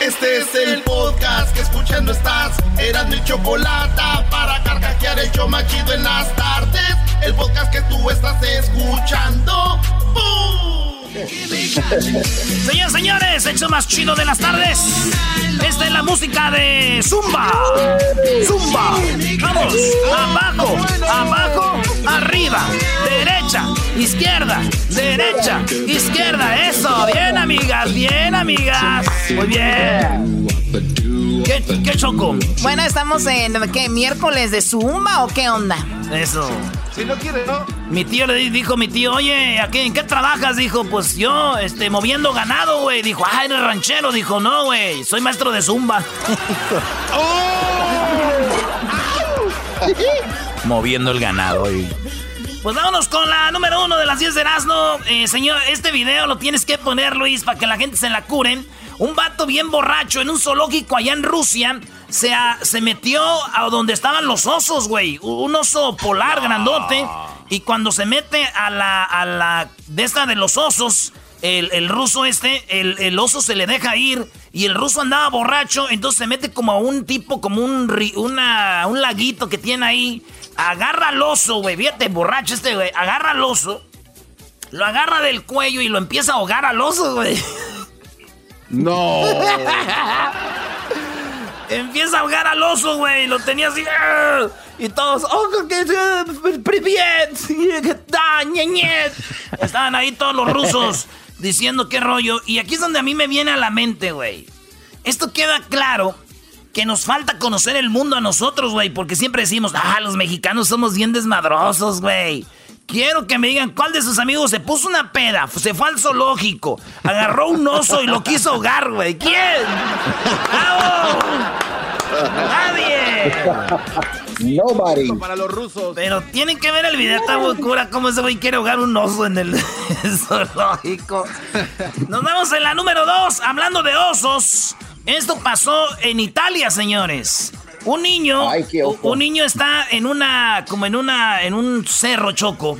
Este es el podcast que escuchando estás. Eran mi chocolate para carcajear el yo machido en las tardes. El podcast que tú estás escuchando. Señores, señores, el show más chido de las tardes. Esta es la música de Zumba. Zumba. Vamos. Abajo, abajo, arriba. Derecha, izquierda, derecha, izquierda. Eso. Bien, amigas, bien, amigas. Muy bien. ¿Qué, qué choco? Bueno, estamos en, ¿qué? ¿Miércoles de Zumba o qué onda? Eso. Si no quiere, ¿no? Mi tío le dijo, mi tío, oye, ¿a qué, ¿en qué trabajas? Dijo, pues yo, este, moviendo ganado, güey. Dijo, ah, eres ranchero. Dijo, no, güey, soy maestro de zumba. moviendo el ganado, güey. Pues vámonos con la número uno de las 10 de Erasmo. Eh, señor, este video lo tienes que poner, Luis, para que la gente se la curen. Un vato bien borracho en un zoológico allá en Rusia se, se metió a donde estaban los osos, güey. Un oso polar grandote. Y cuando se mete a la, a la de esta de los osos, el, ruso este, el, oso se le deja ir y el ruso andaba borracho, entonces se mete como a un tipo, como un, una, un laguito que tiene ahí. Agarra al oso, güey, fíjate, borracho este, güey. Agarra al oso, lo agarra del cuello y lo empieza a ahogar al oso, güey. No. Empieza a ahogar al oso, güey. Lo tenía así. ¡ah! Y todos. ¡Oh, Estaban ahí todos los rusos diciendo qué rollo. Y aquí es donde a mí me viene a la mente, güey. Esto queda claro que nos falta conocer el mundo a nosotros, güey. Porque siempre decimos, ah, los mexicanos somos bien desmadrosos, güey. Quiero que me digan cuál de sus amigos se puso una peda, se fue al zoológico, agarró un oso y lo quiso ahogar, güey. ¿Quién? ¡Bravo! ¡Nadie! Nobody. Para los rusos. Pero tienen que ver el video, está muy cura cómo ese güey quiere ahogar un oso en el zoológico. Nos vamos en la número dos, hablando de osos. Esto pasó en Italia, señores. Un niño, un niño está en una, como en una, en un cerro choco.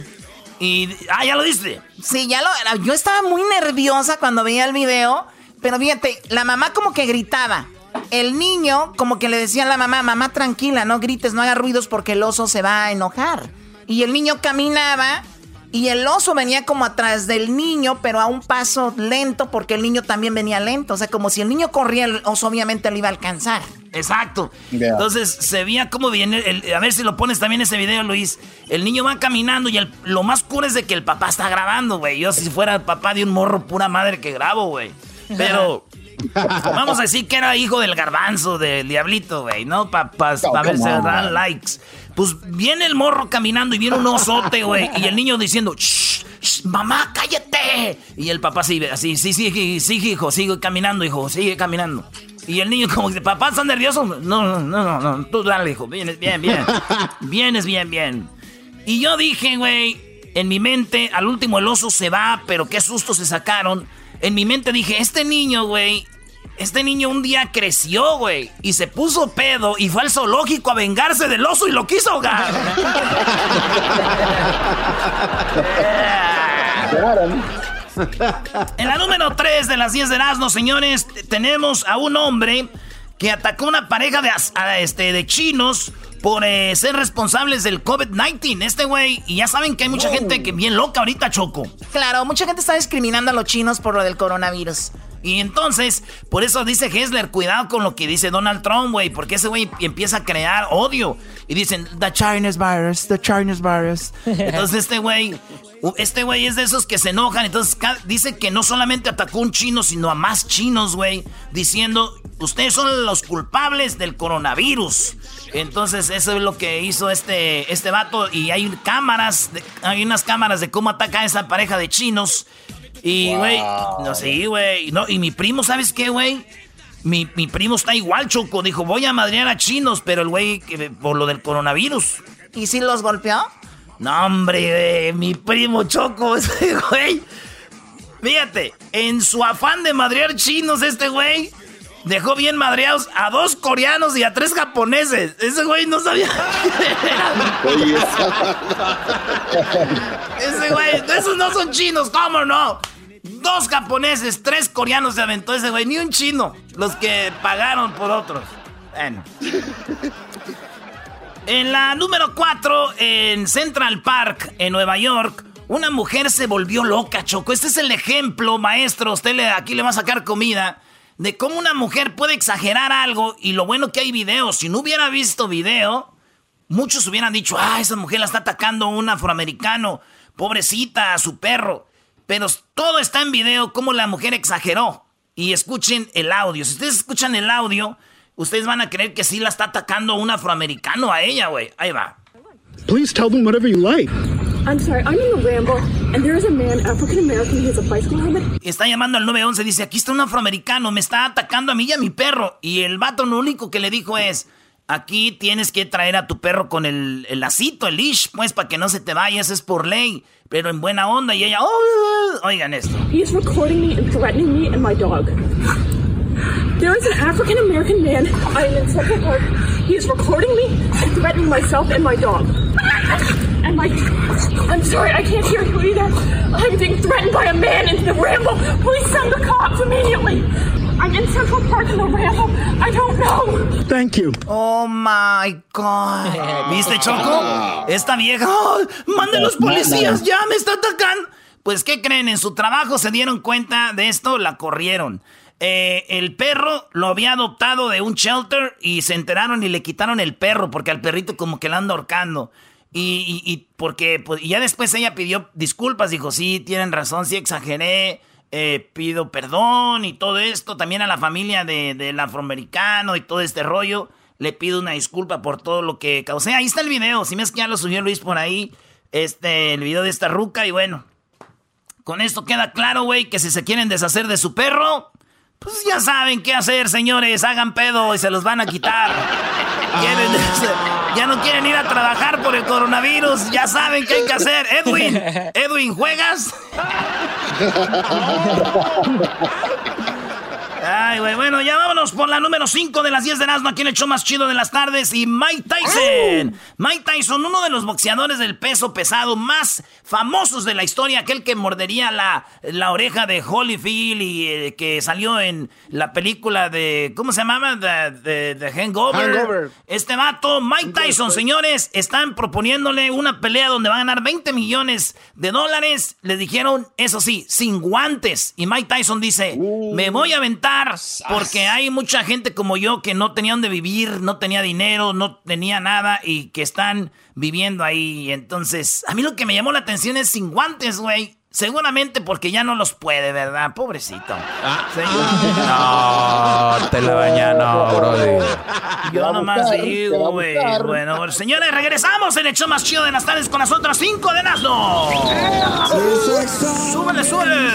Y, ah, ya lo diste. Sí, ya lo, yo estaba muy nerviosa cuando veía el video, pero fíjate, la mamá como que gritaba. El niño como que le decía a la mamá, mamá tranquila, no grites, no haga ruidos porque el oso se va a enojar. Y el niño caminaba y el oso venía como atrás del niño, pero a un paso lento porque el niño también venía lento. O sea, como si el niño corría, el oso obviamente lo iba a alcanzar. Exacto. Entonces se veía cómo viene. a ver si lo pones también ese video, Luis. El niño va caminando y lo más cool es de que el papá está grabando, güey. Yo, si fuera el papá de un morro, pura madre que grabo, güey. Pero. Vamos a decir que era hijo del garbanzo, del diablito, güey, ¿no? Para ver si dan likes. Pues viene el morro caminando y viene un osote, güey. Y el niño diciendo, shh, mamá, cállate. Y el papá sigue así, sí, sí, sí, hijo, sigue caminando, hijo, sigue caminando. Y el niño como dice, papá, ¿estás nervioso? No, no, no, no, tú dale, hijo, vienes bien, bien. Vienes bien, bien. Y yo dije, güey, en mi mente, al último el oso se va, pero qué susto se sacaron. En mi mente dije, este niño, güey, este niño un día creció, güey, y se puso pedo y fue al zoológico a vengarse del oso y lo quiso ahogar. en la número 3 de las 10 de Erasmo, señores, tenemos a un hombre que atacó a una pareja de, este, de chinos por eh, ser responsables del COVID-19. Este güey, y ya saben que hay mucha gente que bien loca ahorita, Choco. Claro, mucha gente está discriminando a los chinos por lo del coronavirus. Y entonces, por eso dice Hessler, cuidado con lo que dice Donald Trump, güey, porque ese güey empieza a crear odio. Y dicen, the Chinese virus, the Chinese virus. Entonces este güey, este güey es de esos que se enojan. Entonces dice que no solamente atacó a un chino, sino a más chinos, güey, diciendo, ustedes son los culpables del coronavirus. Entonces eso es lo que hizo este, este vato. Y hay cámaras, hay unas cámaras de cómo ataca a esa pareja de chinos. Y, güey, no sé, güey. No, y mi primo, ¿sabes qué, güey? Mi, primo está igual, Choco. Dijo, voy a madrear a chinos, pero el güey, por lo del coronavirus. ¿Y si los golpeó? No, hombre, mi primo Choco, ese güey. Fíjate, en su afán de madrear chinos, este güey dejó bien madreados a dos coreanos y a tres japoneses. Ese güey no sabía. Ese güey, esos no son chinos, ¿cómo no? Dos japoneses, tres coreanos se aventó ese güey, ni un chino. Los que pagaron por otros. Bueno. En la número 4, en Central Park, en Nueva York, una mujer se volvió loca, Choco. Este es el ejemplo, maestro. Usted le, aquí le va a sacar comida. De cómo una mujer puede exagerar algo. Y lo bueno que hay video. Si no hubiera visto video, muchos hubieran dicho, ah, esa mujer la está atacando un afroamericano. Pobrecita, a su perro. Pero todo está en video, cómo la mujer exageró. Y escuchen el audio. Si ustedes escuchan el audio, ustedes van a creer que sí la está atacando un afroamericano a ella, güey. Ahí va. Please tell them whatever you like. I'm sorry, I'm in a ramble, and there is a man, African American, he has a bicycle helmet. Está llamando al 911, dice, aquí está un afroamericano, me está atacando a mí y a mi perro. Y el vato lo único que le dijo es, aquí tienes que traer a tu perro con el, el lacito, el leash, pues, para que no se te vaya, eso es por ley. Pero en buena onda, y ella, oh, oigan esto. He is recording me and threatening me and my dog. There is an African American man. I am in Central Park. He is recording me and threatening myself and my dog. And my. I'm sorry, I can't hear you either. I'm being threatened by a man in the ramble. Please send the cops immediately. I'm in Central Park in the ramble. I don't know. Thank you. Oh my God. ¿Viste, Choco? Esta vieja. Oh, ¡Mande los policías! ¡Ya me está atacando! Pues, ¿qué creen? En su trabajo se dieron cuenta de esto, la corrieron. Eh, el perro lo había adoptado de un shelter y se enteraron y le quitaron el perro porque al perrito como que la anda ahorcando. Y, porque pues, ya después ella pidió disculpas, dijo, sí, tienen razón, sí exageré, eh, pido perdón y todo esto. También a la familia del afroamericano y todo este rollo, le pido una disculpa por todo lo que causé. Ahí está el video, si me es que ya lo subió Luis por ahí, este, el video de esta ruca y bueno. Con esto queda claro, güey, que si se quieren deshacer de su perro, pues ya saben qué hacer, señores. Hagan pedo y se los van a quitar. ya no quieren ir a trabajar por el coronavirus. Ya saben qué hay que hacer. Edwin, Edwin, ¿juegas? Ay, güey, bueno, ya vámonos por la número 5 de las 10 de Nazno, aquí en el show más chido de las tardes. Y Mike Tyson. Mike Tyson, uno de los boxeadores del peso pesado más famosos de la historia, aquel que mordería la, la oreja de Holyfield y eh, que salió en la película de. ¿Cómo se llamaba? De, de, Hangover. Este vato, Mike Tyson, señores, están proponiéndole una pelea donde va a ganar 20 millones de dólares. Le dijeron, eso sí, sin guantes. Y Mike Tyson dice: Me voy a aventar porque hay mucha gente como yo que no tenía donde vivir, no tenía dinero, no tenía nada y que están viviendo ahí. Entonces, a mí lo que me llamó la atención es sin guantes, güey. Seguramente porque ya no los puede, ¿verdad? Pobrecito. Ah. No, te la baña, no, brother. Yo nomás digo, güey. Bueno, señores, regresamos en el show más chido de las tardes con las otras cinco de Nazno. ¡Súbele, súbele!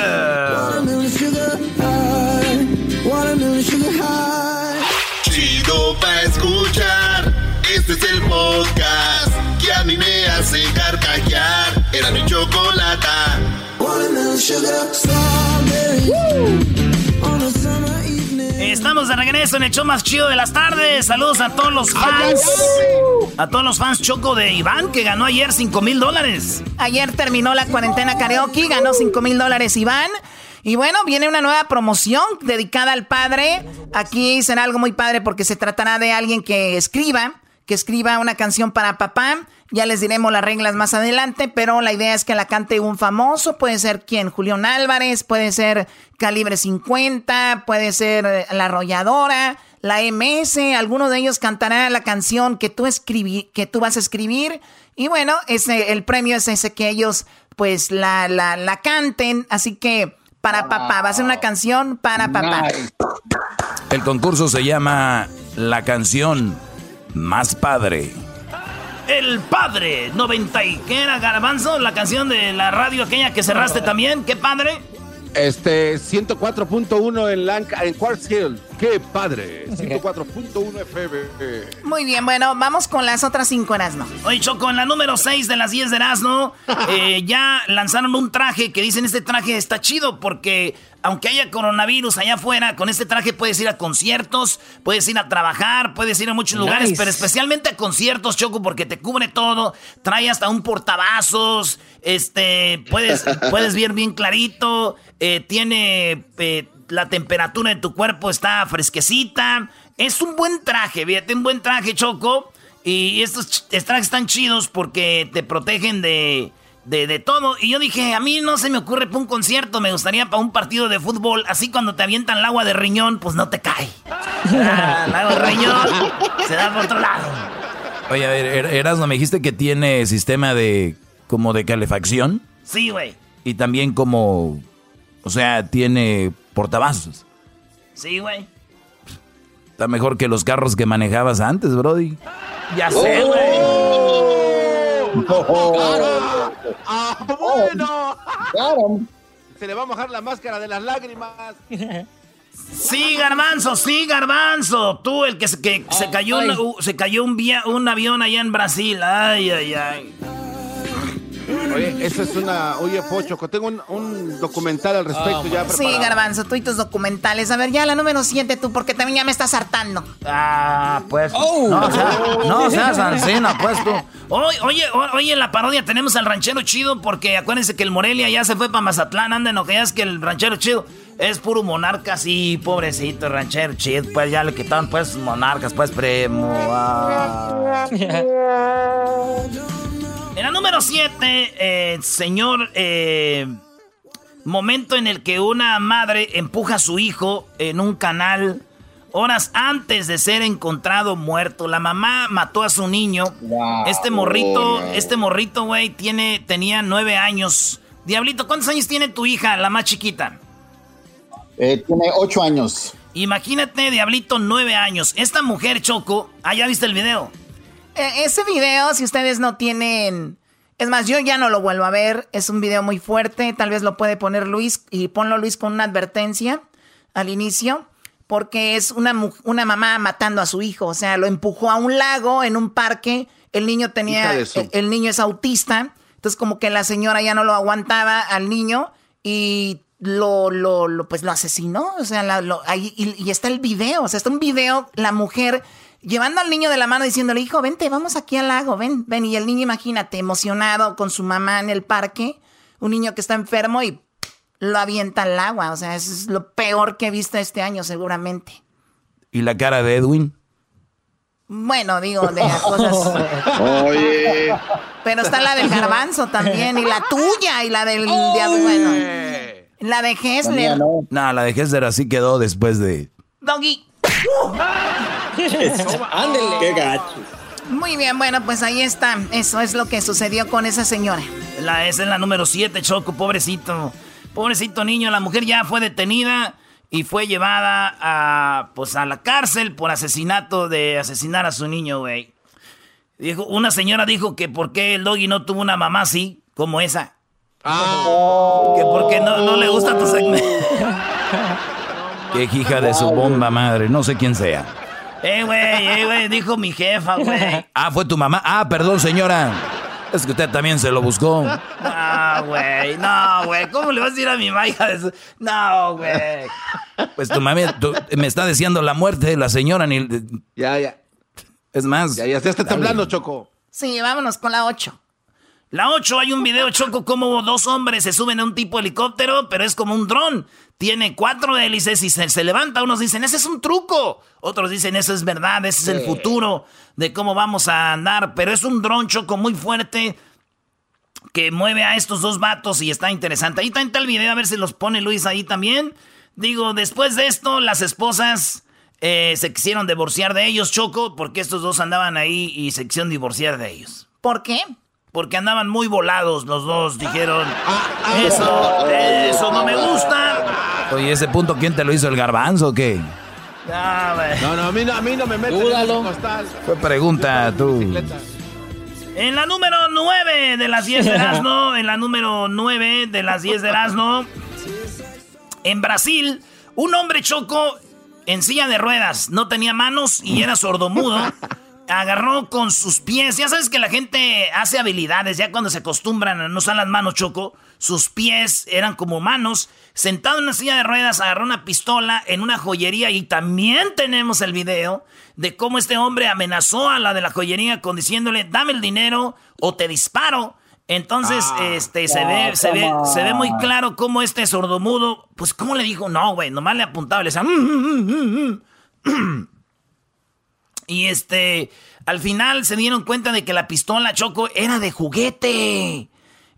Chido pa' escuchar. Este es el podcast que a mí me hace carcajear. Era mi chocolata. Estamos de regreso en el show más chido de las tardes. Saludos a todos los fans. A todos los fans Choco de Iván, que ganó ayer 5 mil dólares. Ayer terminó la cuarentena karaoke, ganó 5 mil dólares Iván. Y bueno, viene una nueva promoción dedicada al padre. Aquí será algo muy padre porque se tratará de alguien que escriba, que escriba una canción para papá. Ya les diremos las reglas más adelante, pero la idea es que la cante un famoso. Puede ser quien, Julián Álvarez, puede ser Calibre 50, puede ser eh, La Arrolladora, la MS. Alguno de ellos cantará la canción que tú, escribí, que tú vas a escribir. Y bueno, ese, el premio es ese que ellos pues la, la, la canten. Así que para papá. Va a ser una canción para papá. El concurso se llama La canción más padre. El padre 90 y ¿qué era Garbanzo? La canción de la radio aquella que cerraste también, qué padre. Este 104.1 en Lanca, en Quartz Hill. ¡Qué padre! 104.1 FM. Muy bien, bueno, vamos con las otras cinco Erasmo. Oye, Choco, en la número 6 de las 10 de Erasmo, eh, ya lanzaron un traje que dicen este traje está chido porque aunque haya coronavirus allá afuera, con este traje puedes ir a conciertos, puedes ir a trabajar, puedes ir a muchos lugares, pero especialmente a conciertos, Choco, porque te cubre todo, trae hasta un portavasos, este, puedes, puedes ver bien clarito, eh, tiene eh, la temperatura de tu cuerpo está fresquecita. Es un buen traje, fíjate, un buen traje, Choco. Y estos trajes están chidos porque te protegen de, de, todo. Y yo dije, a mí no se me ocurre para un concierto, me gustaría para un partido de fútbol. Así cuando te avientan el agua de riñón, pues no te cae. Ah, el agua de riñón se da por otro lado. Oye, a ver, er, Erasmo, me dijiste que tiene sistema de como de calefacción. Sí, güey. Y también como, o sea, tiene portavasos. Sí, güey. Está mejor que los carros que manejabas antes, Brody. Ya sé, güey. ¡Ah, bueno! Se le va a mojar la máscara de las lágrimas. Sí, Garbanzo, sí, Garbanzo. Tú, el que se, que se cayó, un, se cayó un, un avión allá en Brasil. Ay, ay, ay. Oye, eso es una. Oye, Pocho, tengo un, documental al respecto ya preparado. Sí, Garbanzo, tú y tus documentales. A ver, ya la número 7 tú, porque también ya me estás hartando. Ah, pues. Oh. No, no seas ancina, pues tú. Oye, oye, oye, en la parodia tenemos al ranchero chido, porque acuérdense que el Morelia ya se fue para Mazatlán. Anden, no es que el ranchero chido es puro monarca, sí, pobrecito, el ranchero chido. Pues ya le quitaron, pues, monarcas, pues, primo. Ah. En la número 7, eh, señor, eh, momento en el que una madre empuja a su hijo en un canal horas antes de ser encontrado muerto. La mamá mató a su niño. este morrito, este morrito, güey, tiene, tenía nueve años. Diablito, ¿cuántos años tiene tu hija, la más chiquita? Eh, tiene ocho años. Imagínate, Diablito, nueve años. Esta mujer, Choco, ah, ya viste el video. Eh, ese video, si ustedes no tienen... Es más, yo ya no lo vuelvo a ver. Es un video muy fuerte. Tal vez lo puede poner Luis y ponlo Luis con una advertencia al inicio. Porque es una, una mamá matando a su hijo. O sea, lo empujó a un lago en un parque. El niño tenía... El, niño es autista. Entonces como que la señora ya no lo aguantaba al niño y lo, lo, pues lo asesinó. O sea, ahí, y, y, está el video. O sea, está un video, la mujer llevando al niño de la mano diciéndole, hijo, vente, vamos aquí al lago, ven, ven. Y el niño, imagínate, emocionado con su mamá en el parque, un niño que está enfermo y lo avienta al agua. O sea, eso es lo peor que he visto este año, seguramente. ¿Y la cara de Edwin? Bueno, digo, de cosas. Oye. Pero está la del garbanzo también, y la tuya, y la del. De, bueno, la de Hessler. No. la de Hessler así quedó después de. Doggy. Ándele. Qué gacho. Muy bien, bueno, pues ahí está. Eso es lo que sucedió con esa señora. La, esa es la número 7, Choco, pobrecito. Pobrecito niño, la mujer ya fue detenida y fue llevada a, pues, a la cárcel por asesinato de asesinar a su niño, güey. Dijo, una señora dijo que por qué el doggy no tuvo una mamá así, como esa. Ah. Que porque no, no le gusta tu segmento. Qué hija de su bomba madre, no sé quién sea. Eh, güey, eh, güey, dijo mi jefa, güey. Ah, fue tu mamá. Ah, perdón, señora. Es que usted también se lo buscó. No, güey, no, güey. ¿Cómo le vas a decir a mi mamá, hija de su... No, güey. Pues tu mamá me está deseando la muerte de la señora. Ni... Ya, ya. Es más. Ya, ya, ya está temblando, Choco. Sí, vámonos con la 8. La 8 hay un video choco como dos hombres se suben a un tipo de helicóptero, pero es como un dron. Tiene cuatro hélices y se, levanta. Unos dicen, ese es un truco. Otros dicen, eso es verdad, ese es el futuro de cómo vamos a andar. Pero es un dron choco muy fuerte que mueve a estos dos vatos y está interesante. Ahí está el video, a ver si los pone Luis ahí también. Digo, después de esto, las esposas eh, se quisieron divorciar de ellos, Choco, porque estos dos andaban ahí y se quisieron divorciar de ellos. ¿Por qué? Porque andaban muy volados los dos. Dijeron, eso, eso no me gusta. Oye, ese punto, ¿quién te lo hizo, el garbanzo o qué? no, no, a mí no, a mí no me metes Fue pregunta tú. En la número 9 de las 10 de Erasmo, en la número 9 de las 10 de Erasmo, en Brasil, un hombre choco en silla de ruedas, no tenía manos y era sordomudo. Agarró con sus pies. Ya sabes que la gente hace habilidades, ya cuando se acostumbran a no usar las manos, Choco. Sus pies eran como manos. Sentado en una silla de ruedas, agarró una pistola en una joyería y también tenemos el video de cómo este hombre amenazó a la de la joyería con diciéndole, dame el dinero o te disparo. Entonces, ah. este, se ve, se ve, se ve muy claro cómo este sordomudo, pues, ¿cómo le dijo? No, güey, nomás le apuntaba, le decía, mm, mm, mm, y este, al final se dieron cuenta de que la pistola Choco era de juguete.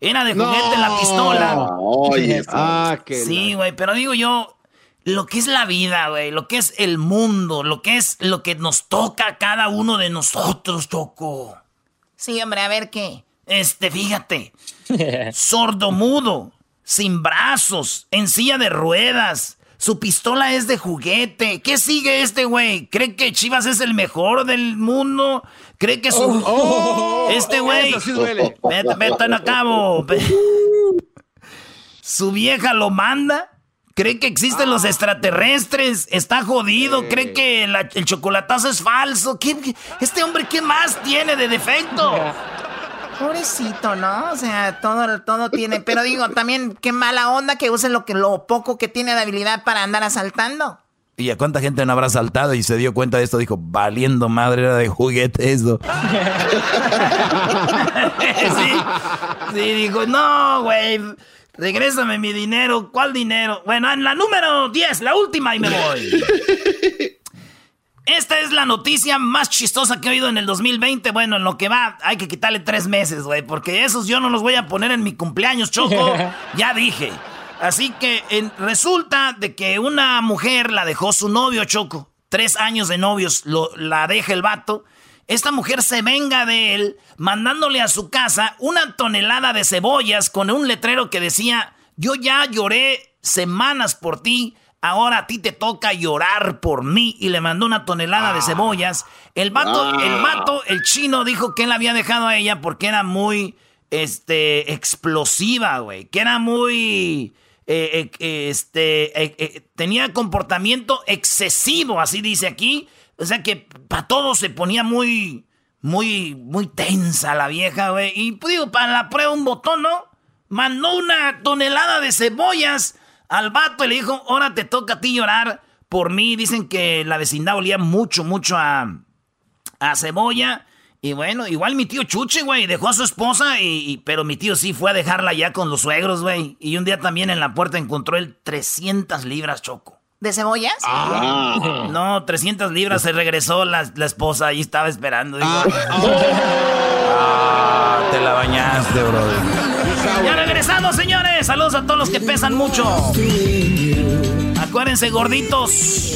Era de juguete la pistola. Oye, ah, sí, güey, pero digo yo, lo que es la vida, güey, lo que es el mundo, lo que es lo que nos toca a cada uno de nosotros, Choco. Sí, hombre, a ver qué. Este, fíjate. sordo mudo, sin brazos, en silla de ruedas. Su pistola es de juguete. ¿Qué sigue este güey? ¿Cree que Chivas es el mejor del mundo? ¿Cree que su... Oh, oh, este güey... vete a cabo. Su vieja lo manda. ¿Cree que existen los extraterrestres? Está jodido. ¿Cree que el chocolatazo es falso? este hombre qué más tiene de defecto? Pobrecito, ¿no? O sea, todo, todo tiene. Pero digo, también qué mala onda que use lo, que, lo poco que tiene de habilidad para andar asaltando. ¿Y a cuánta gente no habrá asaltado y se dio cuenta de esto? Dijo, valiendo madre, era de juguete eso. sí, sí, dijo, no, güey, regrésame mi dinero. ¿Cuál dinero? Bueno, en la número 10, la última y me voy. Esta es la noticia más chistosa que he oído en el 2020. Bueno, en lo que va, hay que quitarle tres meses, güey, porque esos yo no los voy a poner en mi cumpleaños, Choco. ya dije. Así que resulta de que una mujer la dejó su novio, Choco. Tres años de novios lo, la deja el vato. Esta mujer se venga de él mandándole a su casa una tonelada de cebollas con un letrero que decía, yo ya lloré semanas por ti ahora a ti te toca llorar por mí. Y le mandó una tonelada de ah. cebollas. El vato, el vato, el chino dijo que él había dejado a ella porque era muy, este, explosiva, güey. Que era muy, eh, eh, este, eh, tenía comportamiento excesivo, así dice aquí. O sea que para todo se ponía muy, muy, muy tensa la vieja, güey. Y pues, digo, para la prueba un botón, ¿no? Mandó una tonelada de cebollas al vato le dijo, ahora te toca a ti llorar por mí. Dicen que la vecindad olía mucho, mucho a, a cebolla. Y bueno, igual mi tío Chuche, güey, dejó a su esposa, y, pero mi tío sí fue a dejarla ya con los suegros, güey. Y un día también en la puerta encontró él 300 libras, Choco. ¿De cebollas? Ah. No, 300 libras se regresó la, esposa, ahí estaba esperando. Ah. ah, te la bañaste, brother. Ya regresamos, señores. Saludos a todos los que pesan mucho. Acuérdense, gorditos,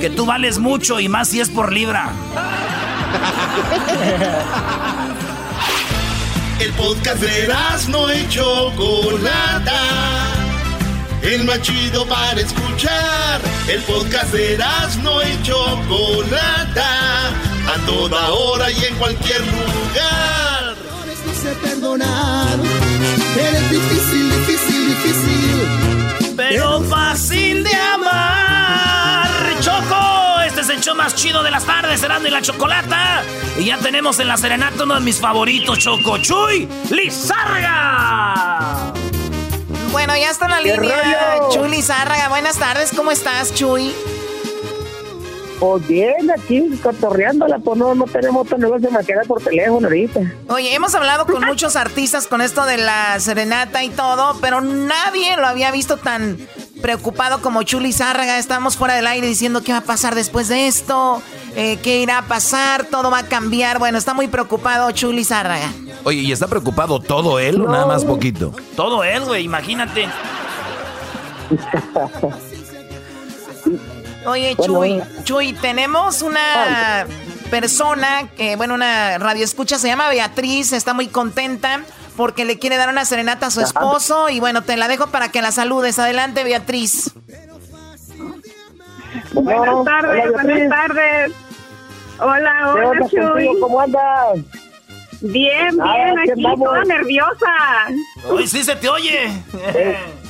que tú vales mucho y más si es por libra. El podcast de no hecho Chocolata. El más chido para escuchar. El podcast de no hecho Chocolata. A toda hora y en cualquier lugar. perdonar Eres difícil, difícil, difícil. Pero fácil de amar. Choco, este es el show más chido de las tardes, Serando y la Chocolata. Y ya tenemos en la serenata uno de mis favoritos, Choco. Chuy Lizárraga. Bueno, ya está en la línea Chuy Lizárraga. Buenas tardes, ¿cómo estás, Chuy? Pues bien, aquí cotorreándola, pues no, no tenemos otro negocio más que por teléfono ahorita. Oye, hemos hablado con muchos artistas con esto de la serenata y todo, pero nadie lo había visto tan preocupado como Chuli Zárraga. Estamos fuera del aire diciendo qué va a pasar después de esto, eh, qué irá a pasar, todo va a cambiar. Bueno, está muy preocupado Chuli Zárraga. Oye, ¿y está preocupado todo él o nada más poquito? Todo él, güey, imagínate. Oye, Chuy, Chuy, tenemos una persona que, bueno, una radio escucha, se llama Beatriz, está muy contenta porque le quiere dar una serenata a su esposo y bueno, te la dejo para que la saludes. Adelante, Beatriz. Buenas tardes, buenas tardes. Hola, hola, Chuy. ¿Cómo andas? Bien, bien, aquí toda nerviosa. Uy, sí se te oye.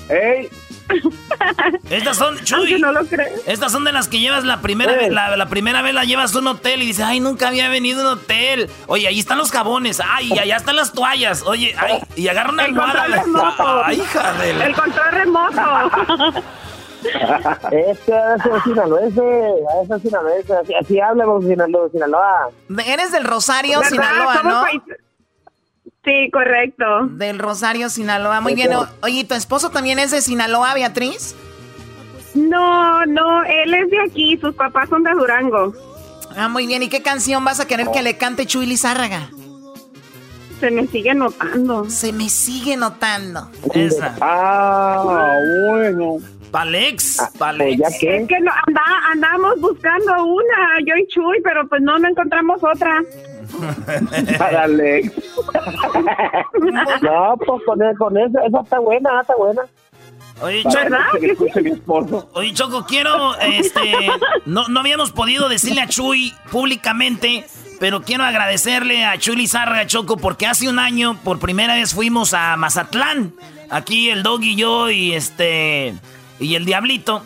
Ey, Estas son, Chuy, no lo crees. Estas son de las que llevas la primera vez, la, primera vez la llevas a un hotel y dices, ay, nunca había venido a un hotel. Oye, ahí están los jabones, ay, allá están las toallas. Oye, ay, y agarra una almohada. Ay, hija de El control remoto. es que es sinaloense, es sinaloense, así, así hablamos de Sinaloa. Eres del Rosario, Sinaloa, ¿no? Sí, correcto. Del Rosario, Sinaloa. Muy bien. oye, ¿tu esposo también es de Sinaloa, Beatriz? No, no, él es de aquí, sus papás son de Durango. Ah, muy bien. ¿Y qué canción vas a querer que le cante Chuy Lizárraga? Se me sigue notando. Se me sigue notando. Esa. Ah, bueno. Palex, ah, Palex. ¿Ya qué? Es que no, andamos buscando una, yo y Chuy, pero pues no, no encontramos otra. Alex. no, pues con, con eso, esa está buena, está buena. Oye, Choco, oye, Choco, quiero, este, no, no habíamos podido decirle a Chuy públicamente, pero quiero agradecerle a Chuy Lizarra, Choco, porque hace un año, por primera vez fuimos a Mazatlán, aquí el Dog y yo y este, y el Diablito,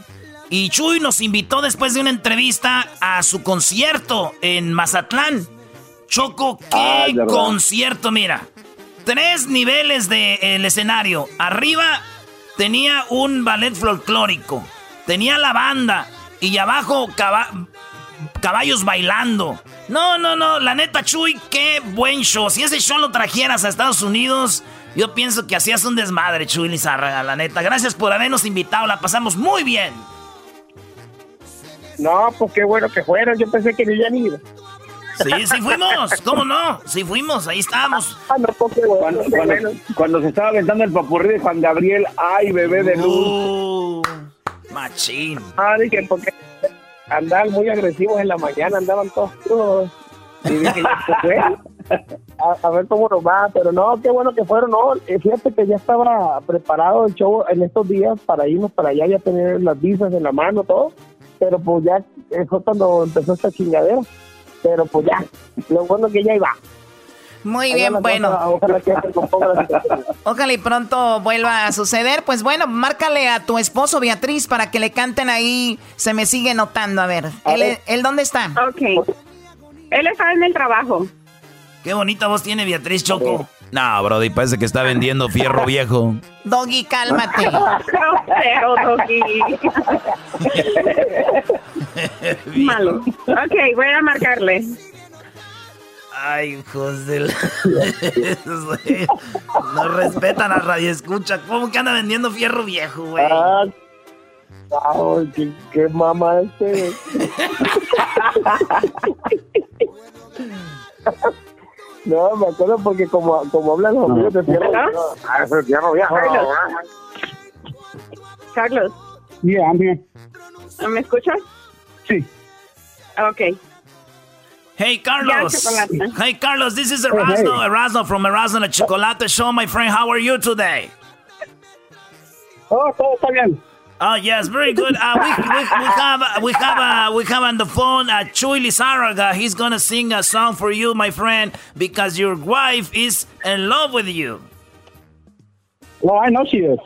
y Chuy nos invitó después de una entrevista a su concierto en Mazatlán. Choco, qué concierto, mira. Tres niveles del escenario. Arriba tenía un ballet folclórico. Tenía la banda. Y abajo caballos bailando. No, no, no. La neta, Chuy, qué buen show. Si ese show lo trajeras a Estados Unidos, yo pienso que hacías un desmadre, Chuy Lizarraga, la neta. Gracias por habernos invitado. La pasamos muy bien. No, pues qué bueno que fueron. Yo pensé que no iban ido. Sí, sí fuimos, ¿cómo no? Sí fuimos, ahí estábamos. Ah, cuando, se estaba aventando el papurrí de Juan Gabriel, ay, bebé de luz. Uh, machín. Ah, dije, porque andaban muy agresivos en la mañana, andaban todos Y dije, a, a, ver cómo nos va, pero no, qué bueno que fueron, no, eh, fíjate que ya estaba preparado el show en estos días para irnos para allá, ya tener las visas en la mano, todo, pero pues ya fue cuando empezó esta chingadera pero pues ya, lo bueno que ya iba. Muy bien, bueno. ojalá, que ojalá y pronto vuelva a suceder. Pues bueno, márcale a tu esposo Beatriz para que le canten ahí. Se me sigue notando. A ver, ¿él, ¿él dónde está? Ok. Él está en el trabajo. Qué bonita voz tiene Beatriz Choco. No, Brody, parece que está vendiendo fierro viejo. Doggy, cálmate. Pero, Doggy. Malo. Ok, voy a marcarle. Ay, hijos de la... No respetan a Radio Escucha. ¿Cómo que anda vendiendo fierro viejo, güey? Ah, qué, qué mamá este. No, me acuerdo porque como, como hablan los amigos de fierro. Ah, eso fierro viejo. Carlos. Yeah, ¿Me escuchas? Sí. Okay. Hey Carlos. Hey Carlos, this is Erasmo, hey. Erasmo from Erasmo the Chocolate Show, my friend. How are you today? Oh, todo está bien. Oh yes, very good. Uh, we, we, we, have we have uh, we have on the phone uh, Chuy Lizarraga. He's gonna sing a song for you, my friend, because your wife is in love with you. Well, I know she is.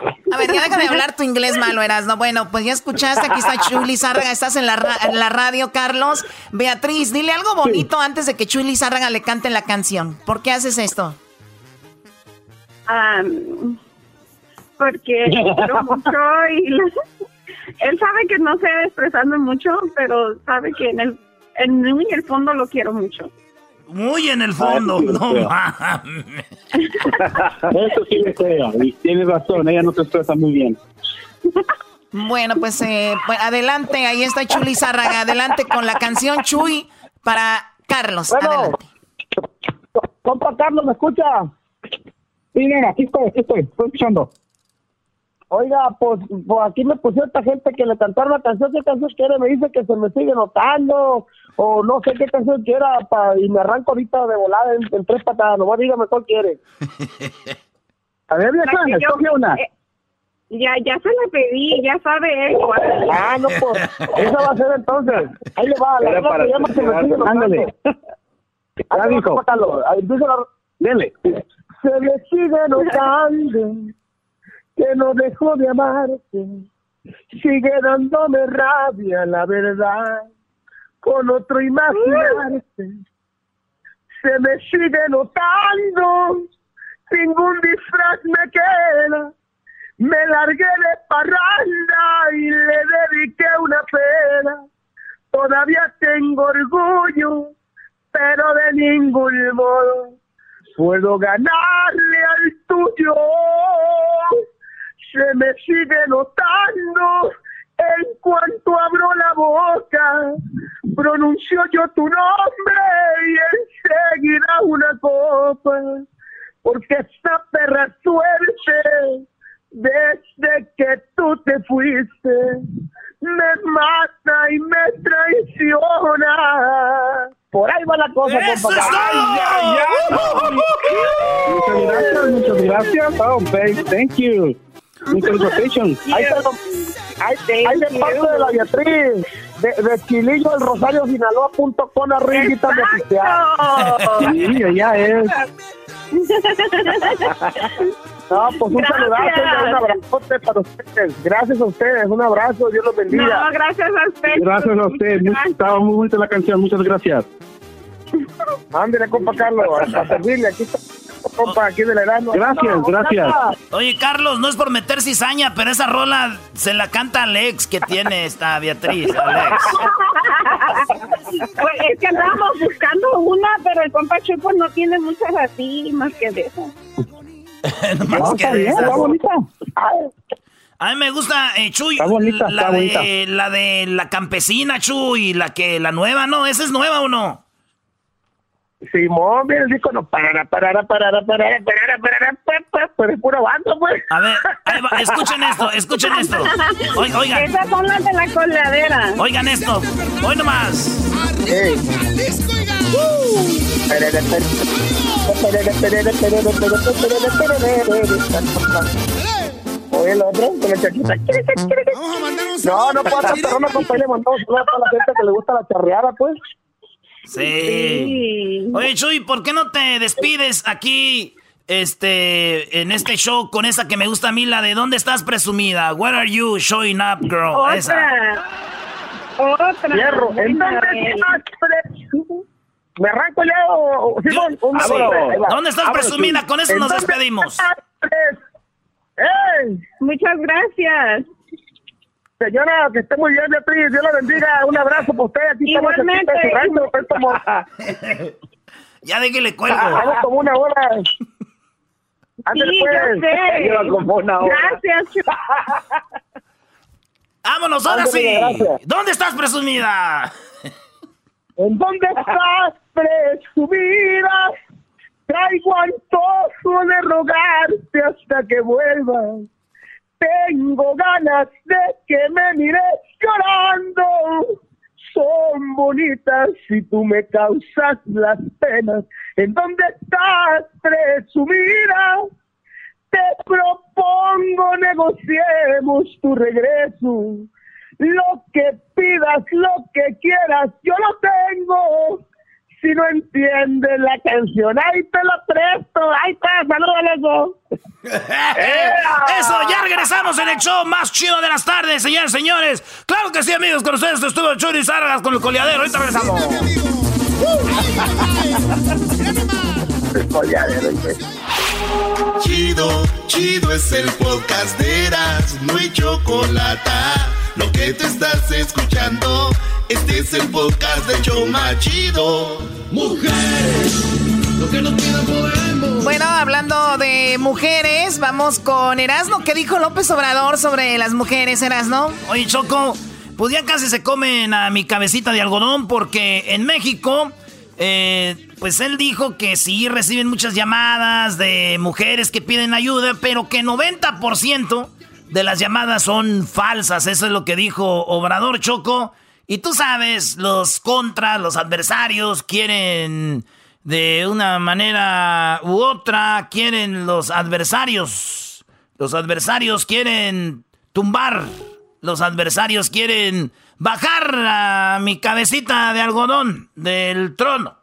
A ver, ya deja de hablar tu inglés malo, eras, ¿no? Bueno, pues ya escuchaste, aquí está Chuy Lizárraga, estás en la, en la radio, Carlos. Beatriz, dile algo bonito antes de que Chuy Lizárraga le cante la canción. ¿Por qué haces esto? Um, porque quiero mucho y él sabe que no sé expresarme mucho, pero sabe que en el, en, en el fondo lo quiero mucho. Muy en el fondo, no mames. Eso sí me creo, y tienes razón, ella no se expresa muy bien. Bueno, pues, eh, pues adelante, ahí está Chuli Zárraga, adelante con la canción Chuy para Carlos, adelante. Compa Carlos, ¿me escucha? Sí, aquí estoy, aquí estoy, estoy escuchando. Oiga, pues, pues, aquí me pusieron esta gente que le cantaron la canción, ¿qué canción quiere? Me dice que se me sigue notando, o no sé qué canción quiera, pa, y me arranco ahorita de volada en, tres patadas, nomás dígame cuál quiere. A ver, ya escoge una. Eh, ya, ya se la pedí, ya sabe él. Ah, no, pues, esa va a ser entonces. Ahí le va, la verdad que llama se me sigue notando. Ya dijo. Dele. Se me sigue notando que no dejó de amarte. Sigue dándome rabia, la verdad, con otro imaginarte. Se me sigue notando, ningún disfraz me queda. Me largué de parranda y le dediqué una pena. Todavía tengo orgullo, pero de ningún modo puedo ganarle al tuyo. Se me sigue notando en cuanto abro la boca, pronuncio yo tu nombre y enseguida una copa, porque esta perra suerte, desde que tú te fuiste, me mata y me traiciona. Por ahí va la cosa, ¡Eso compa. es Ay, ay, ay. Muchas gracias, muchas gracias. Oh, babe, thank you. Muchas gracias. Ahí está, ahí, ahí de parte de la Beatriz. De, de Chilillo del Rosario Sinaloa.com arribita de oficial. Sí, ya es. No, pues un Gracias. saludazo y un abrazote para ustedes. Gracias a ustedes, un abrazo, Dios los bendiga. No, gracias a usted. Gracias a usted, muy- Gracias. estaba muy bonita la canción, muchas gracias. Ándale, compa Carlos, a servirle, aquí está, compa, aquí de la Erasmo. Gracias, gracias. Oye, Carlos, no es por meter cizaña, pero esa rola se la canta Alex, que tiene esta Beatriz, Alex. Pues es que andábamos buscando una, pero el compa Chupo no tiene muchas así, más que de eso. Más No, que está de bien, esas. está bonita. A mí me gusta, eh, Chuy, Está bonita, la, está de, bonita. la de la campesina, Chuy, la que, la nueva, ¿no? ¿Esa es nueva o no? Simón, viene el disco, no, parará, parará, parará, parará, parará, parará, pa, pa, pero es pura banda, pues. A ver, ahí va, escuchen esto, escuchen esto. Oi- Oigan, Esas son las de la coladera. oigan esto. Hoy nomás. Oye, el otro, con la chaquita. No, no para pasa, el pero no, compa, le mandamos un saludo a toda la gente que le gusta la charreada, pues. Sí. Sí. Oye, Chuy, ¿por qué no te despides aquí, este, en este show con esa que me gusta a mí, la de ¿Dónde estás presumida? Where are you showing up, girl? Esa. Otra. Otra. Hierro. ¿Me arranco ya o...? un Sí. va. ¿Dónde estás Vámonos, presumida? Chuy. Con eso ¿En nos despedimos. estás pres- ¡Ey! Muchas gracias. Señora, que esté muy bien, Beatriz. Dios la bendiga. Un abrazo para usted. Aquí estamos Igualmente. como, Ya de que le cuelgo. hago como una hora. Ándale, Sí, pues. yo sé. Como una hora. Gracias. Vámonos, ahora Ándale, sí. gracias. ¿Dónde estás presumida? ¿En dónde estás presumida? Traigo antojo de rogarte hasta que vuelvas. Tengo ganas de que me mires llorando. Son bonitas si tú me causas las penas. ¿En dónde estás presumida? Te propongo negociemos tu regreso. Lo que pidas, lo que quieras, yo lo tengo. Si no entiendes la canción, ahí te la presto. Ahí está, saludos a los dos. Eso, ya regresamos en el show más chido de las tardes, señores, señores. Claro que sí, amigos, con ustedes estuvo Churi Sargas con el coleadero. Ahorita regresamos. Chido, chido es el podcast de Eras, no hay chocolate. Lo que te estás escuchando, este es el podcast de Choma Chido. Mujeres, lo que no pidan podemos. Bueno, hablando de mujeres, vamos con Erasmo. ¿Qué dijo López Obrador sobre las mujeres, Erasmo? Oye, Choco, pues ya casi se comen a mi cabecita de algodón porque en México, eh, pues él dijo que sí reciben muchas llamadas de mujeres que piden ayuda, pero que 90% de las llamadas son falsas. Eso es lo que dijo Obrador Choco. Y tú sabes, los contras, los adversarios quieren de una manera u otra, quieren los adversarios. Los adversarios quieren tumbar. Los adversarios quieren bajar a mi cabecita de algodón del trono.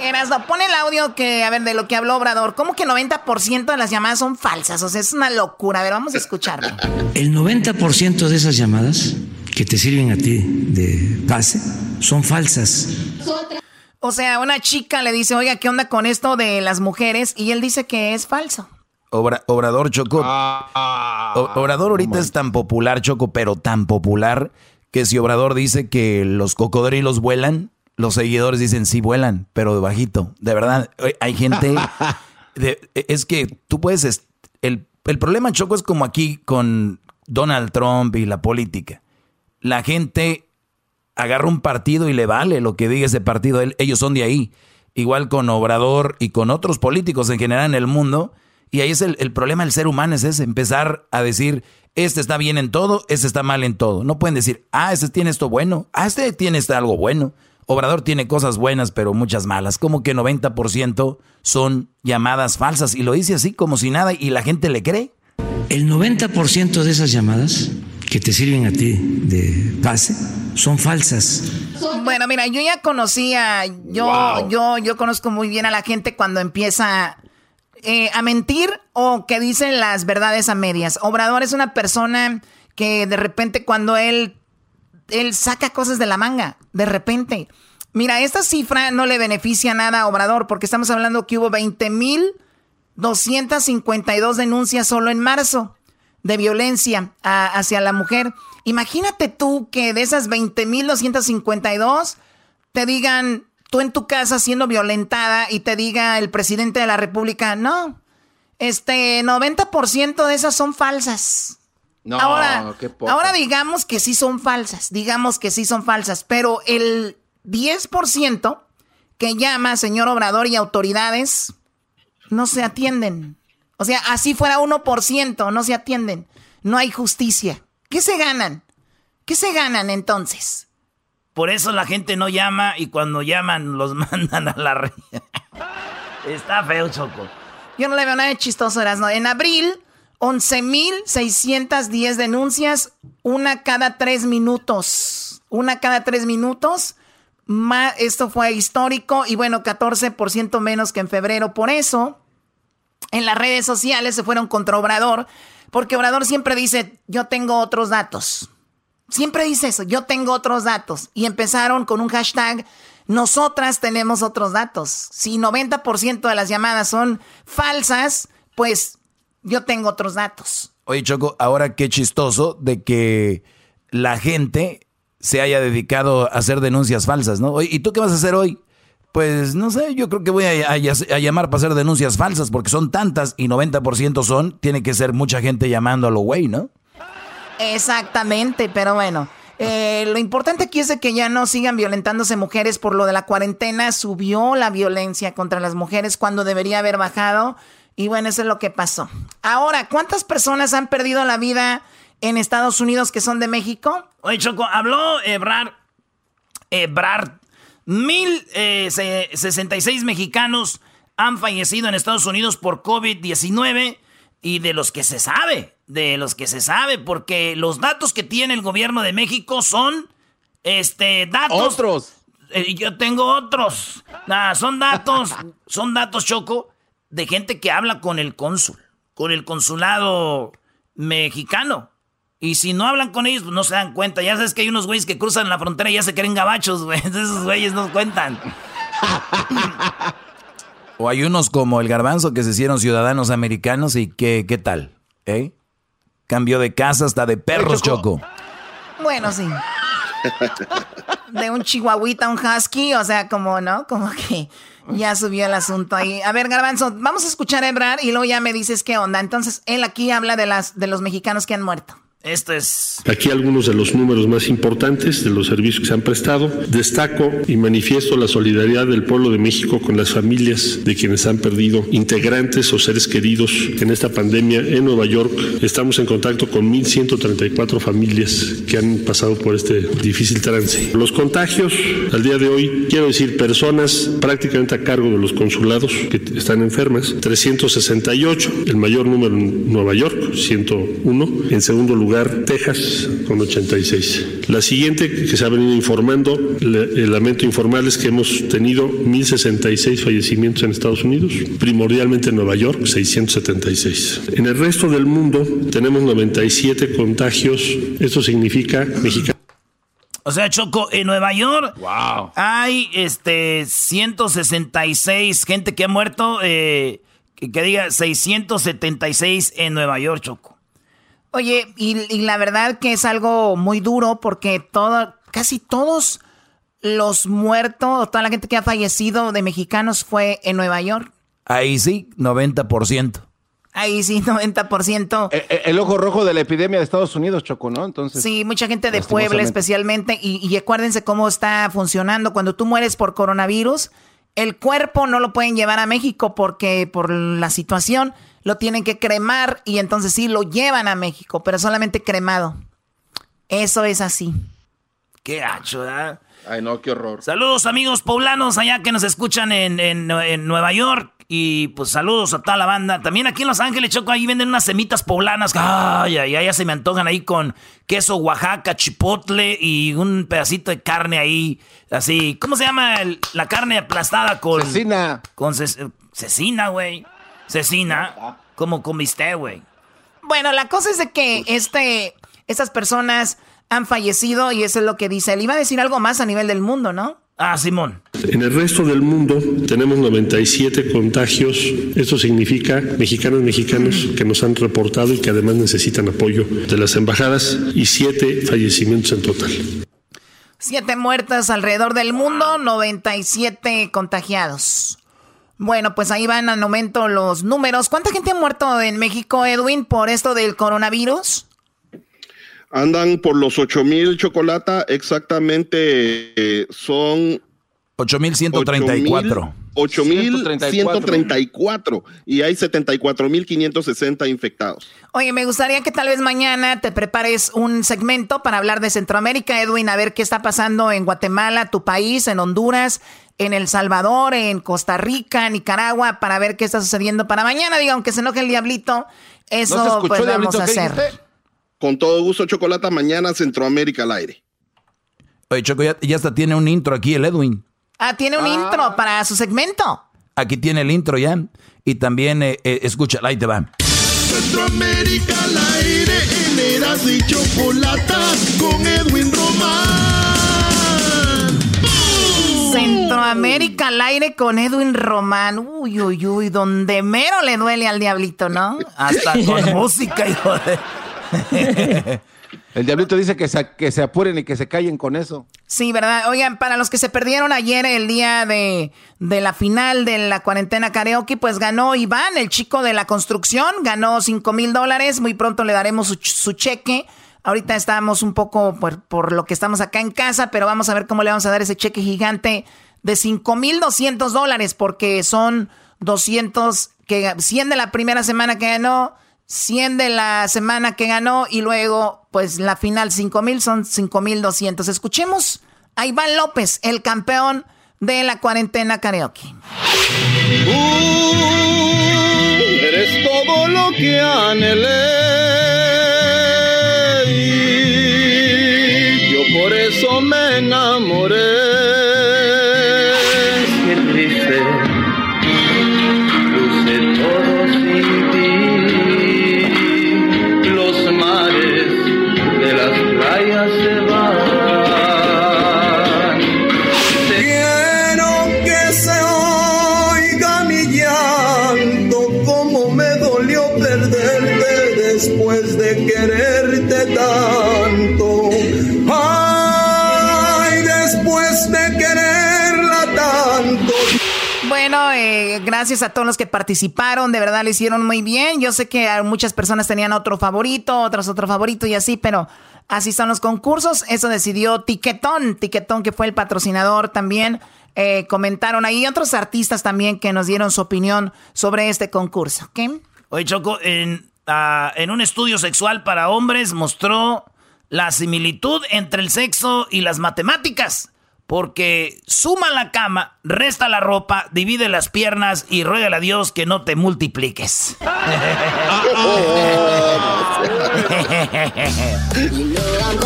Erasno, pon el audio que, a ver, de lo que habló Obrador. ¿Cómo que 90% de las llamadas son falsas? O sea, es una locura. A ver, vamos a escucharlo. El 90% de esas llamadas que te sirven a ti de base son falsas. O sea, una chica le dice, oiga, ¿qué onda con esto de las mujeres? Y él dice que es falso. Obrador Choco. Ah. Obrador ahorita es tan popular, Choco, pero tan popular que si Obrador dice que los cocodrilos vuelan, los seguidores dicen sí vuelan, pero de bajito. De verdad, eh, hay gente. es que tú puedes. El, el problema, Choco, es como aquí con Donald Trump y la política. La gente agarra un partido y le vale lo que diga ese partido. Ellos son de ahí. Igual con Obrador y con otros políticos en general en el mundo. Y ahí es el, el problema del ser humano, es ese, empezar a decir, este está bien en todo, este está mal en todo. No pueden decir, ah, este tiene esto bueno, ah, este tiene esto algo bueno. Obrador tiene cosas buenas, pero muchas malas. Como que 90% son llamadas falsas. Y lo dice así como si nada y la gente le cree. El 90% de esas llamadas que te sirven a ti de base son falsas. Bueno, mira, yo ya conocía, yo, yo, yo conozco muy bien a la gente cuando empieza eh, a mentir o que dicen las verdades a medias. Obrador es una persona que de repente cuando él él saca cosas de la manga, de repente. Mira, esta cifra no le beneficia nada a Obrador porque estamos hablando que hubo 20.252 denuncias solo en marzo de violencia hacia la mujer. Imagínate tú que de esas 20.252 te digan tú en tu casa siendo violentada y te diga el presidente de la República, no, este 90% de esas son falsas ahora, ahora digamos que sí son falsas, digamos que sí son falsas, pero el 10% que llama señor Obrador y autoridades no se atienden. O sea, así fuera 1%, no se atienden. No hay justicia. ¿Qué se ganan? ¿Qué se ganan entonces? Por eso la gente no llama y cuando llaman los mandan a la red. Está feo, Choco. Yo no le veo nada de chistoso, ¿no? En abril 11.610 denuncias, una cada tres minutos. Una cada tres minutos. esto fue histórico y bueno, 14% menos que en febrero. Por eso, en las redes sociales se fueron contra Obrador, porque Obrador siempre dice, yo tengo otros datos. Siempre dice eso, yo tengo otros datos. Y empezaron con un hashtag, nosotras tenemos otros datos. Si 90% de las llamadas son falsas, pues yo tengo otros datos. Oye, Choco, ahora qué chistoso de que la gente se haya dedicado a hacer denuncias falsas, ¿no? ¿Y tú qué vas a hacer hoy? Pues no sé, yo creo que voy a, llamar para hacer denuncias falsas porque son tantas y 90% son, tiene que ser mucha gente llamando a lo güey, ¿no? Exactamente, pero bueno. Eh, lo importante aquí es de que ya no sigan violentándose mujeres por lo de la cuarentena. Subió la violencia contra las mujeres cuando debería haber bajado. Y bueno, eso es lo que pasó. Ahora, ¿cuántas personas han perdido la vida en Estados Unidos que son de México? Oye, Choco, habló Ebrard. Ebrard. Mil eh, y seis mexicanos han fallecido en Estados Unidos por COVID-19 y de los que se sabe, de los que se sabe, porque los datos que tiene el gobierno de México son, este, datos. Otros. Eh, yo tengo otros. Nah, son datos, son datos, Choco, de gente que habla con el cónsul, con el consulado mexicano. Y si no hablan con ellos, pues no se dan cuenta. Ya sabes que hay unos güeyes que cruzan la frontera y ya se creen gabachos, güey. Esos güeyes no cuentan. O hay unos como el garbanzo que se hicieron ciudadanos americanos y que, ¿qué tal? ¿Eh? Cambio de casa hasta de perros, Choco. Bueno, sí. De un chihuahuita a un husky, o sea, como, ¿no? Como que ya subió el asunto ahí. A ver, Garbanzo, vamos a escuchar a Ebrar y luego ya me dices qué onda. Entonces, él aquí habla de, las, de los mexicanos que han muerto. Esto es. Aquí algunos de los números más importantes de los servicios que se han prestado. Destaco y manifiesto la solidaridad del pueblo de México con las familias de quienes han perdido integrantes o seres queridos en esta pandemia en Nueva York. Estamos en contacto con 1.134 familias que han pasado por este difícil trance. Los contagios, al día de hoy, quiero decir, personas prácticamente a cargo de los consulados que están enfermas, 368, el mayor número en Nueva York, 101. En segundo lugar, lugar Texas con 86. La siguiente que se ha venido informando, el lamento informarles que hemos tenido 1.066 fallecimientos en Estados Unidos, primordialmente en Nueva York, 676. En el resto del mundo tenemos 97 contagios, esto significa mexicanos. O sea, Choco, en Nueva York hay este 166 gente que ha muerto, eh, que, diga 676 en Nueva York, Choco. Oye, y, la verdad que es algo muy duro porque todo, casi todos los muertos, toda la gente que ha fallecido de mexicanos fue en Nueva York. Ahí sí, 90%. Ahí sí, 90%. El, eh, eh, el, ojo rojo de la epidemia de Estados Unidos, Choco, ¿no? Entonces. Sí, mucha gente de Puebla especialmente. Y, y, acuérdense cómo está funcionando. Cuando tú mueres por coronavirus, el cuerpo no lo pueden llevar a México porque por la situación lo tienen que cremar y entonces sí lo llevan a México, pero solamente cremado. Eso es así. Qué hacho, ¿verdad? Ay, no, qué horror. Saludos, amigos poblanos allá que nos escuchan en, en, en Nueva York. Y pues saludos a toda la banda. También aquí en Los Ángeles, Choco, ahí venden unas semitas poblanas. Ay, ay, ay, ya se me antojan ahí con queso Oaxaca, chipotle y un pedacito de carne ahí. Así, ¿cómo se llama la carne aplastada con. Cecina. Con cecina, güey. Cecina. ¿Cómo comiste, güey? Bueno, la cosa es de que este, estas personas han fallecido y eso es lo que dice él. Iba a decir algo más a nivel del mundo, ¿no? Ah, Simón. En el resto del mundo tenemos 97 contagios. Esto significa mexicanos mexicanos que nos han reportado y que además necesitan apoyo de las embajadas y siete fallecimientos en total. Siete muertas alrededor del mundo, 97 contagiados. Bueno, pues ahí van al momento los números. ¿Cuánta gente ha muerto en México, Edwin, por esto del coronavirus? Andan por los 8000 chocolata, exactamente eh, son 8134. 8.134 y hay 74.560 infectados. Oye, me gustaría que tal vez mañana te prepares un segmento para hablar de Centroamérica, Edwin, a ver qué está pasando en Guatemala, tu país, en Honduras, en El Salvador, en Costa Rica, Nicaragua, para ver qué está sucediendo para mañana. Diga, aunque se enoje el diablito, eso pues vamos a hacer. Con todo gusto, Chocolata, mañana Centroamérica al aire. Oye, Choco, ya, hasta tiene un intro aquí el Edwin. Ah, tiene un intro para su segmento. Aquí tiene el intro ya. Y también, eh, eh, escucha, ahí te va. Centroamérica al aire, en Eras y Chocolata, con Edwin Román. Centroamérica al aire con Edwin Román. Uy, uy, uy, donde mero le duele al diablito, ¿no? Hasta con música, hijo de... El diablito dice que se, que se apuren y que se callen con eso. Sí, ¿verdad? Oigan, para los que se perdieron ayer el día de, la final de la cuarentena karaoke, pues ganó Iván, el chico de la construcción, ganó 5 mil dólares. Muy pronto le daremos su, cheque. Ahorita estamos un poco por, por, lo que estamos acá en casa, pero vamos a ver cómo le vamos a dar ese cheque gigante de 5 mil 200 dólares, porque son 200, que 100 de la primera semana que ganó. 100 de la semana que ganó y luego, pues la final 5 mil son 5 mil 200. Escuchemos a Iván López, el campeón de la cuarentena karaoke. eres todo lo que anhelé. Yo por eso me enamoré. Gracias a todos los que participaron, de verdad lo hicieron muy bien. Yo sé que muchas personas tenían otro favorito, otros otro favorito y así, pero así son los concursos. Eso decidió Tiquetón, Tiquetón que fue el patrocinador también. Eh, comentaron ahí otros artistas también que nos dieron su opinión sobre este concurso. ¿ok? Oye, Choco, en, ah, en un estudio sexual para hombres mostró la similitud entre el sexo y las matemáticas. Porque suma la cama, resta la ropa, divide las piernas y ruega a Dios que no te multipliques.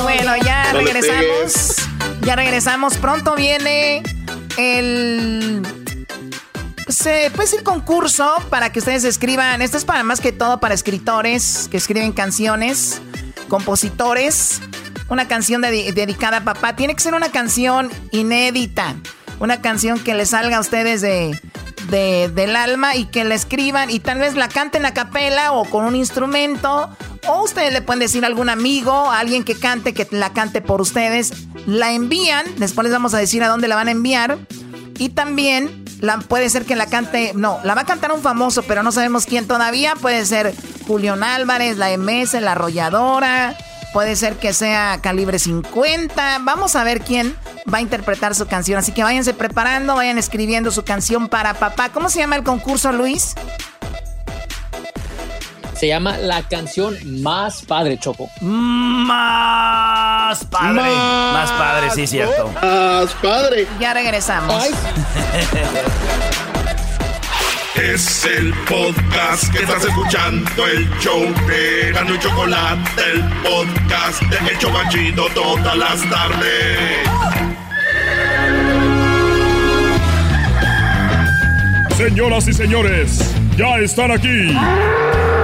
bueno, ya regresamos. Ya regresamos. Pronto viene el se puede decir concurso para que ustedes escriban. Esto es para más que todo para escritores que escriben canciones, compositores. Una canción dedicada a papá. Tiene que ser una canción inédita. Una canción que les salga a ustedes de, del alma y que la escriban y tal vez la canten a capela o con un instrumento. O ustedes le pueden decir a algún amigo, a alguien que cante, que la cante por ustedes. La envían. Después les vamos a decir a dónde la van a enviar. Y también puede ser que la cante, no, la va a cantar un famoso, pero no sabemos quién todavía. Puede ser Julián Álvarez, la MS, la arrolladora. Puede ser que sea calibre 50. Vamos a ver quién va a interpretar su canción. Así que váyanse preparando, vayan escribiendo su canción para papá. ¿Cómo se llama el concurso, Luis? Se llama La canción más padre, Choco. Más padre. Más, padre, sí, cierto. Más padre. Ya regresamos. Es el podcast que estás escuchando, el show de Gano y Chocolate, el podcast de El Chocachito todas las tardes. Señoras y señores, ya están aquí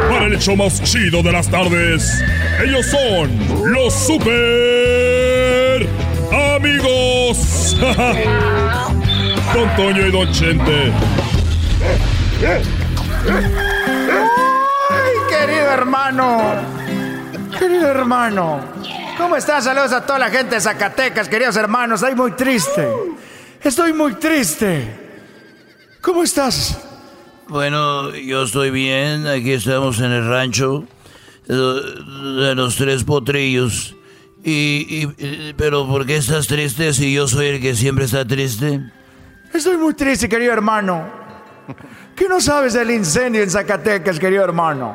para el hecho más chido de las tardes. Ellos son los super amigos. Don Toño y Don Chente. ¡Ay, querido hermano! Querido hermano, ¿cómo estás? Saludos a toda la gente de Zacatecas, queridos hermanos. Estoy muy triste. Estoy muy triste. ¿Cómo estás? Bueno, yo estoy bien. Aquí estamos en el rancho de los tres potrillos. Y, pero ¿por qué estás triste si yo soy el que siempre está triste? Estoy muy triste, querido hermano. ¿Qué no sabes del incendio en Zacatecas, querido hermano?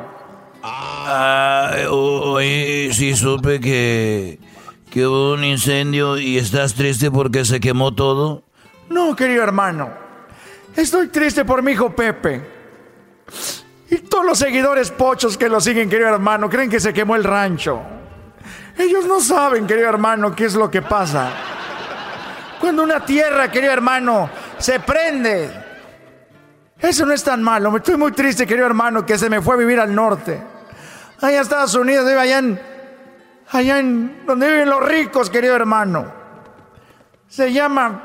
Ah, hoy sí supe que, que hubo un incendio y estás triste porque se quemó todo. No, querido hermano. Estoy triste por mi hijo Pepe. Y todos los seguidores pochos que lo siguen, querido hermano, creen que se quemó el rancho. Ellos no saben, querido hermano, qué es lo que pasa. Cuando una tierra, querido hermano, se prende. Eso no es tan malo. Estoy muy triste, querido hermano, que se me fue a vivir al norte. Allá en Estados Unidos, allá en, allá en donde viven los ricos, querido hermano. Se llama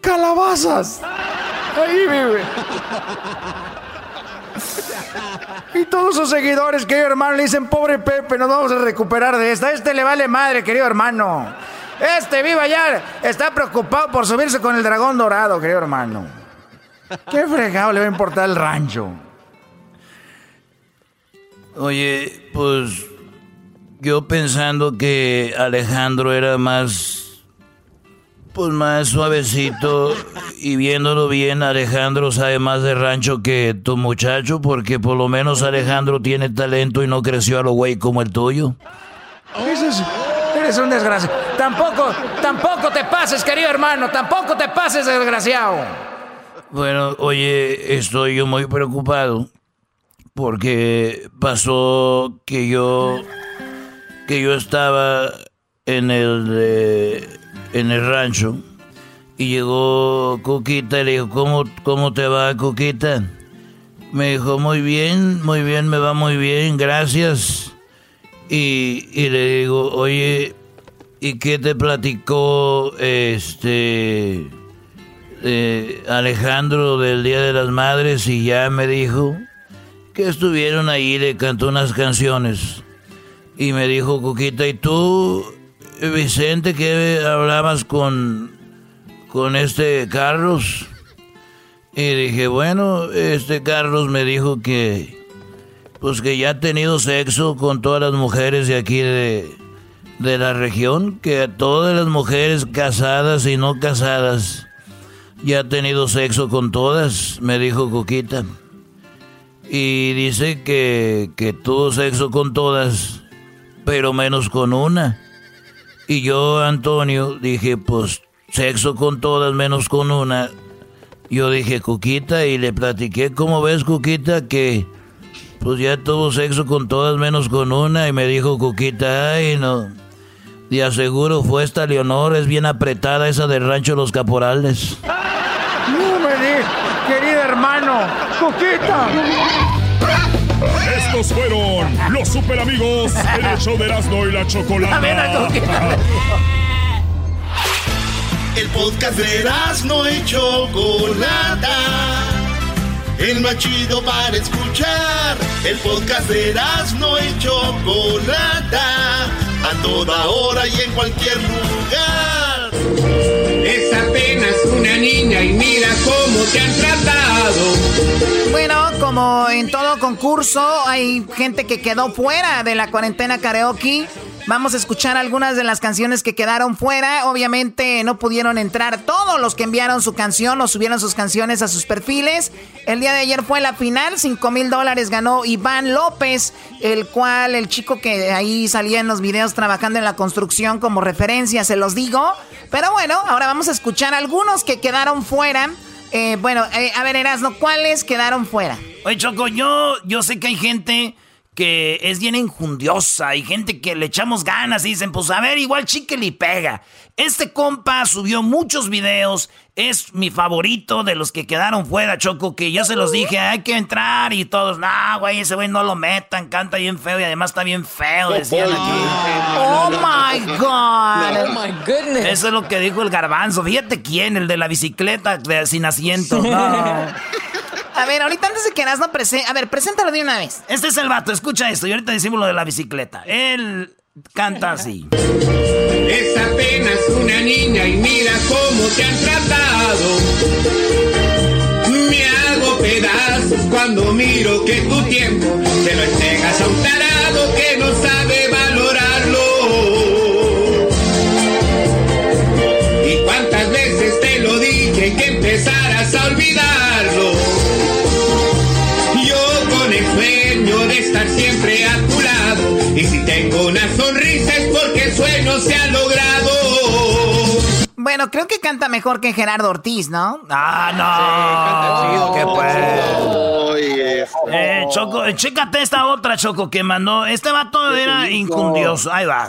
calabazas. Ahí vive. Y todos sus seguidores, querido hermano, le dicen, pobre Pepe, nos vamos a recuperar de esta. Este le vale madre, querido hermano. Este viva allá, está preocupado por subirse con el dragón dorado, querido hermano. ¿Qué fregado le va a importar el rancho? Oye, pues yo pensando que Alejandro era más pues más suavecito y viéndolo bien, Alejandro sabe más de rancho que tu muchacho, porque por lo menos Alejandro tiene talento y no creció a lo güey como el tuyo. eres un desgraciado. Tampoco, tampoco te pases, querido hermano, tampoco te pases, desgraciado. Bueno, oye, estoy yo muy preocupado porque pasó que yo que yo estaba en el en el rancho y llegó Cuquita y le dijo, ¿cómo, cómo te va Cuquita? Me dijo, muy bien, muy bien, me va muy bien, gracias. Y, le digo, oye, ¿y qué te platicó este eh, Alejandro del Día de las Madres? Y ya me dijo que estuvieron ahí, le cantó unas canciones. Y me dijo, Cuquita, ¿y tú Vicente, que hablabas con, con este Carlos? Y dije, bueno, este Carlos me dijo que, pues que ya ha tenido sexo con todas las mujeres de aquí de, de la región, que todas las mujeres casadas y no casadas ya ha tenido sexo con todas, me dijo Coquita. Y dice que, que tuvo sexo con todas, pero menos con una. Y yo, Antonio, dije, pues sexo con todas menos con una. Yo dije, Cuquita, y le platiqué, ¿cómo ves, Cuquita? Que Pues ya tuvo sexo con todas menos con una y me dijo Cuquita, ay no. Y aseguro fue esta Leonor, es bien apretada esa del rancho Los Caporales. No me querido hermano, Cuquita. Estos fueron los super amigos en el show de Erasmo y la Chocolata. El podcast de Erasmo y Chocolata. El más chido para escuchar. El podcast de Erasmo y Chocolata. A toda hora y en cualquier lugar. Niña y mira cómo te han tratado. Bueno, como en todo concurso, hay gente que quedó fuera de la cuarentena karaoke. Vamos a escuchar algunas de las canciones que quedaron fuera. Obviamente no pudieron entrar todos los que enviaron su canción o subieron sus canciones a sus perfiles. El día de ayer fue la final. 5 mil dólares ganó Iván López, el cual el chico que ahí salía en los videos trabajando en la construcción como referencia, se los digo. Pero bueno, ahora vamos a escuchar algunos que quedaron fuera. Eh, bueno, eh, a ver, Erasno, ¿cuáles quedaron fuera? Oye, Choco, yo, yo sé que hay gente que es bien injundiosa y gente que le echamos ganas y dicen, pues a ver, igual chique y pega. Este compa subió muchos videos, es mi favorito de los que quedaron fuera, Choco, que ya se los dije, hay que entrar y todos, no, güey, ese güey no lo metan, canta bien feo y además está bien feo, decían aquí. Oh my God. Oh my goodness. Eso es lo que dijo el garbanzo. Fíjate quién, el de la bicicleta de, sin asiento. No. A ver, ahorita antes de que no presente. A ver, preséntalo de una vez. Este es el vato, escucha esto. Y ahorita decimos lo de la bicicleta. Él canta así. Es apenas una niña y mira cómo te han tratado. Me hago pedazos cuando miro que tu tiempo te lo entregas a un tarado que no sabe valorarlo. Y cuántas veces te lo dije que empezaras a olvidarlo Y si tengo una sonrisa es porque el sueño se ha logrado. Bueno, creo que canta mejor que Gerardo Ortiz, ¿no? Ah, no. Sí, canta chido, qué pues. Eh, Choco, eh, chécate esta otra, Choco, que mandó. Este vato era incundioso. Ahí va.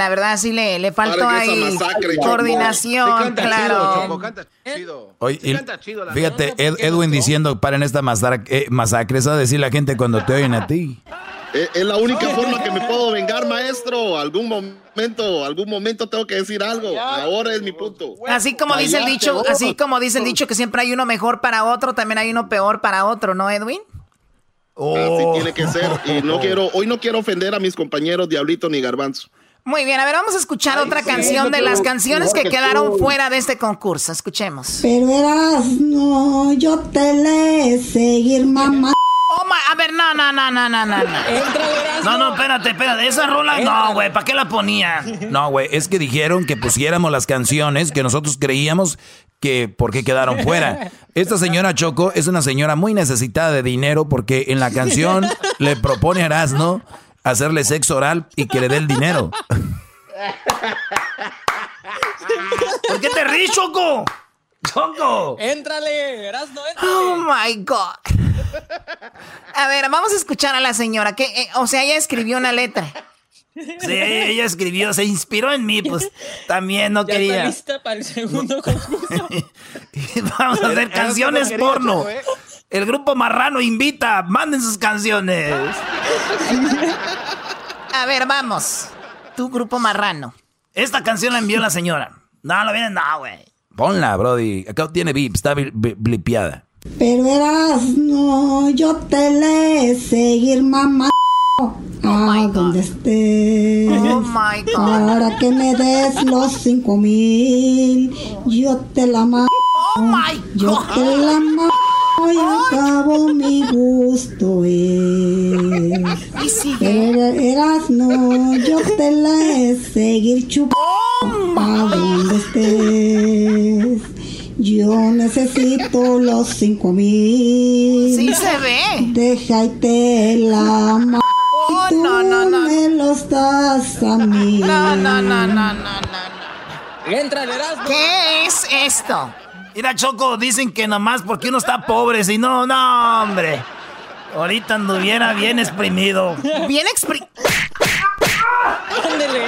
La verdad sí le, le faltó ahí coordinación, claro. fíjate, Edwin diciendo, paren esta masacre, eh, masacre, eso a decir la gente cuando te oyen a ti. Eh, es, la única forma que me puedo vengar, maestro. Algún momento, algún momento tengo que decir algo. Ahora es mi punto. Así como dice el dicho, así como dice el dicho que siempre hay uno mejor para otro, también hay uno peor para otro, ¿no, Edwin? Así tiene que ser. Y no quiero, hoy no quiero ofender a mis compañeros Diablito ni Garbanzo. Muy bien, a ver, vamos a escuchar otra canción de las canciones que, quedaron fuera de este concurso. Escuchemos. Pero verás, no, yo te le seguir mamá. Oh my, a ver, no, no, no, no, no, no. No, no, espérate, espérate. Esa rola, no, güey, ¿para qué la ponía? No, güey, es que dijeron que pusiéramos las canciones que nosotros creíamos que por qué quedaron fuera. Esta señora Choco es una señora muy necesitada de dinero porque en la canción le propone a Erasmo hacerle sexo oral y que le dé el dinero. ¿Por qué te ríes, Choco? Choco. Éntrale, Erasno, Oh my God. A ver, vamos a escuchar a la señora. Que, eh, o sea, ella escribió una letra. Sí, ella escribió, se inspiró en mí, pues también no quería. lista para el segundo concurso. Vamos a hacer canciones porno. ¿eh? El grupo Marrano invita, manden sus canciones. A ver, vamos. Tu grupo Marrano. Esta canción la envió la señora. No, no viene, no, güey. Ponla, Brody. Acá tiene VIP, está blipeada. Pero verás, no, yo te le seguir mamá. a donde estés. Oh my God. Para que me des los cinco mil, yo te la mando. Oh my Yo God. te la mando y al cabo mi gusto es. Y sigue. Era- Eras no, yo te la he seguir chupando a donde estés. Yo necesito los cinco mil. Sí se ve. Deja y te la mando. Oh, Tú no, no, no. me los das a mí. No, no, no, no, no, no. Entra. ¿Qué es esto? Mira, Choco, dicen que nomás porque uno está pobre, si no, no, hombre. Ahorita anduviera bien exprimido. Bien expri... Ándele.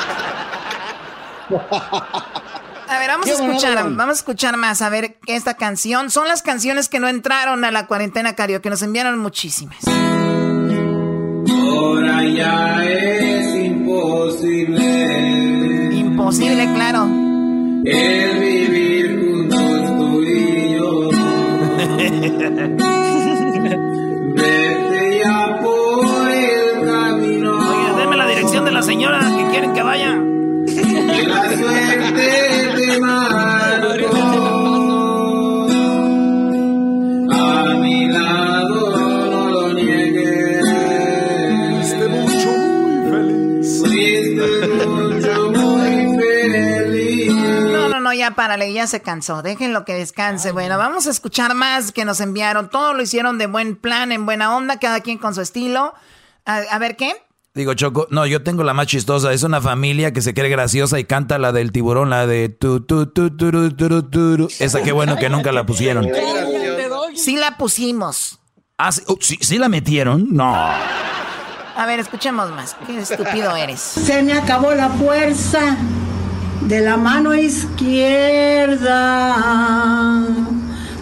A ver, vamos a escuchar, vamos a escuchar más, a ver esta canción. Son las canciones que no entraron a la cuarentena karaoke, nos enviaron muchísimas. Ahora ya es imposible Imposible, claro. el vivir Vete ya por el camino. Oye, denme la dirección de la señora que quieren que vaya. Que la suerte te ya párale, ya se cansó. Déjenlo que descanse. Bueno, vamos a escuchar más que nos enviaron. Todo lo hicieron de buen plan, en buena onda, cada quien con su estilo. A, a ver, ¿qué? Digo, Choco, no, yo tengo la más chistosa. Es una familia que se cree graciosa y canta la del tiburón, la de tu, tu, tu, turu, turu, turu. Esa qué bueno que nunca la pusieron. Sí la pusimos. Ah, sí, oh, ¿sí, sí la metieron? No. A ver, escuchemos más. Qué estúpido eres. Se me acabó la fuerza de la mano izquierda.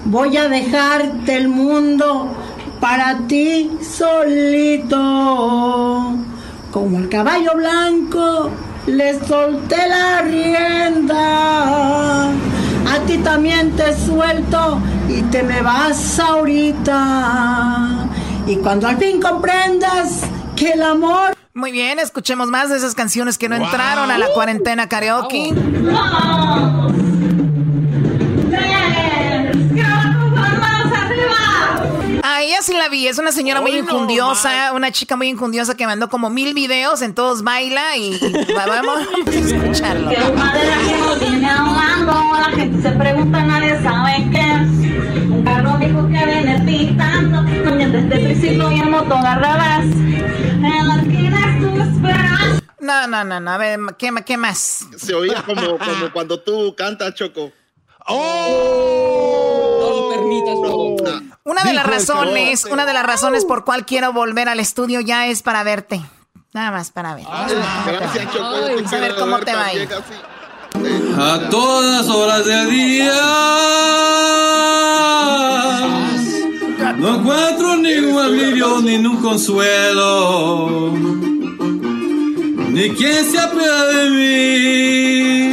Voy a dejarte el mundo para ti solito. Como el caballo blanco le solté la rienda. A ti también te suelto y te me vas ahorita. Y cuando al fin comprendas que el amor Muy bien, escuchemos más de esas canciones que no entraron a la cuarentena karaoke. A ella sí la vi, es una señora muy injundiosa, una chica muy injundiosa que mandó como mil videos, en todos baila y, y va- vamos a escucharlo. Que no viene hablando, la gente se pregunta, nadie sabe qué es. Que viene pitando, desde triciclo y. En la esquina. No, no, no, no, a ver, ¿qué, qué más? Se oía como, como cuando tú cantas, Choco. No lo permitas, Choco. Una de las Dijo razones, una de las razones por cual quiero volver al estudio ya es para verte. Nada más para ver. Gracias, Choco. Vamos a ver cómo te va a también ir. A todas horas del día. No encuentro ningún alivio ni ningún consuelo. Ni quien se apiade de mí.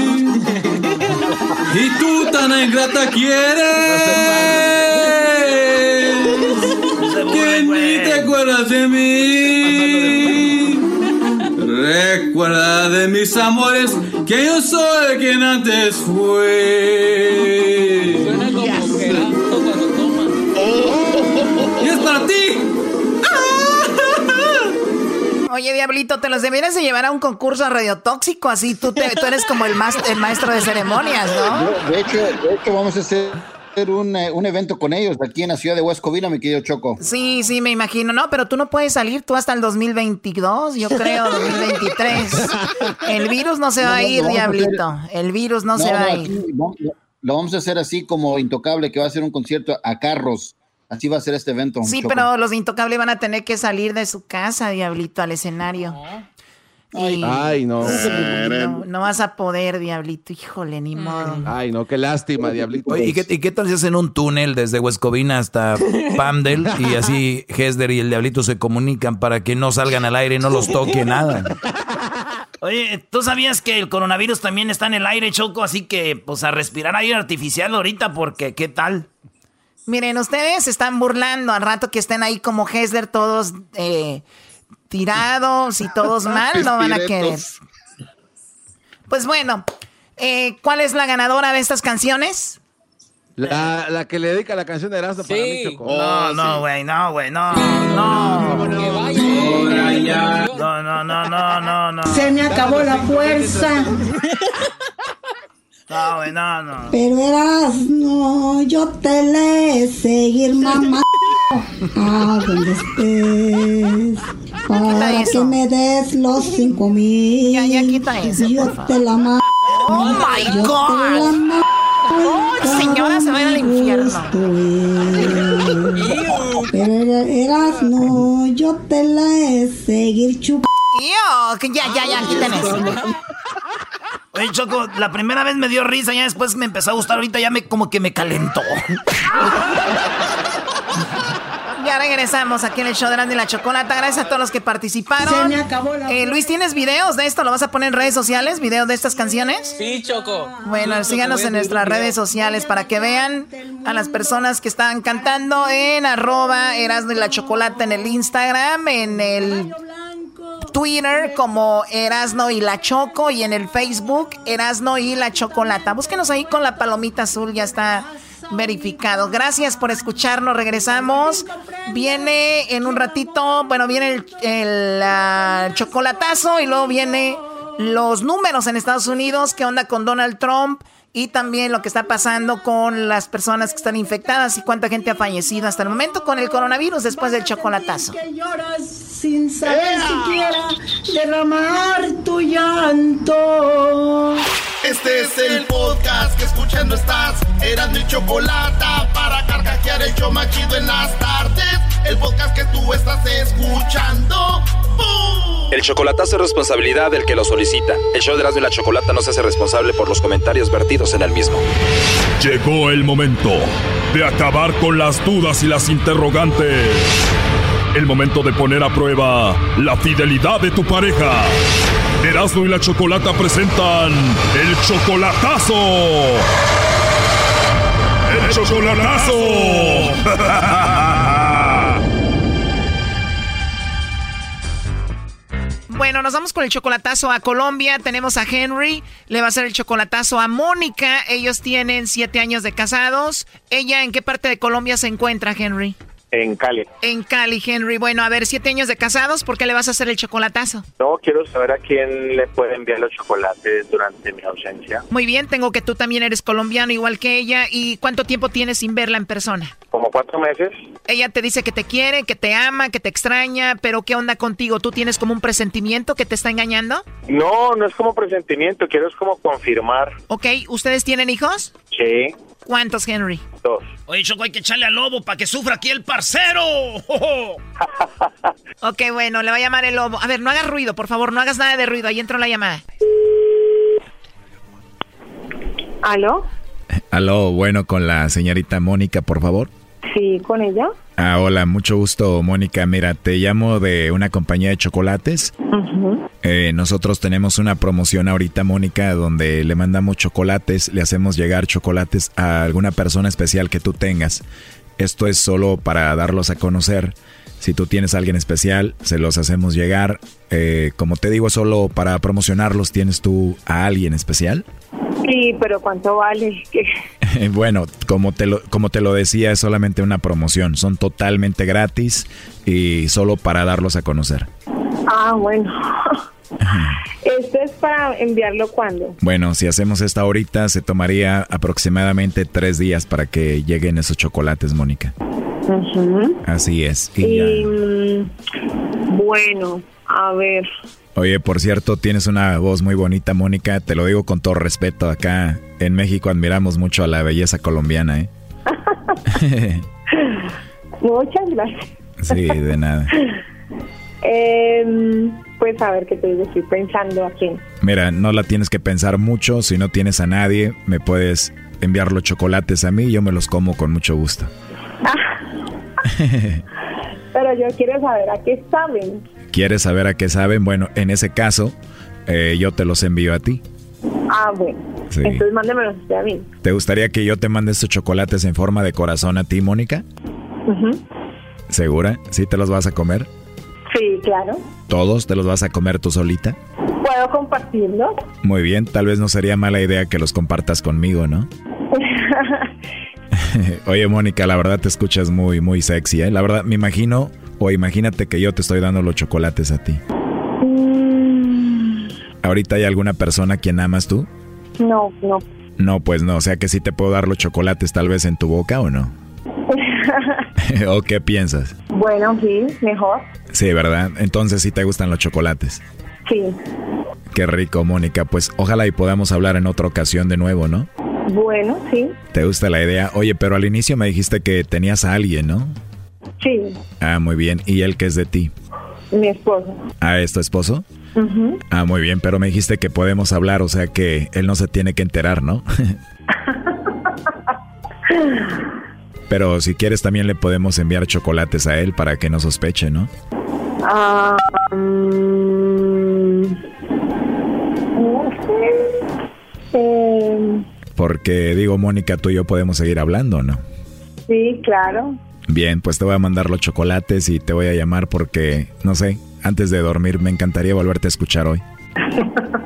Y tú tan ingrata quieres que ni te acuerdas de mí Recuerda de mis amores que yo soy quien antes fue. Suena como Gerardo cuando toma. Y es para ti. Oye, Diablito, te los deberías de llevar a un concurso a Radio Tóxico, así tú, te- tú eres como el maestro de ceremonias, ¿no? De hecho, de hecho, vamos a hacer un, eh, un evento con ellos aquí en la ciudad de Huescovina, mi querido Choco. Sí, sí, me imagino, ¿no? Pero tú no puedes salir tú hasta el 2022, yo creo, 2023. El virus no se va a No, ir, a hacer- Diablito. El virus no, No, se va a ir. lo vamos a hacer así como Intocable, que va a hacer un concierto a carros. Así va a ser este evento. Sí, Choco. pero los de Intocable van a tener que salir de su casa, Diablito, al escenario. Ay, no. no. no vas a poder, Diablito, híjole, ni modo. Ay, no, qué lástima, diablito. Oye, ¿y qué, y qué tal si hacen un túnel desde Huescovina hasta Pamdel y así Hesder y el Diablito se comunican para que no salgan al aire y no los toque nada? Oye, ¿tú sabías que el coronavirus también está en el aire, Choco? Así que, pues, a respirar aire artificial ahorita, porque, ¿qué tal? Miren, ustedes se están burlando al rato que estén ahí como Hesler todos eh, tirados y todos mal, no van a querer. Pues bueno, eh, ¿cuál es la ganadora de estas canciones? La, la que le dedica la canción de Erasmo para mí, Choco. no, no, güey, no, güey, no, no. No, no, no, no, no, no. Se me acabó la fuerza. No, güey, no, no. Pero eras, no, yo te le seguir mamá a donde estés. Para que me des los cinco mil. Ya, ya quita eso, Yo te la mando. Oh my Yo te la God. Oh, señora, se va a ir al infierno. Pero era- eras, no, yo te la he seguir chupando. Ya, ya, ya, eso. Oye, Choco, la primera vez me dio risa, ya después me empezó a gustar, ahorita ya me como que me calentó. Ya regresamos aquí en el show de y la Chocolata. Gracias a todos los que participaron. Se me acabó la Eh, Luis, ¿tienes videos de esto? ¿Lo vas a poner en redes sociales? ¿Videos de estas canciones? Sí, Choco. Bueno, síganos en nuestras redes sociales para que vean a las personas que están cantando en arroba Erasmo y la Chocolata en el Instagram, en el Twitter como Erasno y la Choco y en el Facebook Erasno y la Chocolata. Búsquenos ahí con la palomita azul, ya está verificado. Gracias por escucharnos, regresamos. Viene en un ratito, bueno, viene el, el, ah, chocolatazo y luego viene los números en Estados Unidos, qué onda con Donald Trump y también lo que está pasando con las personas que están infectadas y cuánta gente ha fallecido hasta el momento con el coronavirus después del chocolatazo. Que lloras sin saber siquiera derramar tu llanto. Este es el podcast que escuchando estás. Eran mi chocolate para carcajear el show más chido en las tardes. El podcast que tú estás escuchando. ¡Bum! El chocolatazo es responsabilidad del que lo solicita. El show de Erasmo y la Chocolata no se hace responsable por los comentarios vertidos en el mismo. Llegó el momento de acabar con las dudas y las interrogantes. El momento de poner a prueba la fidelidad de tu pareja. Erasmo y la Chocolata presentan el chocolatazo. ¡El chocolatazo! Bueno, nos vamos con el chocolatazo a Colombia. Tenemos a Henry, le va a hacer el chocolatazo a Mónica. Ellos tienen siete años de casados. ¿Ella en qué parte de Colombia se encuentra, Henry? En Cali. En Cali, Henry. Bueno, a ver, siete años de casados, ¿por qué le vas a hacer el chocolatazo? No, quiero saber a quién le puede enviar los chocolates durante mi ausencia. Muy bien, tengo que tú también eres colombiano igual que ella. ¿Y cuánto tiempo tienes sin verla en persona? Como cuatro meses. Ella te dice que te quiere, que te ama, que te extraña, pero ¿qué onda contigo? ¿Tú tienes como un presentimiento que te está engañando? No, no es como presentimiento, quiero es como confirmar. Ok, ¿ustedes tienen hijos? Sí, ¿Cuántos, Henry? dos. Oye, Choco, hay que echarle al lobo para que sufra aquí el parcero. Ok, bueno, le va a llamar el lobo. A ver, no hagas ruido, por favor, no hagas nada de ruido. Ahí entró la llamada. ¿Aló? Aló, bueno, con la señorita Mónica, por favor. Sí, con ella. Ah, hola, mucho gusto, Mónica. Mira, te llamo de una compañía de chocolates. Eh, nosotros tenemos una promoción ahorita, Mónica, donde le mandamos chocolates, le hacemos llegar chocolates a alguna persona especial que tú tengas. Esto es solo para darlos a conocer. Si tú tienes a alguien especial, se los hacemos llegar. Eh, como te digo, solo para promocionarlos, ¿tienes tú a alguien especial? Sí, pero ¿cuánto vale? ¿Qué? Bueno, como te, lo, como te lo decía, es solamente una promoción. Son totalmente gratis y solo para darlos a conocer. Ah, bueno. ¿Esto es para enviarlo cuándo? Bueno, si hacemos esta ahorita, se tomaría aproximadamente tres días para que lleguen esos chocolates, Mónica. Así es. Y, mm, bueno, a ver. Oye, por cierto, tienes una voz muy bonita, Mónica. Te lo digo con todo respeto. Acá en México admiramos mucho a la belleza colombiana, ¿eh? Muchas gracias. sí, de nada. Em, pues a ver qué te digo, estoy pensando a quién. Mira, no la tienes que pensar mucho. Si no tienes a nadie, me puedes enviar los chocolates a mí y yo me los como con mucho gusto. Pero yo quiero saber a qué saben. ¿Quieres saber a qué saben? Bueno, en ese caso, eh, yo te los envío a ti. Ah, bueno. Sí. Entonces mándemelos a mí. ¿Te gustaría que yo te mande estos chocolates en forma de corazón a ti, Mónica? ¿Segura? ¿Sí te los vas a comer? Sí, claro. ¿Todos te los vas a comer tú solita? ¿Puedo compartirlos? Muy bien, tal vez no sería mala idea que los compartas conmigo, ¿no? Oye, Mónica, la verdad te escuchas muy, muy sexy, ¿eh? La verdad, me imagino, o imagínate que yo te estoy dando los chocolates a ti. Mm, ¿Ahorita hay alguna persona a quien amas tú? no, no. No, pues no, o sea que sí te puedo dar los chocolates tal vez en tu boca o no. ¿O qué piensas? bueno, sí, mejor. Sí, ¿verdad? Entonces sí te gustan los chocolates. Sí. Qué rico, Mónica. Pues ojalá y podamos hablar en otra ocasión de nuevo, ¿no? Bueno, sí. ¿Te gusta la idea? Oye, pero al inicio me dijiste que tenías a alguien, ¿no? Sí, Ah, muy bien. ¿Y él qué es de ti? mi esposo. Ah, ¿es tu esposo? Ujú. Ah, muy bien, pero me dijiste que podemos hablar, o sea que él no se tiene que enterar, ¿no? pero si quieres también le podemos enviar chocolates a él para que no sospeche, ¿no? Mm, no sé. Eh, Porque digo, Mónica, tú y yo podemos seguir hablando, ¿no? sí, claro. Bien, pues te voy a mandar los chocolates y te voy a llamar porque, no sé, antes de dormir me encantaría volverte a escuchar hoy.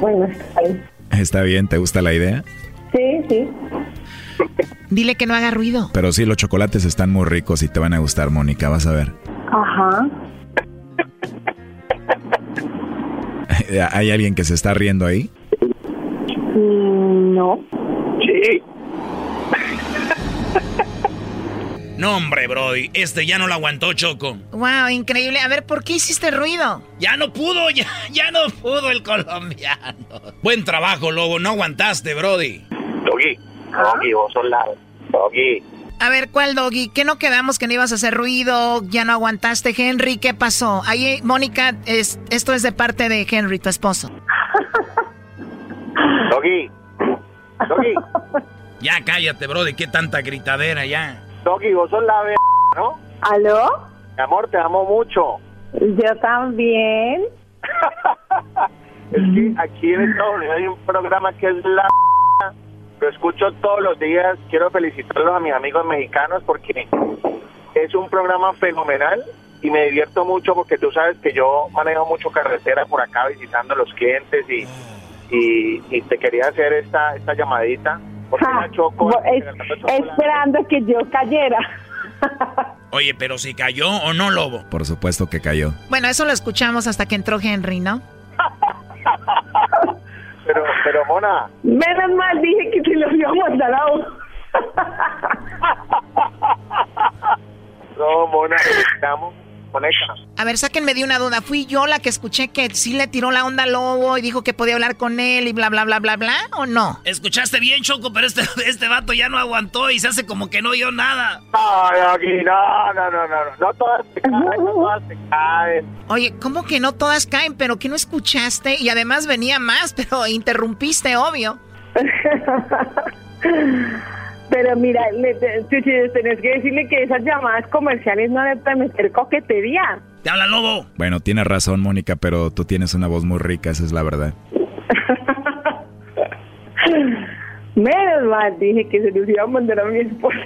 Bueno, está bien. ¿Está bien? ¿Te gusta la idea? Sí, sí. Dile que no haga ruido. Pero sí, los chocolates están muy ricos y te van a gustar, Mónica, vas a ver. Ajá. ¿Hay alguien que se está riendo ahí? Mm, no. Sí. No, hombre, Brody. Este ya no lo aguantó, Choco. Wow, increíble. A ver, ¿por qué hiciste ruido? Ya no pudo, ya, ya no pudo el colombiano. Buen trabajo, Lobo. No aguantaste, Brody. Doggy, Doggy, vos sos la... Doggy. A ver, ¿cuál doggy? ¿Qué no quedamos que no ibas a hacer ruido? ¿Ya no aguantaste, Henry? ¿Qué pasó? Ahí, Mónica, es, esto es de parte de Henry, tu esposo. Doggy. Doggy. Ya cállate, Brody. ¿Qué tanta gritadera ya? Doggy, vos sos la ver... ¿no? ¿Aló? Mi amor, te amo mucho. Yo también. Es que aquí en Estados Unidos hay un programa que es la... Lo escucho todos los días. Quiero felicitarlos a mis amigos mexicanos porque es un programa fenomenal y me divierto mucho porque tú sabes que yo manejo mucho carretera por acá visitando a los clientes y, y, y te quería hacer esta, esta llamadita. Porque Ja, bo- es- esperando que yo cayera. Oye, pero si cayó o no, Lobo. Por supuesto que cayó. Bueno, eso lo escuchamos hasta que entró Henry, ¿no? Pero, pero Mona, Menos mal dije que se lo iba a mandar a uno. no, Mona, estamos A ver, sáquenme de una duda. ¿Fui yo la que escuché que sí le tiró la onda al lobo y dijo que podía hablar con él y bla, bla, bla, bla, bla? ¿O no? Escuchaste bien, Choco, pero este, este vato ya no aguantó y se hace como que no oyó nada. Ay, aquí, no, no, no, no, no, no todas se caen, no todas se caen. Oye, ¿cómo que no todas caen? ¿Pero que no escuchaste? Y además venía más, pero interrumpiste, obvio. Pero mira, le, te- tú tienes tenés que decirle que esas llamadas comerciales no deben permitir coquetería. Te habla Lobo. Bueno, tienes razón, Mónica, pero tú tienes una voz muy rica, esa es la verdad. Menos mal dije que se los iba a mandar a mi esposo.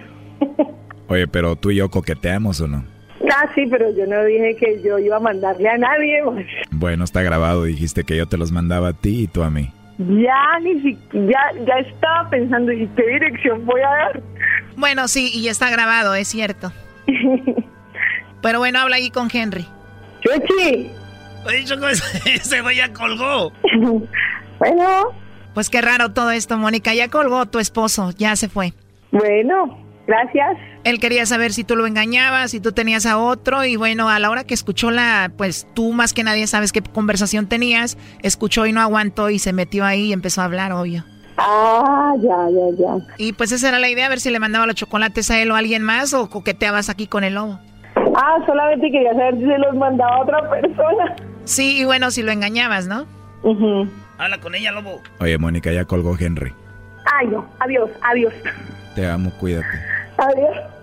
Oye, pero tú y yo coqueteamos o no? Ah, sí, pero yo no dije que yo iba a mandarle a nadie. pues. Bueno, está grabado, dijiste que yo te los mandaba a ti y tú a mí. Ya ni si, ya, ya estaba pensando, ¿y qué dirección voy a dar? Bueno, sí, y está grabado, es cierto. Pero bueno, habla ahí con Henry. ¡Chuchi! Oye, Choco, ese, ese güey ya colgó. Bueno. Pues qué raro todo esto, Mónica. Ya colgó tu esposo, ya se fue. Bueno, gracias. Él quería saber si tú lo engañabas, si tú tenías a otro y bueno, a la hora que escuchó la, pues tú más que nadie sabes qué conversación tenías, escuchó y no aguantó y se metió ahí y empezó a hablar, obvio. Ah, ya, ya, ya. Y pues esa era la idea, a ver si le mandaba los chocolates a él o a alguien más o coqueteabas aquí con el lobo. Ah, solamente quería saber si se los mandaba a otra persona. Sí, y bueno, si lo engañabas, ¿no? Habla con ella, Lobo. Oye, Mónica, ya colgó Henry. Ay, no. Adiós, adiós. Te amo, cuídate. Adiós.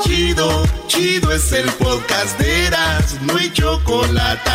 Chido, chido es el podcast de Eras, no hay chocolate.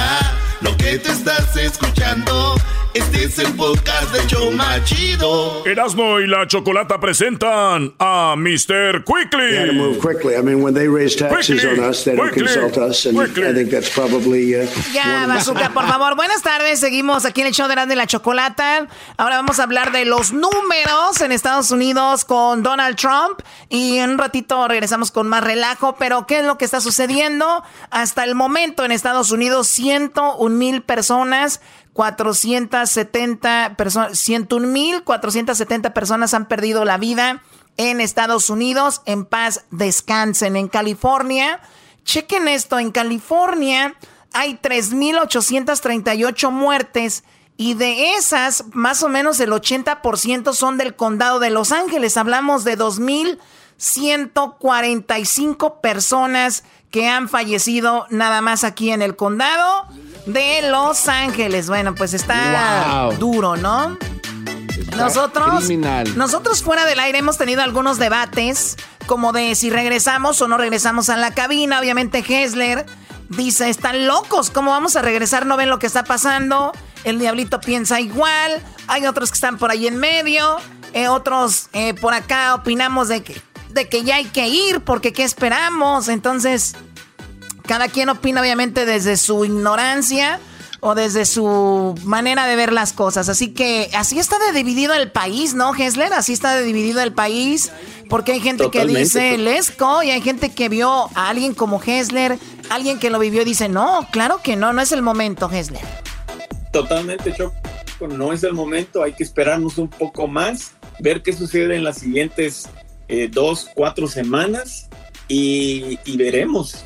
Lo que te estás escuchando, este es el podcast de Choma Chido. Erasmo y la Chocolata presentan a Mr. Quickly. We had to move quickly. I mean, when they raise taxes Quickly, on us, they don't quickly, consult us, and quickly. I think that's probably. Uh, Ya, Bazooka, por favor. Buenas tardes. Seguimos aquí en el show de Erasmo y la Chocolata. Ahora vamos a hablar de los números en Estados Unidos con Donald Trump. Y en un ratito regresamos con más relajo. Pero, ¿qué es lo que está sucediendo? Hasta el momento en Estados Unidos, 101 mil personas. 470 personas, 101 mil 470 personas han perdido la vida en Estados Unidos. En paz descansen. En California, chequen esto, en California hay 3.838 muertes y de esas, más o menos el 80% son del condado de Los Ángeles. Hablamos de 2.145 personas que han fallecido nada más aquí en el condado de Los Ángeles. Bueno, pues está Wow. duro, ¿no? Nosotros, criminal. nosotros fuera del aire hemos tenido algunos debates, como de si regresamos o no regresamos a la cabina. Obviamente Hessler dice, están locos, ¿cómo vamos a regresar? ¿No ven lo que está pasando? El diablito piensa igual. Hay otros que están por ahí en medio. eh, otros eh, por acá opinamos de que, de que ya hay que ir porque ¿qué esperamos? Entonces, cada quien opina obviamente desde su ignorancia o desde su manera de ver las cosas. Así que así está de dividido el país, ¿no, Hessler? Así está de dividido el país. Porque hay gente Totalmente. que dice Lesco y hay gente que vio a alguien como Hessler, alguien que lo vivió y dice, no, claro que no, no es el momento, Hessler. Totalmente, Choco. No es el momento, hay que esperarnos un poco más, ver qué sucede en las siguientes eh, dos, cuatro semanas y, y veremos.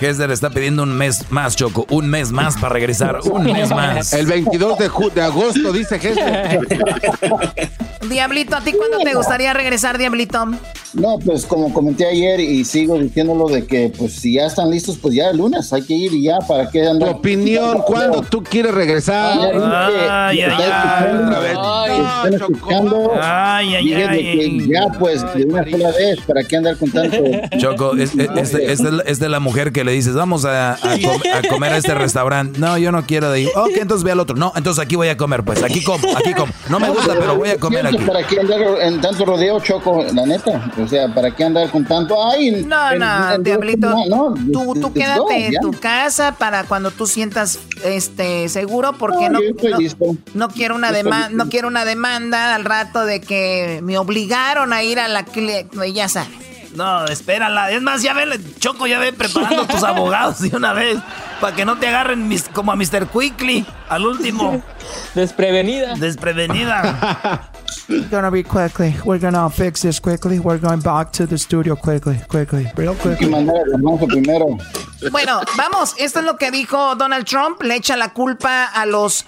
Hesler está pidiendo un mes más, Choco. Un mes más para regresar. Un mes más. El 22 de, de agosto, dice Jesús. Diablito, ¿a ti cuándo te gustaría regresar, Diablito? No, pues como comenté ayer y sigo diciéndolo de que pues si ya están listos, pues ya el lunes hay que ir y ya para qué Tu andar. opinión, ¿cuándo tú quieres regresar? Ay, ay, ay. Ay, ay, ay. ya pues de una sola vez, ¿para qué andar con tanto? Choco, es, es- es de, es de- es de la mujer que le dices, vamos a, a com- a comer a este restaurante. No, yo no quiero de ir. Ok, entonces ve al otro. No, entonces aquí voy a comer, pues. Aquí como, aquí como. No me gusta, pero voy a comer aquí. ¿Para qué andar en tanto rodeo, Choco? La neta. O sea, ¿para qué andar con tanto? Ay, No, no, Diablito. no, no, tú tú no, quédate en tu casa para cuando tú sientas este seguro porque No, no, no, quiero una demanda, no quiero una demanda al rato de que me obligaron a ir a la ya sabes. No, espérala. Es más, ya ve, Choco, ya ve preparando tus abogados de una vez. Para que no te agarren mis- como a Mr. Quickly, al último. Desprevenida. Desprevenida. Gonna be quickly. We're gonna fix this quickly. We're going back to the studio quickly, quickly, real quickly. Bueno, vamos, esto es lo que dijo Donald Trump, le echa la culpa a los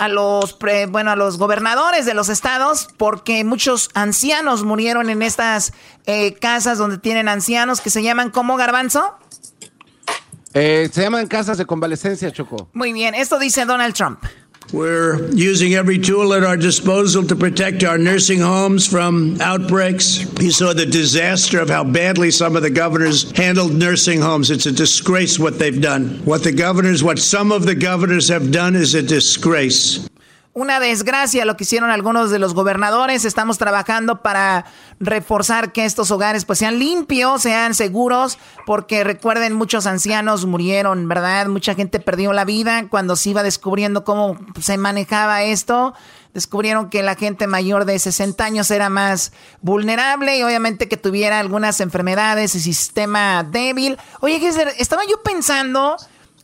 a los pre- bueno, a los gobernadores de los estados porque muchos ancianos murieron en estas eh, casas donde tienen ancianos que se llaman como garbanzo. Eh, se llaman casas de convalecencia, Choco. Muy bien, esto dice Donald Trump. We're using every tool at our disposal to protect our nursing homes from outbreaks. You saw the disaster of how badly some of the governors handled nursing homes. It's a disgrace what they've done. What the governors, what some of the governors have done is a disgrace. Una desgracia lo que hicieron algunos de los gobernadores. Estamos trabajando para reforzar que estos hogares pues sean limpios, sean seguros, porque recuerden muchos ancianos murieron, ¿verdad? Mucha gente perdió la vida cuando se iba descubriendo cómo se manejaba esto. Descubrieron que la gente mayor de 60 años era más vulnerable y obviamente que tuviera algunas enfermedades y sistema débil. Oye, Gisler, estaba yo pensando,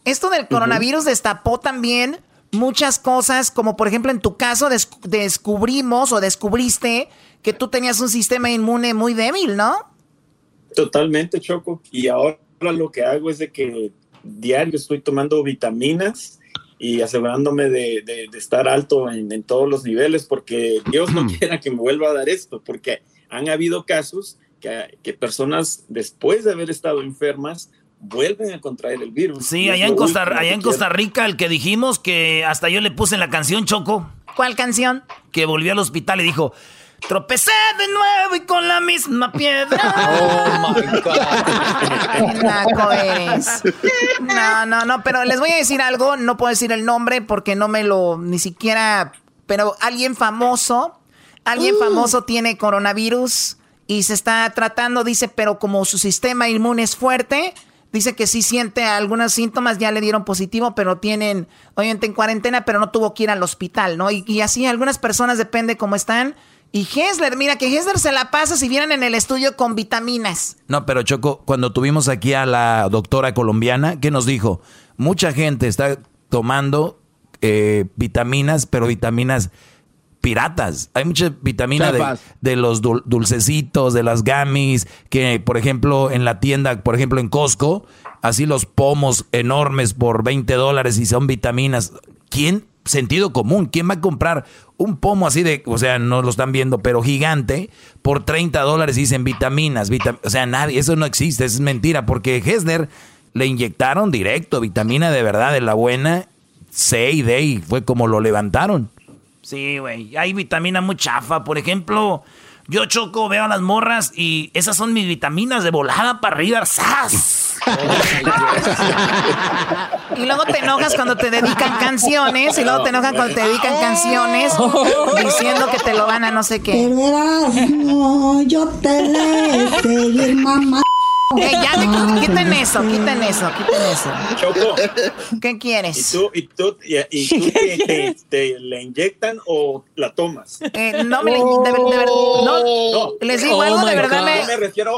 esto del coronavirus destapó también muchas cosas, como por ejemplo en tu caso des- descubrimos o descubriste que tú tenías un sistema inmune muy débil, ¿no? Totalmente, Choco. Y ahora lo que hago es de que diario estoy tomando vitaminas y asegurándome de, de, estar alto en, en, todos los niveles, porque Dios no quiera que me vuelva a dar esto, porque han habido casos que, que personas después de haber estado enfermas vuelven a contraer el virus. Sí, allá en, Costa, allá en Costa Rica, el que dijimos que hasta yo le puse en la canción Choco. ¿Cuál canción? Que volvió al hospital y dijo, Tropecé de nuevo y con la misma piedra. Oh my God. Naco eres. No, no, no, pero les voy a decir algo. No puedo decir el nombre porque no me lo ni siquiera. Pero alguien famoso, alguien uh. famoso tiene coronavirus y se está tratando, dice, pero como su sistema inmune es fuerte, dice que sí siente algunos síntomas, ya le dieron positivo, pero tienen, obviamente en cuarentena, pero no tuvo que ir al hospital, ¿no? Y, y así algunas personas, depende cómo están y Hesler, mira que Hesler se la pasa si vienen en el estudio con vitaminas. No, pero Choco, cuando tuvimos aquí a la doctora colombiana, ¿qué nos dijo? Mucha gente está tomando eh, vitaminas, pero vitaminas piratas. Hay mucha vitamina de, los dulcecitos, de las gamis, que por ejemplo en la tienda, por ejemplo en Costco, así los pomos enormes por 20 dólares y son vitaminas. ¿Quién sentido común. ¿Quién va a comprar un pomo así de, o sea, no lo están viendo, pero gigante, por 30 dólares dicen vitaminas? o sea, nadie, eso no existe, es mentira, porque Hesner le inyectaron directo vitamina de verdad, de la buena, C y D, y fue como lo levantaron. Sí, güey, hay vitamina muy chafa, por ejemplo... Yo choco, veo a las morras y esas son mis vitaminas de volada para arriba. ¡Sas! y luego te enojas cuando te dedican canciones. Y luego te enojas cuando te dedican canciones diciendo que te lo van a no sé qué. no, yo te le seguir mamá. Eh, ya, quiten eso, quiten eso, quiten eso. Choco. ¿Qué quieres? ¿Y tú, y tú, y, tú te, te, le inyectan o la tomas? Eh, no, me, de, de, verdad, no, les digo algo, de verdad me,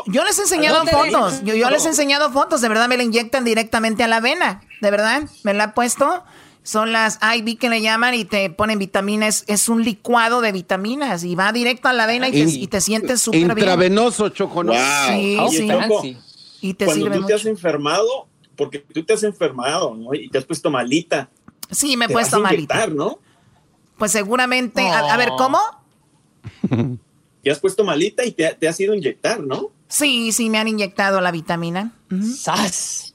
Yo les he enseñado fotos, yo, yo les he enseñado fotos, de verdad me la inyectan directamente a la vena, de verdad, me la ha puesto son las IV que le llaman y te ponen vitaminas. Es un licuado de vitaminas y va directo a la vena y te, y te sientes súper bien. Intravenoso, Choco. Wow. Sí, sí. y te Cuando tú te has enfermado, porque tú te has enfermado, ¿no? Y te has puesto malita. Sí, me he puesto malita. ¿no? Pues seguramente. A, ver, ¿cómo? Te has puesto malita y te, te, has ido a inyectar, ¿no? Sí, sí, me han inyectado la vitamina. ¡Sas!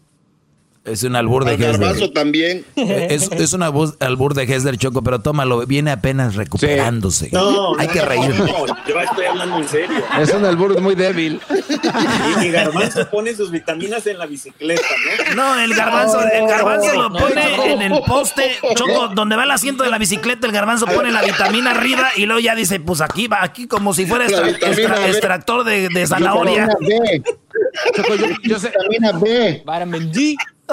Es un albur de Hesler. también. Es, es un albur de Hesler, Choco, pero tómalo, viene apenas recuperándose. No, Hay que reír. No, yo estoy hablando en serio. Es un albur muy débil. Y, Garbanzo pone sus vitaminas en la bicicleta, ¿no? No, el Garbanzo, el garbanzo lo pone en el poste, Choco, donde va el asiento de la bicicleta, el Garbanzo pone la vitamina arriba y luego ya dice, pues aquí va, aquí como si fuera extractor de, de zanahoria. Choco, yo, yo sé. Vitamina B. Vitamin.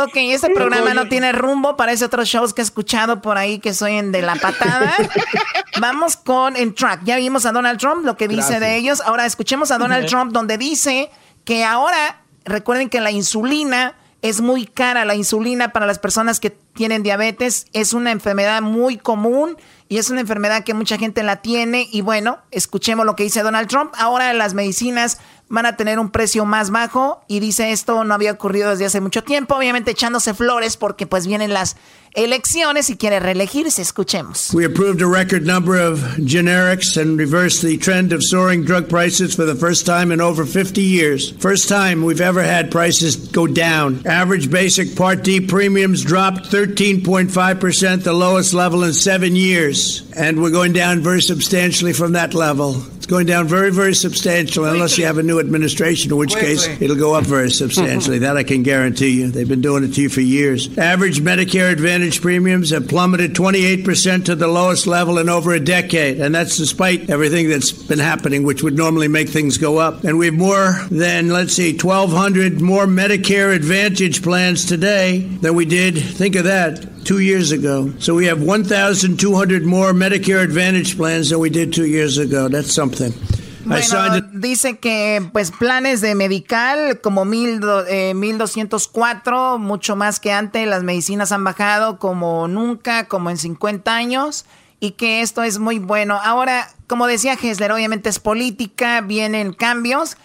Ok, este programa no tiene rumbo, parece otros shows que he escuchado por ahí que soy en de la patada. Vamos con el track. Ya vimos a Donald Trump, lo que dice de ellos. Ahora escuchemos a Donald Trump donde dice que ahora, recuerden que la insulina es muy cara. La insulina para las personas que tienen diabetes es una enfermedad muy común y es una enfermedad que mucha gente la tiene. Y bueno, escuchemos lo que dice Donald Trump. Ahora las medicinas van a tener un precio más bajo y dice esto no había ocurrido desde hace mucho tiempo, obviamente echándose flores porque pues vienen las elecciones y quiere reelegirse. Escuchemos. We approved a record number of generics and reversed the trend of soaring drug prices for the first time in over 50 years. First time we've ever had prices go down. Average basic Part D premiums dropped 13.5%, the lowest level in 7 years, and we're going down very substantially from that level. Going down very very substantially unless you have a new administration, in which case it'll go up very substantially. that I can guarantee you. They've been doing it to you for years. Average Medicare Advantage premiums have plummeted 28% to the lowest level in over a decade, and that's despite everything that's been happening, which would normally make things go up. And we have more than, let's see, 1,200 more Medicare Advantage plans today than we did, think of that, two years ago. So we have 1,200 more Medicare Advantage plans than we did two years ago. That's something. Bueno, dice que pues planes de medical como mil, eh, 1204, mucho más que antes, las medicinas han bajado como nunca, como en 50 años, y que esto es muy bueno. Ahora, como decía Hessler, obviamente es política, vienen cambios,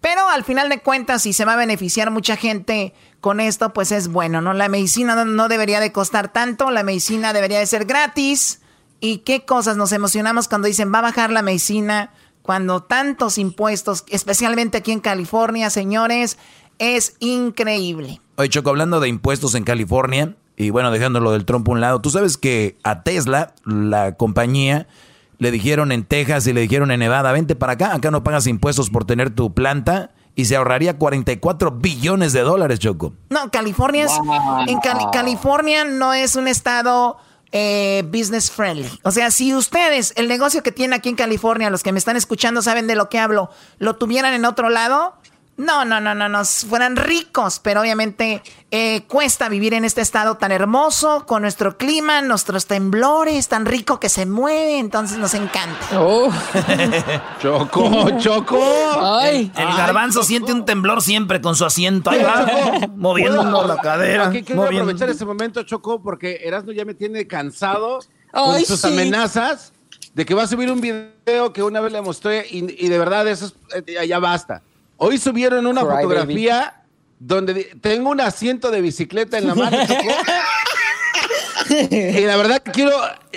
pero al final de cuentas, si se va a beneficiar mucha gente con esto, pues es bueno, ¿no? La medicina no, debería de costar tanto, la medicina debería de ser gratis. ¿Y qué cosas nos emocionamos cuando dicen va a bajar la medicina? Cuando tantos impuestos, especialmente aquí en California, señores, es increíble. Oye, Choco, hablando de impuestos en California, y bueno, dejándolo del trompo a un lado, tú sabes que a Tesla, la compañía, le dijeron en Texas y le dijeron en Nevada, vente para acá, acá no pagas impuestos por tener tu planta y se ahorraría 44 billones de dólares, Choco. No, California es, en California no es un estado eh, business friendly. O sea, si ustedes, el negocio que tienen aquí en California, los que me están escuchando saben de lo que hablo, lo tuvieran en otro lado, no, no, no, no, no, fueran ricos, pero obviamente eh, cuesta vivir en este estado tan hermoso, con nuestro clima, nuestros temblores, tan rico que se mueve, entonces nos encanta. Oh. choco, choco. Ay, el, garbanzo siente un temblor siempre con su asiento. Ahí va, moviendo la cadera. Aquí quiero aprovechar este momento, Choco, porque Erasmo ya me tiene cansado con sus amenazas de que va a subir un video que una vez le mostré y, de verdad eso es, eh, ya basta. Hoy subieron una fotografía donde tengo un asiento de bicicleta en la mano. y la verdad quiero,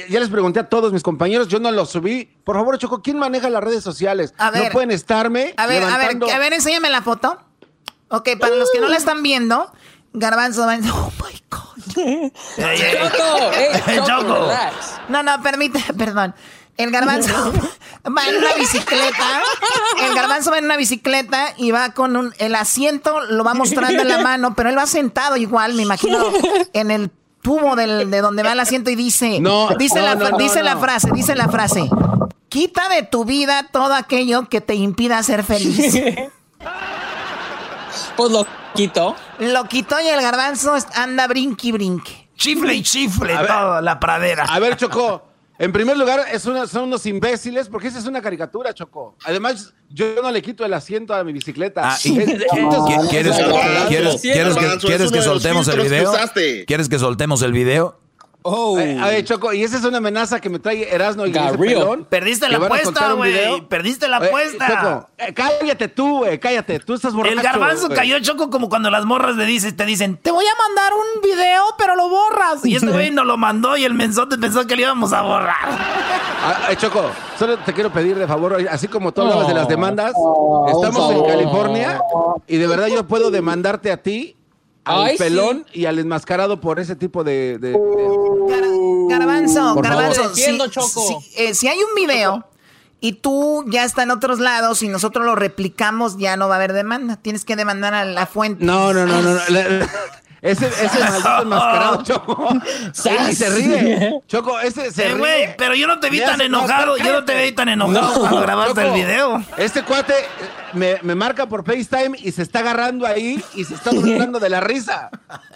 ya les pregunté a todos mis compañeros, yo no lo subí. Por favor, Choco, ¿quién maneja las redes sociales? A ver, no pueden estarme. A ver, a ver, a ver, enséñame la foto. Ok, para los que no la están viendo, Garbanzo va Oh my God. Choco, Choco. No, no, permíteme, perdón. El garbanzo va en una bicicleta. El garbanzo va en una bicicleta y va con un, el asiento, lo va mostrando en la mano, pero él va sentado igual, me imagino, en el tubo del, de donde va el asiento y dice, no, dice, la, dice la frase, dice la frase, quita de tu vida todo aquello que te impida ser feliz. Pues lo quito. Lo quitó y el garbanzo anda brinqui brinque. Chifle y chifle toda la pradera. A ver, Chocó. En primer lugar, es son unos imbéciles porque esa es una caricatura, Choco. Además, yo no le quito el asiento a mi bicicleta. ¿Quieres, que soltemos el video? ¿Quieres que soltemos el video? Oh. Eh, Choco, y esa es una amenaza que me trae Erasmo y pelón. Perdiste la apuesta, güey. Perdiste la apuesta. Choco, eh, cállate tú, güey, cállate. Tú estás borracho. El garbanzo cayó Choco como cuando las morras le dices, te dicen, te voy a mandar un video, pero lo borras. Y este güey no lo mandó y el mensote pensó que le íbamos a borrar. Ah, eh, Choco, solo te quiero pedir de favor, así como tú hablabas de las demandas, estamos en California y de verdad yo puedo demandarte a ti al pelón y al enmascarado por ese tipo de. de, garbanzo, garbanzo. Si, eh, si, hay un video y tú ya está en otros lados y nosotros lo replicamos, ya no va a haber demanda. Tienes que demandar a la fuente. No, no, no, no. Ese, ese maldito enmascarado, Choco. y se ríe. Choco, ese se eh, ríe. pero yo no te vi tan enojado. Yo no te vi tan enojado cuando grabaste el video. Este cuate me, me, marca por FaceTime y se está agarrando ahí y se está burlando de la risa.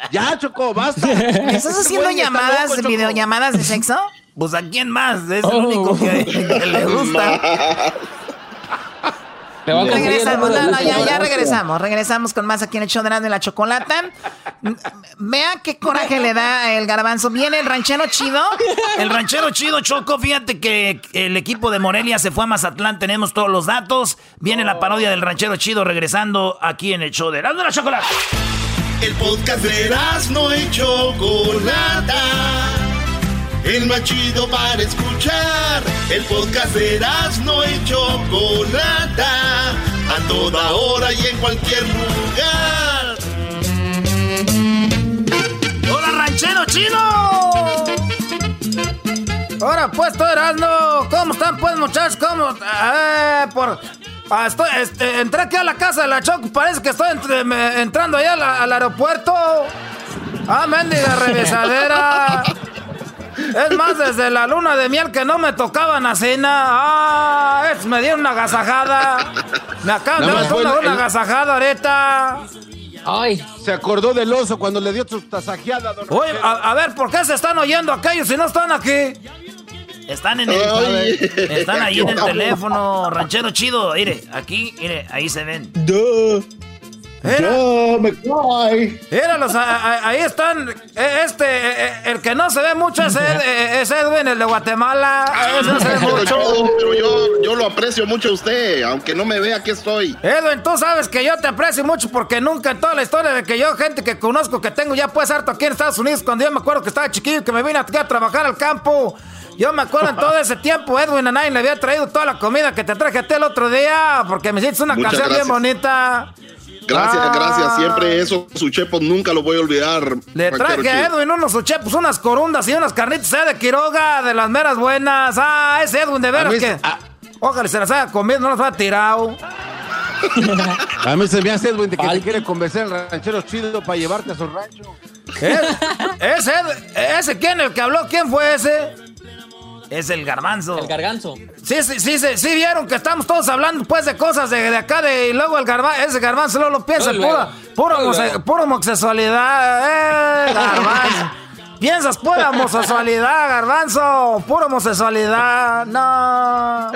Ya, Choco, basta. ¿Estás este haciendo llamadas, videollamadas de sexo? Pues a quién más, es el único que, que le gusta. Regresamos, ya, regresamos. Regresamos con más aquí en el show de la, de la chocolata. Vea qué coraje le da el garbanzo. ¿Viene el ranchero chido? El ranchero chido, Choco. Fíjate que el equipo de Morelia se fue a Mazatlán. Tenemos todos los datos. Viene la parodia del ranchero chido regresando aquí en el show de la chocolata. El podcast de no y Chocolata el más chido para escuchar. El podcast de no y Chocolata, a toda hora y en cualquier lugar. ¡Hola, ranchero chino! Ahora pues, tú Erasmo, ¿cómo están pues muchachos? ¿Cómo? Eh, por... Ah, estoy, este, entré aquí a la casa de la Choco, parece que estoy entrando allá al, aeropuerto. Ah, mendiga revisadera. Es más, desde la luna de miel que no me tocaban a cena. ¡Ah! me dieron una agasajada. Me acaban de dar una, agasajada ahorita. Ay. Se acordó del oso cuando le dio su tasajeada, don Oye, a, ver, ¿por qué se están oyendo aquellos si no están aquí? Están en el. están ahí en el teléfono. Ranchero chido. Mire, aquí, mire, ahí se ven. Yo me cae. Míralos, ahí están. E, este, e, e, el que no se ve mucho es, Edwin, el de Guatemala. Ese no se ve mucho. Pero yo, yo lo aprecio mucho a usted, aunque no me vea, aquí estoy. Edwin, tú sabes que yo te aprecio mucho porque nunca en toda la historia de que yo, gente que conozco, que tengo ya pues harto aquí en Estados Unidos, cuando yo me acuerdo que estaba chiquillo, que me vine aquí a trabajar al campo. Yo me acuerdo en todo ese tiempo, Edwin, a nadie le había traído toda la comida que te traje a ti el otro día, porque me hiciste una canción bien bonita. Gracias, ah. gracias. Siempre eso, su chepo, nunca lo voy a olvidar. Le traje a Edwin unos chepos, unas corundas y unas carnitas ¿eh? de Quiroga, de las meras buenas. Ah, ese Edwin, de veras que. Ah. Ojalá se las haya comido, no las haya tirado. a mí se me hace Edwin de que te quiere convencer al ranchero chido para llevarte a su rancho. ¿Eh? ¿Ese, ese quién? ¿El que habló? ¿Quién fue ese? Es el garbanzo. El garganzo. Sí, sí, sí, sí, vieron que estamos todos hablando pues de cosas de, acá de, y luego el garbanzo, ese garbanzo luego lo piensa, pura, pura, homosexualidad, eh, garbanzo. Piensas pura homosexualidad, garbanzo. Pura homosexualidad. No.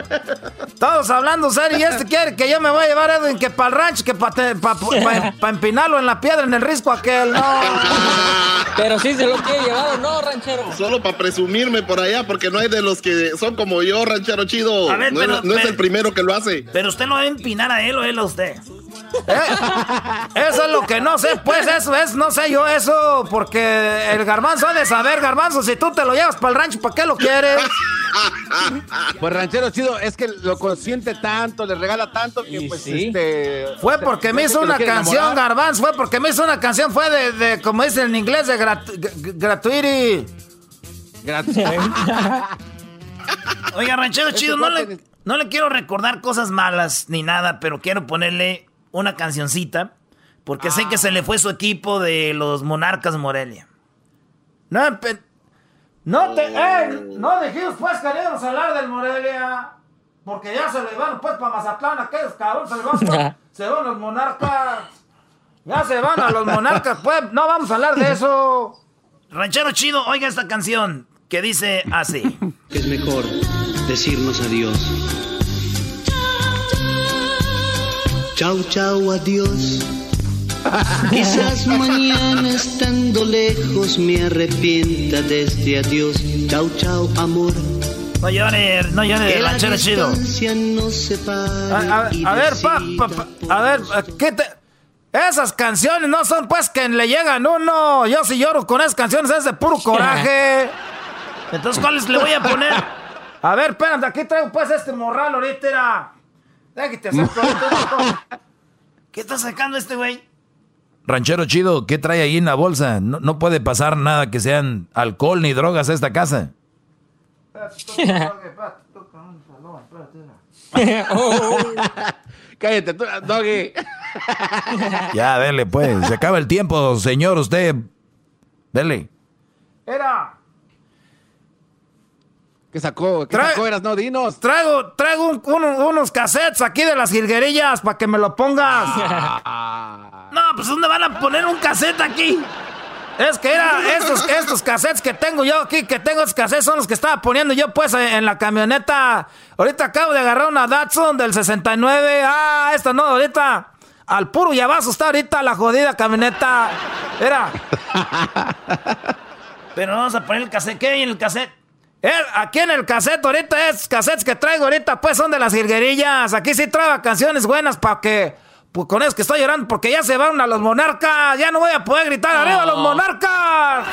Todos hablando serio. Y este quiere que yo me voy a llevar a Edwin que para el rancho, que para pa, empinarlo en la piedra, en el risco aquel. No. Pero sí se lo quiere llevar no, ranchero. Solo para presumirme por allá, porque no hay de los que son como yo, ranchero chido. no, es el primero que lo hace. Pero usted no va a empinar a él o él a usted. ¿Eh? Eso es lo que no sé, pues eso es, no sé yo eso, porque el garbanzo de saber, garbanzo, si tú te lo llevas para el rancho, ¿para qué lo quieres? Pues ranchero chido, es que lo consiente tanto, le regala tanto que pues este... Fue porque me hizo una canción, garbanzo, fue porque me hizo una canción, fue de, como dicen en inglés, de gratuity. Oiga, ranchero chido, no le, no le quiero recordar cosas malas ni nada, pero quiero ponerle una cancioncita, porque sé que se le fue su equipo de los Monarcas Morelia. No, no te, eh, no dijimos pues que íbamos a hablar del Morelia, porque ya se le van pues para Mazatlán, aquellos cabrones se, van, se van los Monarcas. Ya se van a los Monarcas, pues no vamos a hablar de eso. Ranchero chido, oiga esta canción que dice así. Es mejor decirnos adiós Chau, chau, adiós. Quizás mañana estando lejos me arrepienta de este adiós. Chau, chau, amor. No llores, no llores, ranchero chido. a, ver, pa, a ver, ¿qué te...? Esas canciones no son pues que le llegan uno. Yo si lloro con esas canciones es de puro coraje. Entonces, ¿cuáles le voy a poner? A ver, espérate, aquí traigo pues este morral ahorita. ¿Qué está sacando este güey? Ranchero chido, ¿qué trae ahí en la bolsa? No, puede pasar nada que sean alcohol ni drogas a esta casa. Cállate, doggy. ya, dele, pues. Se acaba el tiempo, señor, usted. Dele. Era. ¿Qué sacó? ¿Qué sacó? Eras no, dinos. Traigo, traigo unos cassettes aquí de las jilguerillas para que me lo pongas. no, pues ¿dónde van a poner un cassette aquí? Es que era estos, estos cassettes que tengo yo aquí, que tengo estos cassettes son los que estaba poniendo yo pues en la camioneta. Ahorita acabo de agarrar una Datsun del 69. Ah, esta no, ahorita. Al puro llavazo está ahorita la jodida camioneta. Era. Pero vamos a poner el cassette. ¿Qué hay en el cassette? Eh, aquí en el cassette ahorita es cassettes que traigo ahorita pues son de las jirguerillas. Aquí sí traigo canciones buenas para que pues con eso que estoy llorando porque ya se van a los monarcas. Ya no voy a poder gritar arriba a los monarcas.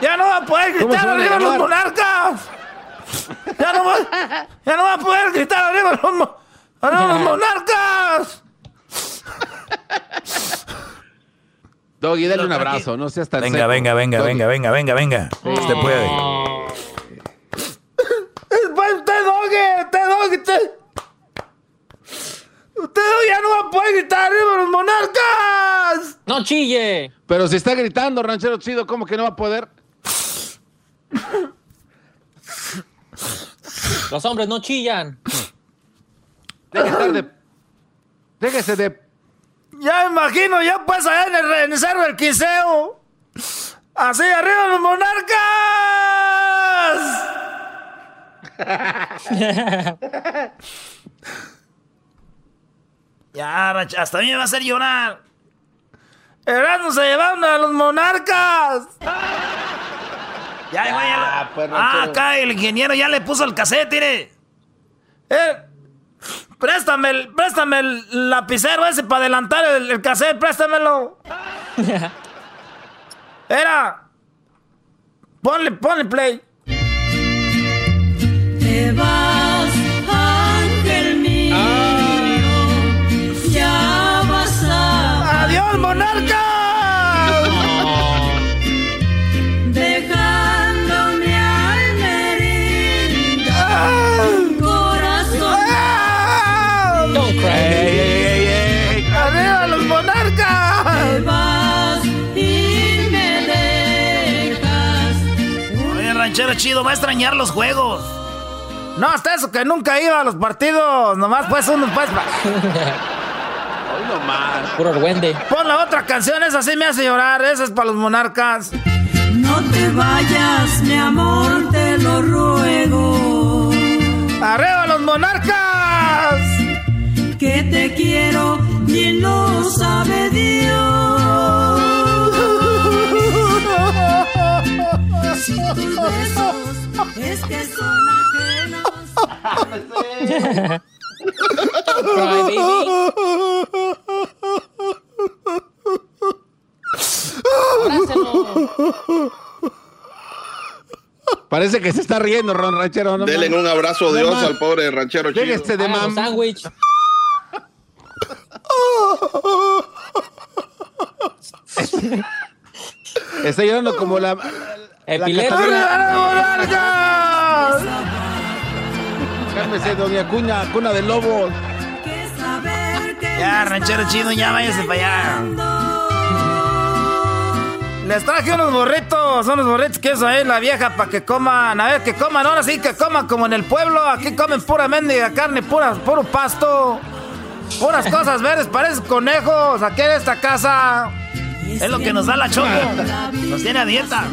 Ya no voy a poder gritar arriba a los monarcas. Ya no voy, ya no voy a poder gritar arriba a los, a los monarcas. Doggy, dale un abrazo, no seas tan Venga, venga, venga, venga, venga, venga, venga. Usted puede. Usted, Doggy, usted, Doggy, usted. Usted ya no va a poder gritar arriba los monarcas. No chille. Pero si está gritando, ranchero chido, ¿cómo que no va a poder? Los hombres no chillan. Déjese de. Déjese de ya me imagino, ya pues allá en el, en del Quiseo. Así arriba los monarcas. Ya, hasta a mí me va a hacer llorar. Erasmo se llevaron a los monarcas. Ya, ya, Ah, acá el ingeniero ya le puso el cassette, mire. Eh, préstame el, préstame el lapicero ese para adelantar el, el cassette, préstamelo. Era. Ponle, ponle play. Chido, va a extrañar los juegos. No, hasta eso, que nunca iba a los partidos. Nomás pues uno, pues. Hoy nomás. Puro argüende. Pon la otra canción, esa sí me hace llorar. Esa es para los monarcas. No te vayas, mi amor, te lo ruego. ¡Arriba los monarcas! Que te quiero y lo sabe Dios. Besos es que son ajenos. Cry, baby. Parece que se está riendo, Ron Ranchero. ¿no? Denle un abrazo de Dios al pobre ranchero chido. Llega este de mam. sándwich. Está llorando como la. Epilepsia. ¡Arriba los! Cálmese, doña Cuña, cuna de lobos. Ya, ranchero chido, ya váyase para allá. Les traje unos burritos, unos burritos que eso ahí la vieja para que coman, a ver que coman, ahora sí que coman como en el pueblo, aquí comen pura mendiga carne, pura, puro pasto, puras cosas verdes, parecen conejos, aquí en esta casa. Es lo que nos da la choco, nos tiene a dieta.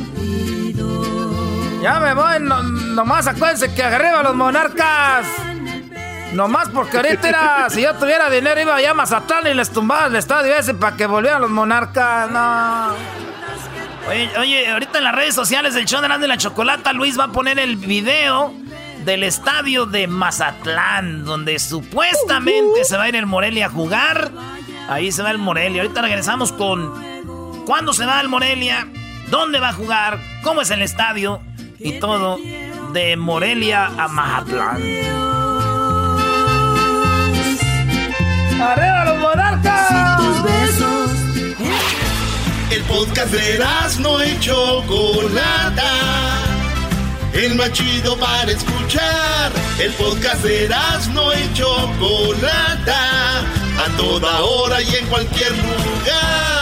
Ya me voy, no- nomás acuérdense que arriba los monarcas. Nomás porque ahorita era, si yo tuviera dinero iba allá a Mazatlán y les tumbaba el estadio ese para que volvieran los monarcas. No. Oye, oye, ahorita en las redes sociales del show de la Chocolata, Luis va a poner el video del estadio de Mazatlán, donde supuestamente se va a ir el Morelia a jugar. Ahí se va el Morelia. Ahorita regresamos con cuándo se va el Morelia, dónde va a jugar, cómo es el estadio y todo de Morelia a Mazatlán. ¡Arriba los monarcas! El podcast de no y Chocolata. El más chido para escuchar. El podcast de no y Chocolata. A toda hora y en cualquier lugar.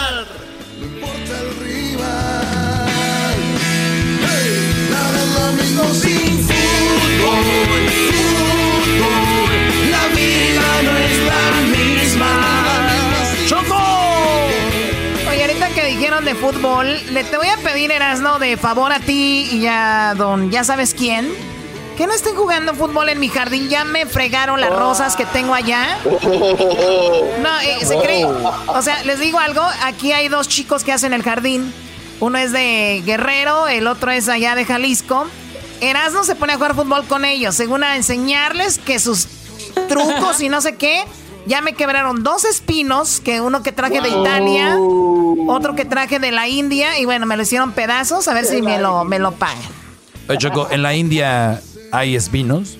De fútbol, le te voy a pedir, Erasno, de favor a ti y a don, ya sabes quién, que no estén jugando fútbol en mi jardín. Ya me fregaron las rosas que tengo allá. No, eh, se cree. O sea, les digo algo. Aquí hay dos chicos que hacen el jardín. Uno es de Guerrero, el otro es allá de Jalisco. Erasmo se pone a jugar fútbol con ellos, según a enseñarles que sus trucos y no sé qué. Ya me quebraron dos espinos, que uno que traje de Italia, otro que traje de la India, y bueno, me lo hicieron pedazos, a ver si me lo, me lo pagan. Oye, Choco, en la India hay espinos.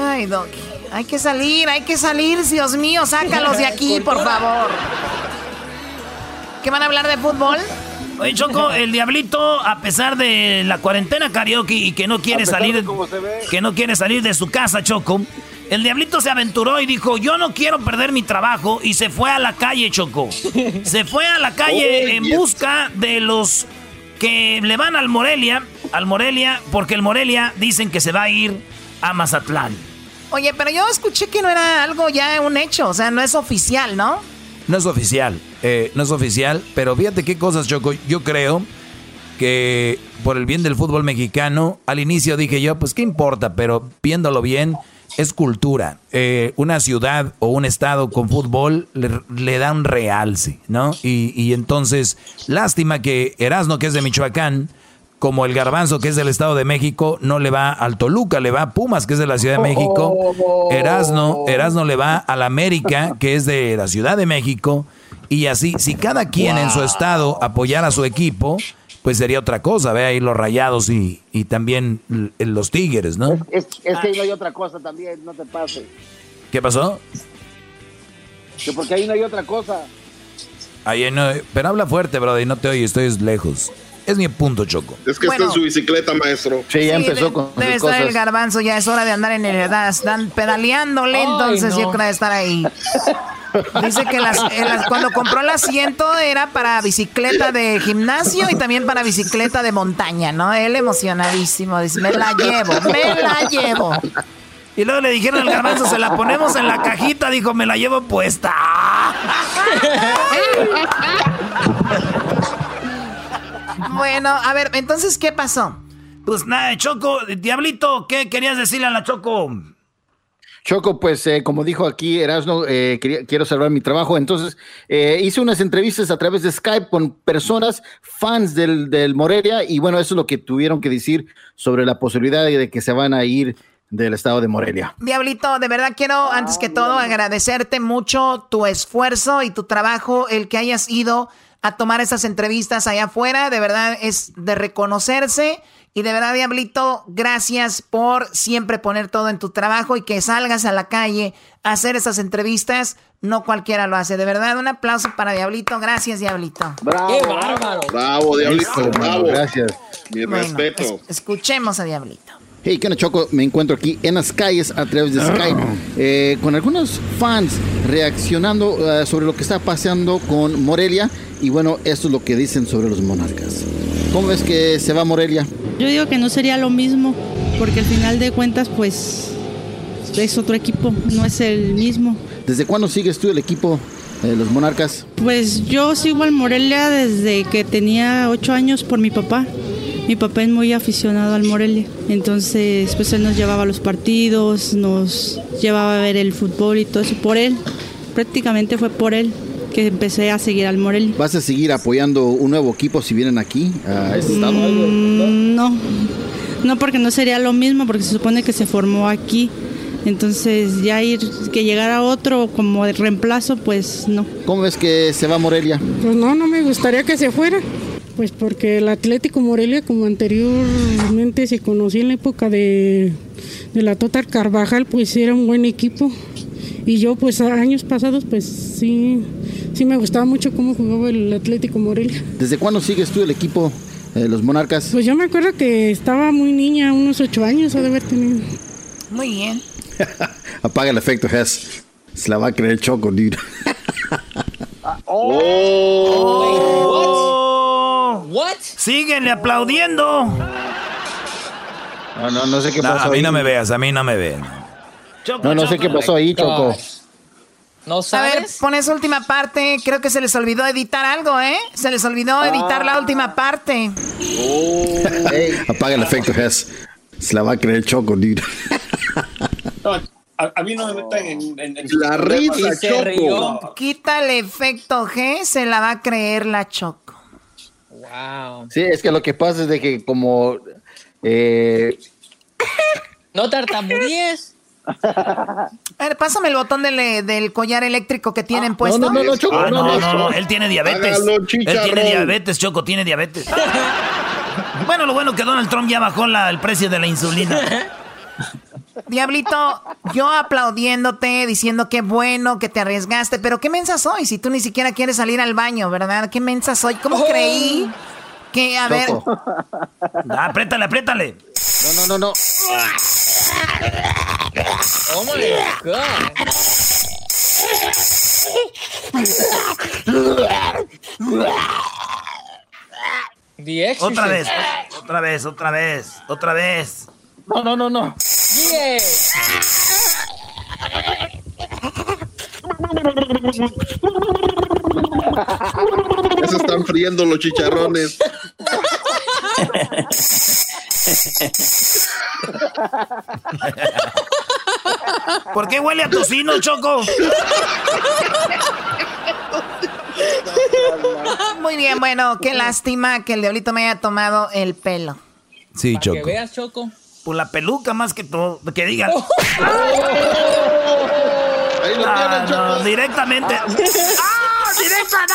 Ay, Doc, hay que salir, hay que salir, Dios mío, sácalos de aquí, por favor. ¿Qué van a hablar de fútbol? Oye, Choco, el diablito, a pesar de la cuarentena karaoke y que no quiere salir, que no quiere salir de su casa, Choco, el diablito se aventuró y dijo, yo no quiero perder mi trabajo y se fue a la calle, Choco. Se fue a la calle en busca de los que le van al Morelia, al Morelia, porque el Morelia dicen que se va a ir a Mazatlán. Oye, pero yo escuché que no era algo ya un hecho, o sea, no es oficial, ¿no? No es oficial, eh, no es oficial, pero fíjate qué cosas, Choco. Yo creo que por el bien del fútbol mexicano, al inicio dije yo, pues qué importa, pero viéndolo bien, es cultura. Eh, una ciudad o un estado con fútbol le, da un realce, ¿no? Y, y, entonces, lástima que Erasno, que es de Michoacán, como el Garbanzo, que es del Estado de México, no le va al Toluca, le va a Pumas, que es de la Ciudad de México. Erasno, Erasno le va al América, que es de la Ciudad de México. Y así, si cada quien en su estado apoyara a su equipo, pues sería otra cosa. Ve ahí los rayados y, y también los tigres, ¿no? Es, es, que ahí no hay otra cosa también, no te pases. ¿Qué pasó? Que porque ahí no hay otra cosa. Ahí no, pero habla fuerte, brother, y no te oye, estoy lejos. Es mi punto, Choco. Es que está en su bicicleta, maestro. Sí, ya empezó con Debe estar el garbanzo, ya es hora de andar en el edad. Están pedaleándole, entonces yo creo de estar ahí. Dice que las, cuando compró el asiento era para bicicleta de gimnasio y también para bicicleta de montaña, ¿no? Él emocionadísimo, dice, me la llevo, me la llevo. Y luego le dijeron al garbanzo, se la ponemos en la cajita, dijo, me la llevo puesta. Bueno, a ver, entonces, ¿qué pasó? Pues nada, Choco, Diablito, ¿qué querías decirle a la Choco? Choco, pues eh, como dijo aquí Erasno, eh, quiero salvar mi trabajo. Entonces, eh, hice unas entrevistas a través de Skype con personas, fans del, del, Morelia, y bueno, eso es lo que tuvieron que decir sobre la posibilidad de que se van a ir del estado de Morelia. Diablito, de verdad quiero, antes que todo, agradecerte mucho tu esfuerzo y tu trabajo, el que hayas ido a tomar esas entrevistas allá afuera. De verdad es de reconocerse. Y de verdad, Diablito, gracias por siempre poner todo en tu trabajo y que salgas a la calle a hacer esas entrevistas. No cualquiera lo hace. De verdad, un aplauso para Diablito. Gracias, Diablito. Bravo. Bravo, Diablito. bravo. Gracias. Mi respeto. escuchemos a Diablito. Hey, ¿qué Choco? Me encuentro aquí en las calles a través de ah. Skype eh, con algunos fans reaccionando eh, sobre lo que está pasando con Morelia. Y bueno, esto es lo que dicen sobre los monarcas. ¿Cómo ves que se va Morelia? Yo digo que no sería lo mismo, porque al final de cuentas, pues es otro equipo, no es el mismo. ¿Desde cuándo sigues tú el equipo de los monarcas? Pues yo sigo al Morelia desde que tenía ocho años por mi papá. Mi papá es muy aficionado al Morelia, entonces pues él nos llevaba a los partidos, nos llevaba a ver el fútbol y todo eso por él. Prácticamente fue por él que empecé a seguir al Morelia. ¿Vas a seguir apoyando un nuevo equipo si vienen aquí a este estado? Mm, no, no porque no sería lo mismo porque se supone que se formó aquí. Entonces ya ir, que llegara otro como de reemplazo, pues no. ¿Cómo ves que se va Morelia? Pues no, no me gustaría que se fuera. Pues porque el Atlético Morelia, como anteriormente se conocía en la época de, la Total Carvajal, pues era un buen equipo. Y yo, pues años pasados, pues sí, sí me gustaba mucho cómo jugaba el Atlético Morelia. ¿Desde cuándo sigues tú el equipo de los Monarcas? Pues yo me acuerdo que estaba muy niña, unos ocho años, ha de haber tenido. Muy bien. Apaga el efecto, Hess. Se la va a creer Choco, dude. oh. What? Síguenle aplaudiendo. No, no, no sé qué pasó. a mí no me veas, a mí no me ven. no, no sé qué pasó ahí, Choco. ¿No sabes? A ver, pon esa última parte. Creo que se les olvidó editar algo, ¿eh? Se les olvidó editar la última parte. Oh. Apaga el efecto, Hess. Se la va a creer Choco, dude. A, mí no me metan en, en, la risa, Choco. Quita el efecto G, se la va a creer la Choco. Sí, es que lo que pasa es de que como... Eh... No tartamudees. A ver, pásame el botón del, del collar eléctrico que tienen ah, puesto. No, no, no, Choco, ah, no, no, no, él tiene diabetes. él tiene diabetes, Choco, tiene diabetes. bueno, lo bueno que Donald Trump ya bajó la, el precio de la insulina. Diablito, yo aplaudiéndote, diciendo qué bueno que te arriesgaste, pero qué mensa soy si tú ni siquiera quieres salir al baño, ¿verdad? ¿Qué mensa soy? ¿Cómo oh. creí que, a ver... Ah, apriétale, apriétale. No, no, no, no. Oh my Otra vez, otra vez, otra vez, otra vez. No, no, no, no. Yeah. Ya se están friendo los chicharrones. ¿Por qué huele a tocino, Choco? Muy bien, bueno, qué lástima que el diablito me haya tomado el pelo. Sí, Choco. Que veas, Choco. Por la peluca más que todo, que digan. Ahí lo tienen, Choco. directamente. ¡Ah! ¡Directa!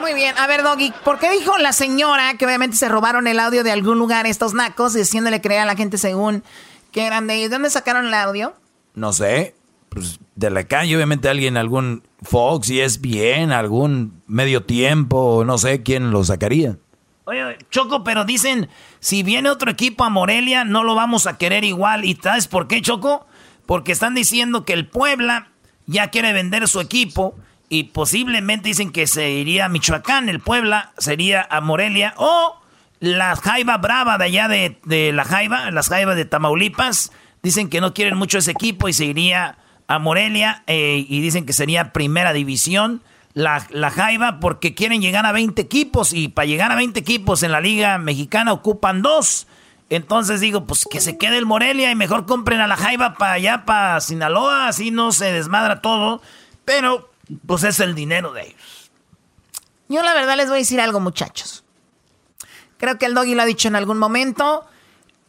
Muy bien, a ver, Doggy, ¿por qué dijo la señora que obviamente se robaron el audio de algún lugar estos nacos, diciéndole creer a la gente según que eran de ellos? ¿Dónde sacaron el audio? No sé. Pues de la calle, obviamente alguien, algún Fox y es bien, algún medio tiempo, no sé quién lo sacaría. Oye, Choco, pero dicen, si viene otro equipo a Morelia, no lo vamos a querer igual. ¿Y sabes por qué, Choco? Porque están diciendo que el Puebla ya quiere vender su equipo y posiblemente dicen que se iría a Michoacán, el Puebla sería a Morelia o la Jaiba Brava de allá de, la Jaiba, las Jaivas de Tamaulipas, dicen que no quieren mucho ese equipo y se iría a Morelia eh, y dicen que sería primera división la, la Jaiba porque quieren llegar a 20 equipos y para llegar a 20 equipos en la liga mexicana ocupan dos. Entonces digo, pues que se quede el Morelia y mejor compren a la Jaiba para allá, para Sinaloa, así no se desmadra todo. Pero pues es el dinero de ellos. Yo la verdad les voy a decir algo, muchachos. Creo que el doggy lo ha dicho en algún momento.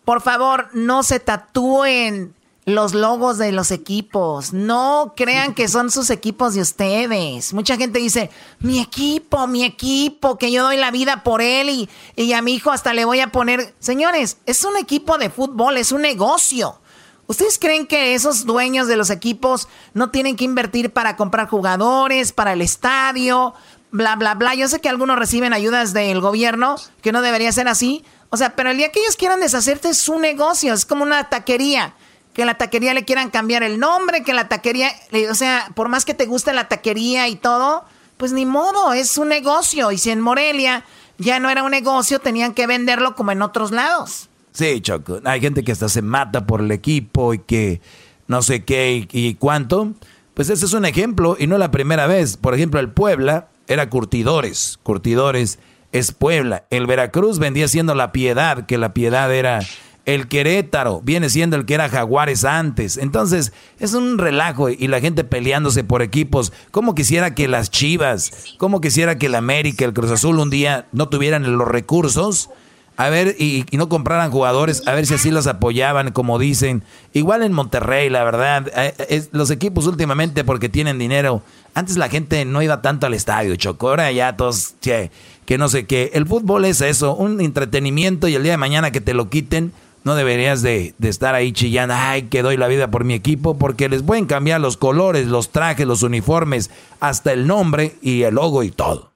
Por favor, no se tatúen los logos de los equipos. No crean que son sus equipos de ustedes. Mucha gente dice, mi equipo, mi equipo, que yo doy la vida por él y, y a mi hijo hasta le voy a poner... Señores, es un equipo de fútbol, es un negocio. ¿Ustedes creen que esos dueños de los equipos no tienen que invertir para comprar jugadores, para el estadio, bla, bla, bla? Yo sé que algunos reciben ayudas del gobierno, que no debería ser así. O sea, pero el día que ellos quieran deshacerte es su negocio, es como una taquería. Que la taquería le quieran cambiar el nombre, que la taquería, o sea, por más que te guste la taquería y todo, pues ni modo, es un negocio. Y si en Morelia ya no era un negocio, tenían que venderlo como en otros lados. Sí, Choco. Hay gente que hasta se mata por el equipo y que no sé qué y, cuánto. Pues ese es un ejemplo y no la primera vez. Por ejemplo, el Puebla era curtidores. Curtidores es Puebla. El Veracruz vendía siendo la Piedad, que la Piedad era el Querétaro, viene siendo el que era Jaguares antes. Entonces, es un relajo y la gente peleándose por equipos. Como quisiera que las Chivas, como quisiera que el América, el Cruz Azul un día no tuvieran los recursos a ver, y, no compraran jugadores, a ver si así los apoyaban, como dicen. Igual en Monterrey, la verdad, eh, los equipos últimamente porque tienen dinero. Antes la gente no iba tanto al estadio, Choco. Ahora ya todos, che, que no sé qué. El fútbol es eso, un entretenimiento y el día de mañana que te lo quiten, no deberías de, de, estar ahí chillando, ay, que doy la vida por mi equipo, porque les pueden cambiar los colores, los trajes, los uniformes, hasta el nombre y el logo y todo.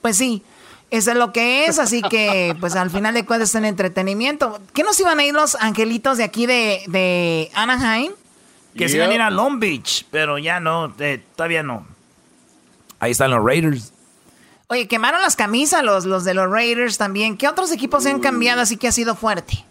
Pues sí, eso es lo que es, así que pues al final de cuentas es un entretenimiento. ¿Qué nos iban a ir los angelitos de aquí de, Anaheim? Que se iban a ir a Long Beach, pero ya no, eh, todavía no. Ahí están los Raiders. Oye, quemaron las camisas los, los de los Raiders también. ¿Qué otros equipos se han cambiado así que ha sido fuerte?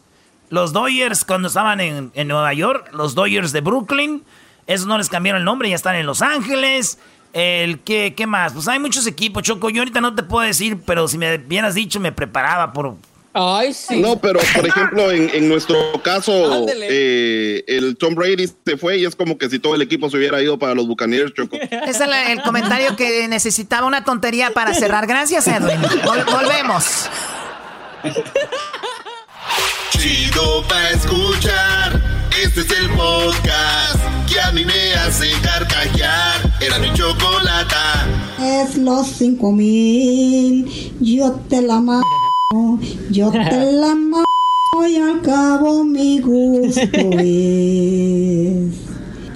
Los Dodgers cuando estaban en, en Nueva York, los Dodgers de Brooklyn, esos no les cambiaron el nombre, ya están en Los Ángeles. El que, ¿qué más? Pues hay muchos equipos, Choco. Yo ahorita no te puedo decir, pero si me hubieras dicho, me preparaba por. Ay, sí. No, pero por ejemplo, en, nuestro caso, eh, el Tom Brady se fue y es como que si todo el equipo se hubiera ido para los Buccaneers, Choco. Ese es el, comentario que necesitaba una tontería para cerrar. Gracias, Edwin. volvemos. Chido para escuchar. Este es el podcast que a mí me hace carcajear. Era mi chocolata. Es los cinco mil. Yo te la mando. Yo te la mando. Y al cabo mi gusto es.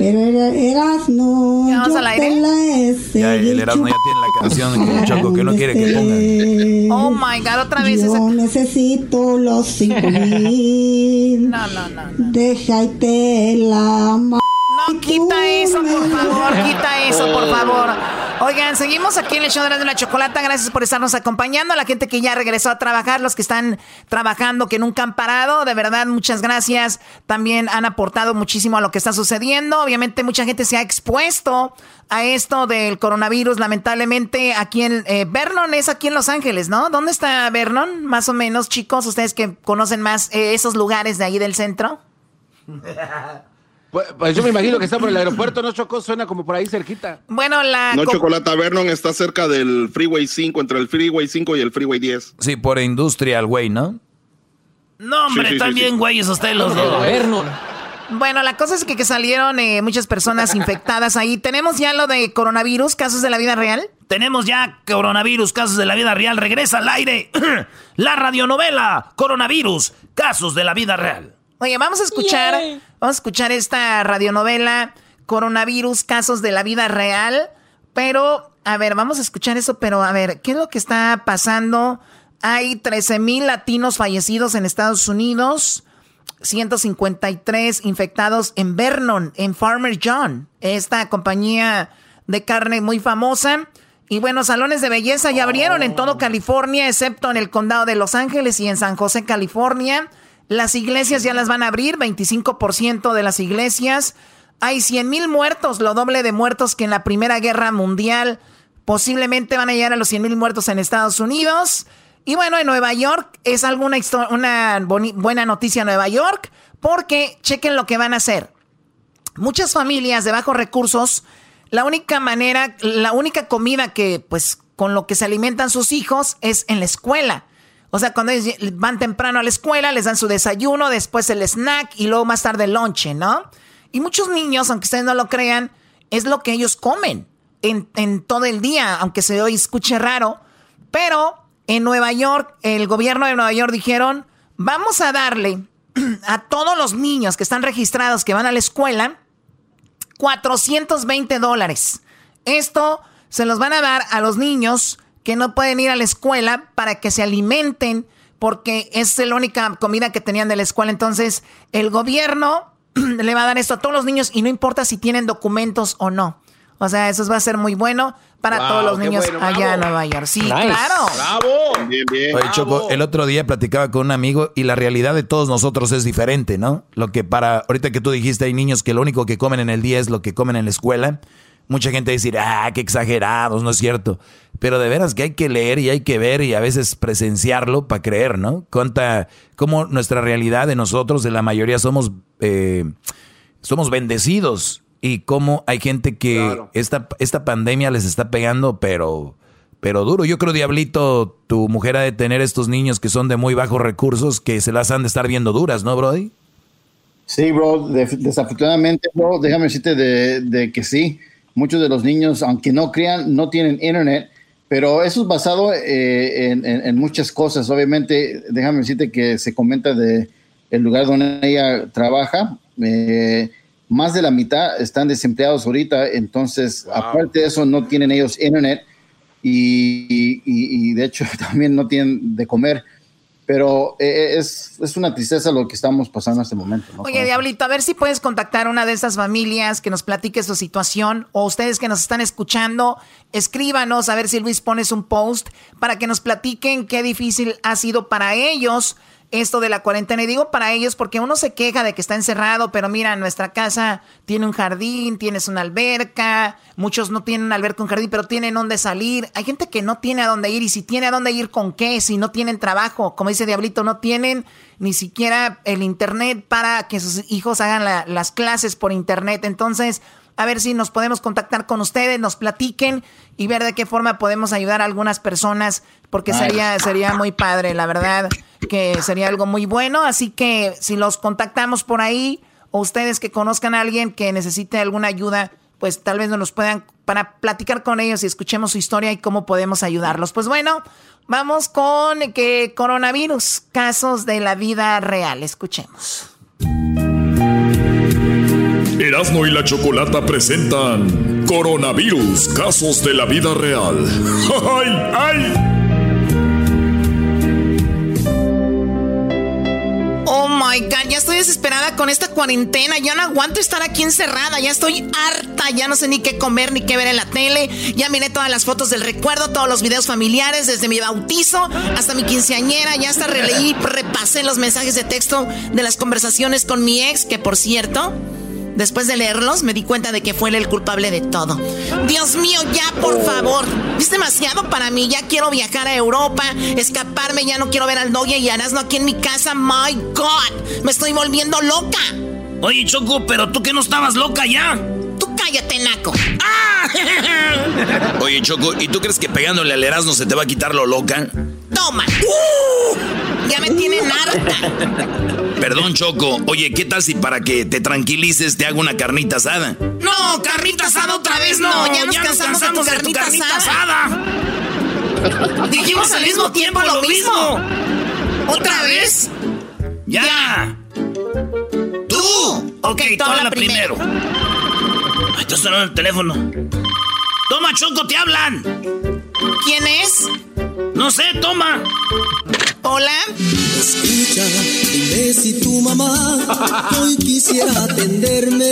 Pero eras no. ¿Ya vamos al aire? Ya, el Erasmo ya tiene la canción que Choco que no quiere que pongan. Oh my god, otra vez Yo necesito los cinco mil. No, no, no. no. Déjate la mano. No, quita eso, por favor, quita eso, por favor. Oigan, seguimos aquí en el show de la chocolata. Gracias por estarnos acompañando. A la gente que ya regresó a trabajar, los que están trabajando, que nunca han parado. De verdad, muchas gracias. También han aportado muchísimo a lo que está sucediendo. Obviamente, mucha gente se ha expuesto a esto del coronavirus. Lamentablemente, aquí en eh, Vernon es aquí en Los Ángeles, ¿no? ¿Dónde está Vernon? Más o menos, chicos, ustedes que conocen más eh, esos lugares de ahí del centro. Pues, pues, yo me imagino que está por el aeropuerto, ¿no, Chocó? Suena como por ahí cerquita. Bueno, la... No, Chocolata Vernon está cerca del Freeway 5, entre el Freeway 5 y el Freeway 10. Sí, por Industrial, güey, ¿no? No, hombre, también, güeyes, ustedes los dos. Vernon. Bueno, la cosa es que, que salieron eh, muchas personas infectadas ahí. ¿Tenemos ya lo de coronavirus, casos de la vida real? Tenemos ya coronavirus, casos de la vida real. Regresa al aire la radionovela Coronavirus, casos de la vida real. Oye, vamos a escuchar, vamos a escuchar esta radionovela Coronavirus, casos de la vida real. Pero, a ver, vamos a escuchar eso, pero a ver, ¿qué es lo que está pasando? Hay 13 mil latinos fallecidos en Estados Unidos, 153 infectados en Vernon, en Farmer John, esta compañía de carne muy famosa. Y bueno, salones de belleza ya abrieron en todo California, excepto en el condado de Los Ángeles y en San José, California. Las iglesias ya las van a abrir, 25% de las iglesias. Hay 100 mil muertos, lo doble de muertos que en la Primera Guerra Mundial. Posiblemente van a llegar a los 100 mil muertos en Estados Unidos. Y bueno, en Nueva York es alguna una buena noticia Nueva York, porque chequen lo que van a hacer. Muchas familias de bajos recursos, la única manera, la única comida que, pues, con lo que se alimentan sus hijos es en la escuela. O sea, cuando van temprano a la escuela, les dan su desayuno, después el snack y luego más tarde el lonche, ¿no? Y muchos niños, aunque ustedes no lo crean, es lo que ellos comen en, todo el día, aunque se hoy escuche raro. Pero en Nueva York, el gobierno de Nueva York dijeron, vamos a darle a todos los niños que están registrados que van a la escuela 420 dólares. Esto se los van a dar a los niños que no pueden ir a la escuela para que se alimenten porque es la única comida que tenían de la escuela. Entonces, el gobierno le va a dar esto a todos los niños y no importa si tienen documentos o no. O sea, eso va a ser muy bueno para todos los niños allá en Nueva York. Sí, claro. Bravo. Bien, bien. Oye, Choco, el otro día platicaba con un amigo y la realidad de todos nosotros es diferente, ¿no? Lo que para, ahorita que tú dijiste, hay niños que lo único que comen en el día es lo que comen en la escuela. Mucha gente decir, ah, qué exagerados, no es cierto. Pero de veras que hay que leer y hay que ver y a veces presenciarlo para creer, ¿no? Cuenta cómo nuestra realidad de nosotros, de la mayoría, somos, eh, somos bendecidos y cómo hay gente que esta, esta pandemia les está pegando, pero, pero duro. Yo creo, Diablito, tu mujer ha de tener estos niños que son de muy bajos recursos que se las han de estar viendo duras, ¿no, Brody? Sí, bro, desafortunadamente, bro, déjame decirte de, de que sí Muchos de los niños, aunque no crean, no tienen internet, pero eso es basado eh, en, muchas cosas. Obviamente, déjame decirte que se comenta de el lugar donde ella trabaja. Eh, más de la mitad están desempleados ahorita, entonces, aparte de eso, no tienen ellos internet y, y, de hecho también no tienen de comer. Pero eh, es, es, una tristeza lo que estamos pasando en este momento. Oye, Diablito, a ver si puedes contactar a una de esas familias que nos platique su situación o ustedes que nos están escuchando, escríbanos a ver si Luis pones un post para que nos platiquen qué difícil ha sido para ellos esto de la cuarentena. Y digo para ellos porque uno se queja de que está encerrado, pero mira, nuestra casa tiene un jardín, tienes una alberca, muchos no tienen alberca, un jardín, pero tienen dónde salir. Hay gente que no tiene a dónde ir y si tiene a dónde ir con qué, si no tienen trabajo, como dice Diablito, no tienen ni siquiera el internet para que sus hijos hagan las clases por internet. Entonces, a ver si nos podemos contactar con ustedes, nos platiquen y ver de qué forma podemos ayudar a algunas personas, porque sería, sería muy padre, la verdad, que sería algo muy bueno. Así que si los contactamos por ahí, o ustedes que conozcan a alguien que necesite alguna ayuda, pues tal vez nos puedan para platicar con ellos y escuchemos su historia y cómo podemos ayudarlos. Pues bueno, vamos con que coronavirus, casos de la vida real. Escuchemos. Erasmo y la Chocolata presentan Coronavirus, casos de la vida real. ¡Ay, ay! Oh my god, ya estoy desesperada con esta cuarentena. Ya no aguanto estar aquí encerrada. Ya estoy harta. Ya no sé ni qué comer ni qué ver en la tele. Ya miré todas las fotos del recuerdo, todos los videos familiares, desde mi bautizo hasta mi quinceañera. Ya hasta releí, repasé los mensajes de texto de las conversaciones con mi ex, que por cierto, Después de leerlos, me di cuenta de que fue él el culpable de todo. Dios mío, ya, por favor. Es demasiado para mí. Ya quiero viajar a Europa, escaparme. Ya no quiero ver al novia y Arasno aquí en mi casa. My God, me estoy volviendo loca. Oye, Choco, pero tú que no estabas loca ya. Tú cállate, Naco. Oye, Choco, ¿y tú crees que pegándole al Erasmo se te va a quitar lo loca? Toma. ¡Uh! Ya me tienen harta. Perdón, Choco. Oye, ¿qué tal si para que te tranquilices te hago una carnita asada? No, carnita asada otra vez no. ya nos, cansamos, de tu carnita, asada. Dijimos al mismo tiempo lo mismo. ¿Otra vez? Ya. Tú. Ok, tú habla primero. Ahí está sonando el teléfono. Toma, Choco, te hablan. ¿Quién es? No sé, toma. Hola. Escucha, dime si tu mamá hoy quisiera atenderme.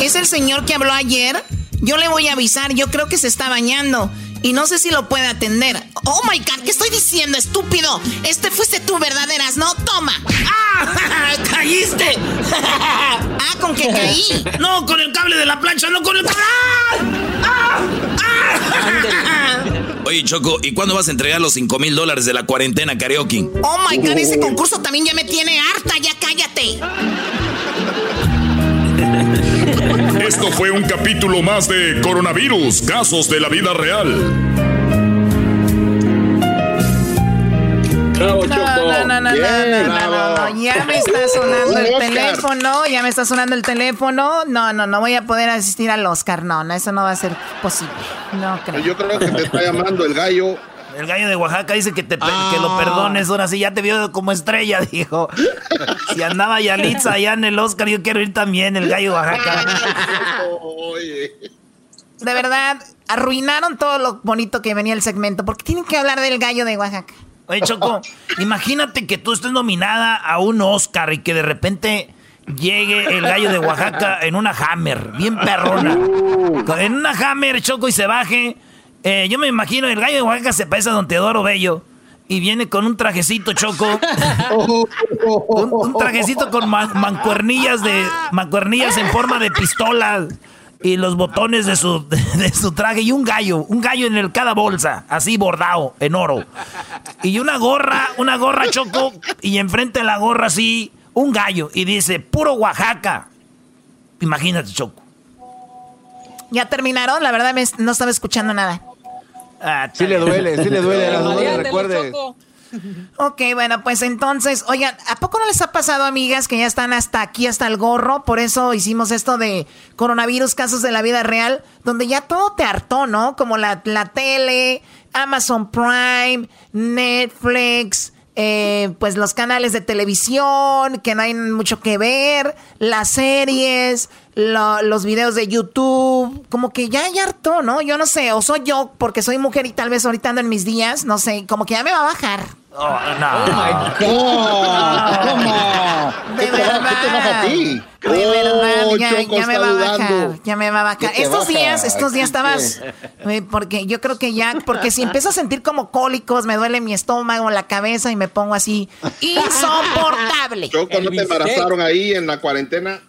¿Es el señor que habló ayer? Yo le voy a avisar, yo creo que se está bañando. Y no sé si lo puede atender. Oh my god, ¿qué estoy diciendo, estúpido? Este fuiste tú, verdaderas, ¿no? Toma. ¡Ah! ¡Caíste! ah, con que caí. No, con el cable de la plancha, no con el. ¡Ah! ¡Ah! Oye, Choco, ¿y cuándo vas a entregar los 5 mil dólares de la cuarentena karaoke? Oh my god, ese concurso también ya me tiene harta, ya cállate. Esto fue un capítulo más de Coronavirus, casos de la vida real. No, no, no, no, no, no, Ya me está sonando el teléfono, ya me está sonando el teléfono. No, no, no voy a poder asistir al Oscar. No, no, eso no va a ser posible. No creo. Yo creo que te está llamando el gallo. El gallo de Oaxaca dice que, te, que lo perdones, ahora sí, ya te vio como estrella, dijo. Si andaba Yalitza allá en el Oscar, yo quiero ir también, el gallo de Oaxaca. De verdad, arruinaron todo lo bonito que venía el segmento, porque tienen que hablar del gallo de Oaxaca. Oye, Choco, imagínate que tú estés nominada a un Oscar y que de repente llegue el gallo de Oaxaca en una Hammer, bien perrona. En una Hammer, Choco, y se baje. Eh, yo me imagino, el gallo de Oaxaca se parece a Don Teodoro Bello. Y viene con un trajecito, Choco. un, trajecito con mancuernillas de. mancuernillas en forma de pistola y los botones de su, de, su traje y un gallo, un gallo en el, cada bolsa, así bordado en oro. Y una gorra, una gorra choco y enfrente de la gorra así un gallo y dice, puro Oaxaca. Imagínate, Choco. ¿Ya terminaron? La verdad no estaba escuchando nada. Ah, sí le duele, sí le duele, no recuerde. Ok, bueno, pues entonces, oigan, ¿a poco no les ha pasado, amigas, que ya están hasta aquí, hasta el gorro? Por eso hicimos esto de coronavirus, casos de la vida real, donde ya todo te hartó, ¿no? Como la, la tele, Amazon Prime, Netflix, eh, pues los canales de televisión, que no hay mucho que ver, las series, los videos de YouTube, como que ya, ya hartó, ¿no? Yo no sé, o soy yo, porque soy mujer y tal vez ahorita ando en mis días, no sé, como que ya me va a bajar. Oh, no. oh my God. ¿Cómo? De verdad. ¿Qué te baja a ti? De verdad, oh, ya, ya me va a bajar. Ya me va a bajar. Estos días, estos días estabas. Eh, porque yo creo que ya. Porque si empiezo a sentir como cólicos, me duele mi estómago, la cabeza y me pongo así insoportable. Choco, ¿no te embarazaron ahí en la cuarentena?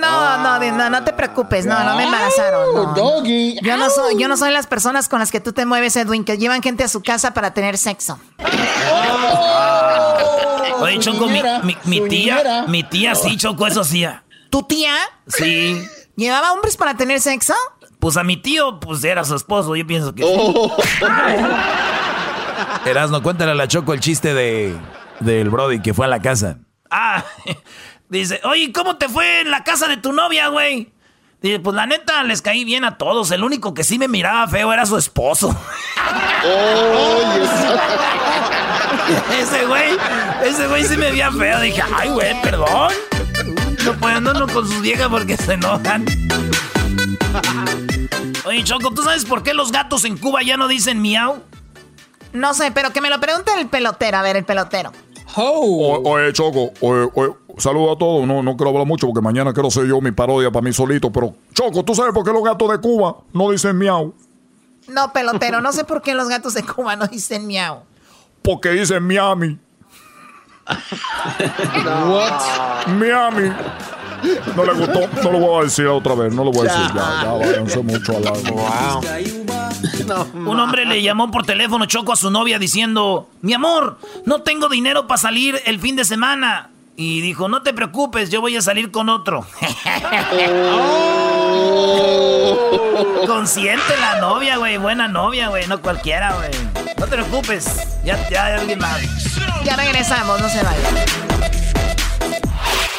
No, no, no, no te preocupes, no, no me embarazaron. No. Doggy. Yo no soy, yo no soy las personas con las que tú te mueves, Edwin, que llevan gente a su casa para tener sexo. Oh. Oye, Choco, mi, mi, tía, mi tía sí, Choco, eso sí. ¿Tu tía? Sí. ¿Llevaba hombres para tener sexo? Pues a mi tío, pues era su esposo, yo pienso que oh. Erasno, cuéntale a la Choco el chiste de del Brody que fue a la casa. Ah, Dice, oye, ¿cómo te fue en la casa de tu novia, güey? Dice, pues la neta, les caí bien a todos. El único que sí me miraba feo era su esposo. ese güey, ese güey sí me veía feo. Dije, ay, güey, perdón. No puedo andar con sus viejas porque se enojan. Oye, Choco, ¿tú sabes por qué los gatos en Cuba ya no dicen miau? No sé, pero que me lo pregunte el pelotero. A ver, el pelotero. Oye, Choco, oye, oye, saludo a todos. No, no quiero hablar mucho porque mañana quiero ser yo mi parodia para mí solito. Pero, Choco, ¿tú sabes por qué los gatos de Cuba no dicen miau? No, pelotero, no sé por qué los gatos de Cuba no dicen miau. Porque dicen Miami. What? Miami. No le gustó, no lo voy a decir otra vez, no lo voy a decir ya, ya váyanse mucho al lado. Un hombre le llamó por teléfono Choco a su novia diciendo, mi amor, no tengo dinero para salir el fin de semana. Y dijo, no te preocupes, yo voy a salir con otro. Consciente la novia, güey. Buena novia, güey. No cualquiera, güey. No te preocupes. Ya, ya hay alguien más. Ya regresamos, no se vayan.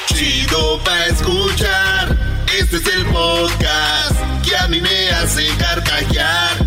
Chido pa' escuchar. Este es el podcast que a mí me hace carcajear.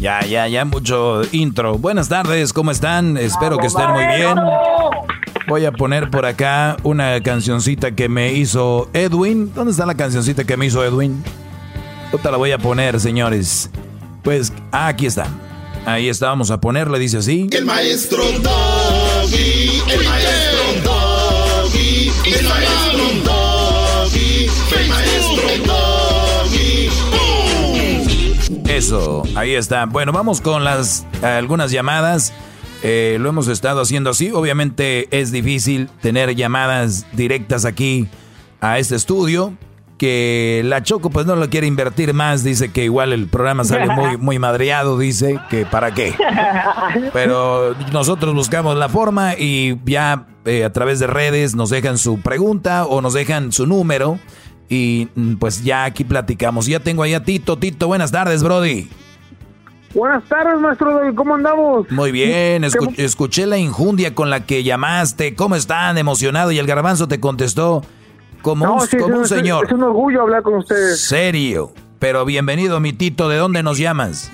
Ya, ya, ya, mucho intro. Buenas tardes, ¿cómo están? Espero que estén muy bien. Voy a poner por acá una cancioncita que me hizo Edwin. ¿Dónde está la cancioncita que me hizo Edwin? Otra la voy a poner, señores. Pues ah, aquí está. Ahí está, vamos a ponerle, dice así. El maestro Doggy, el maestro Doggy, el maestro Eso, ahí está. Bueno, vamos con las algunas llamadas. Eh, lo hemos estado haciendo así. Obviamente es difícil tener llamadas directas aquí a este estudio. Que la Choco pues no lo quiere invertir más. Dice que igual el programa sale muy, muy madreado. Dice que para qué. Pero nosotros buscamos la forma y ya eh, a través de redes nos dejan su pregunta o nos dejan su número. Y mm, pues ya aquí platicamos. Ya tengo ahí a Tito. Tito, buenas tardes, Brody. Buenas tardes, maestro ¿cómo andamos? Muy bien, escu- escuché la injundia con la que llamaste. ¿Cómo están? Emocionado. Y el garbanzo te contestó como No, un, sí, como es, un es- señor. Es un orgullo hablar con ustedes. Serio. Pero bienvenido, mi Tito. ¿De dónde nos llamas?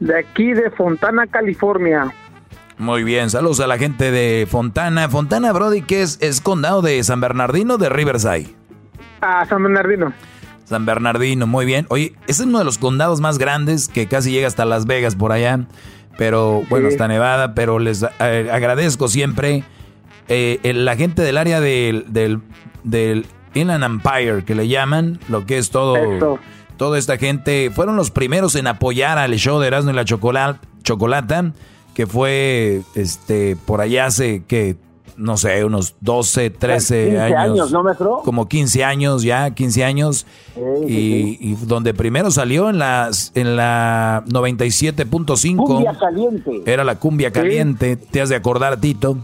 De aquí, de Fontana, California. Muy bien, saludos a la gente de Fontana. Fontana, Brody, que es, es condado de San Bernardino de Riverside. A San Bernardino. San Bernardino, muy bien. Oye, ese es uno de los condados más grandes que casi llega hasta Las Vegas por allá. Pero bueno, Sí. hasta Nevada, pero les eh, agradezco siempre eh, el- la gente del área del, del, del Inland Empire, que le llaman, lo que es todo, toda esta gente, fueron los primeros en apoyar al show de Erasmo y la Chocola- Chocolata, que fue este por allá hace que no sé, unos 12, 13 15 años, ¿no, maestro? Como 15 años ya, 15 años. y, y donde primero salió en las en la 97.5 Cumbia caliente. era la cumbia caliente, te has de acordar, Tito.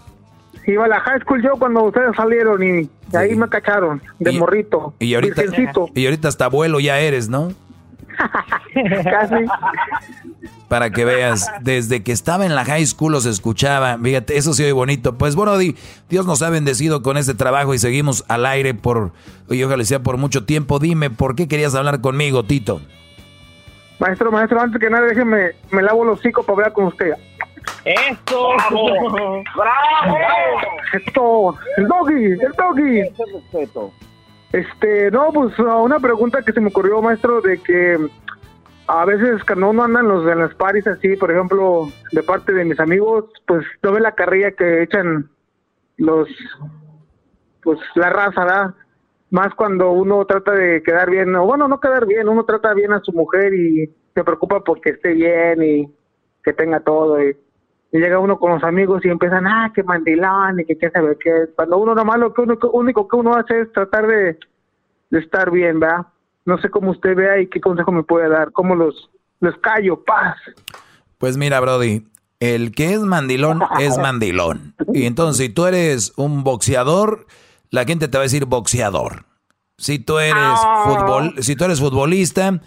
Iba a la high school yo cuando ustedes salieron y ahí me cacharon, de morrito. Y ahorita Virgencito. y ahorita hasta abuelo ya eres, ¿no? Casi. Para que veas, desde que estaba en la high school los escuchaba. Fíjate, eso sí oye bonito. Pues bueno, Di, Dios nos ha bendecido con este trabajo y seguimos al aire por, y ojalá sea por mucho tiempo. Dime, ¿por qué querías hablar conmigo, Tito? Maestro, maestro, antes que nada, déjeme, me lavo los hocico para hablar con usted. ¡Esto! ¡Bravo! ¡Bravo! Esto, el doggy, el doggy. respeto. Este, no, pues una pregunta que se me ocurrió, maestro, de que a veces cuando uno anda en, los, en las paris así, por ejemplo, de parte de mis amigos, pues no ve la carrilla que echan los, pues la raza, ¿verdad? Más cuando uno trata de quedar bien, o bueno, no quedar bien, uno trata bien a su mujer y se preocupa porque esté bien y que tenga todo. Y, y llega uno con los amigos y empiezan, ah, qué mandilón y que qué sabe qué. Cuando uno nomás lo que uno, único que uno hace es tratar de, de estar bien, ¿verdad? No sé cómo usted vea y qué consejo me puede dar. ¿Cómo los, los callo? Paz. Pues mira, Brody, el que es mandilón es mandilón. Y entonces, si tú eres un boxeador, la gente te va a decir boxeador. Si tú eres fútbol, si tú eres futbolista,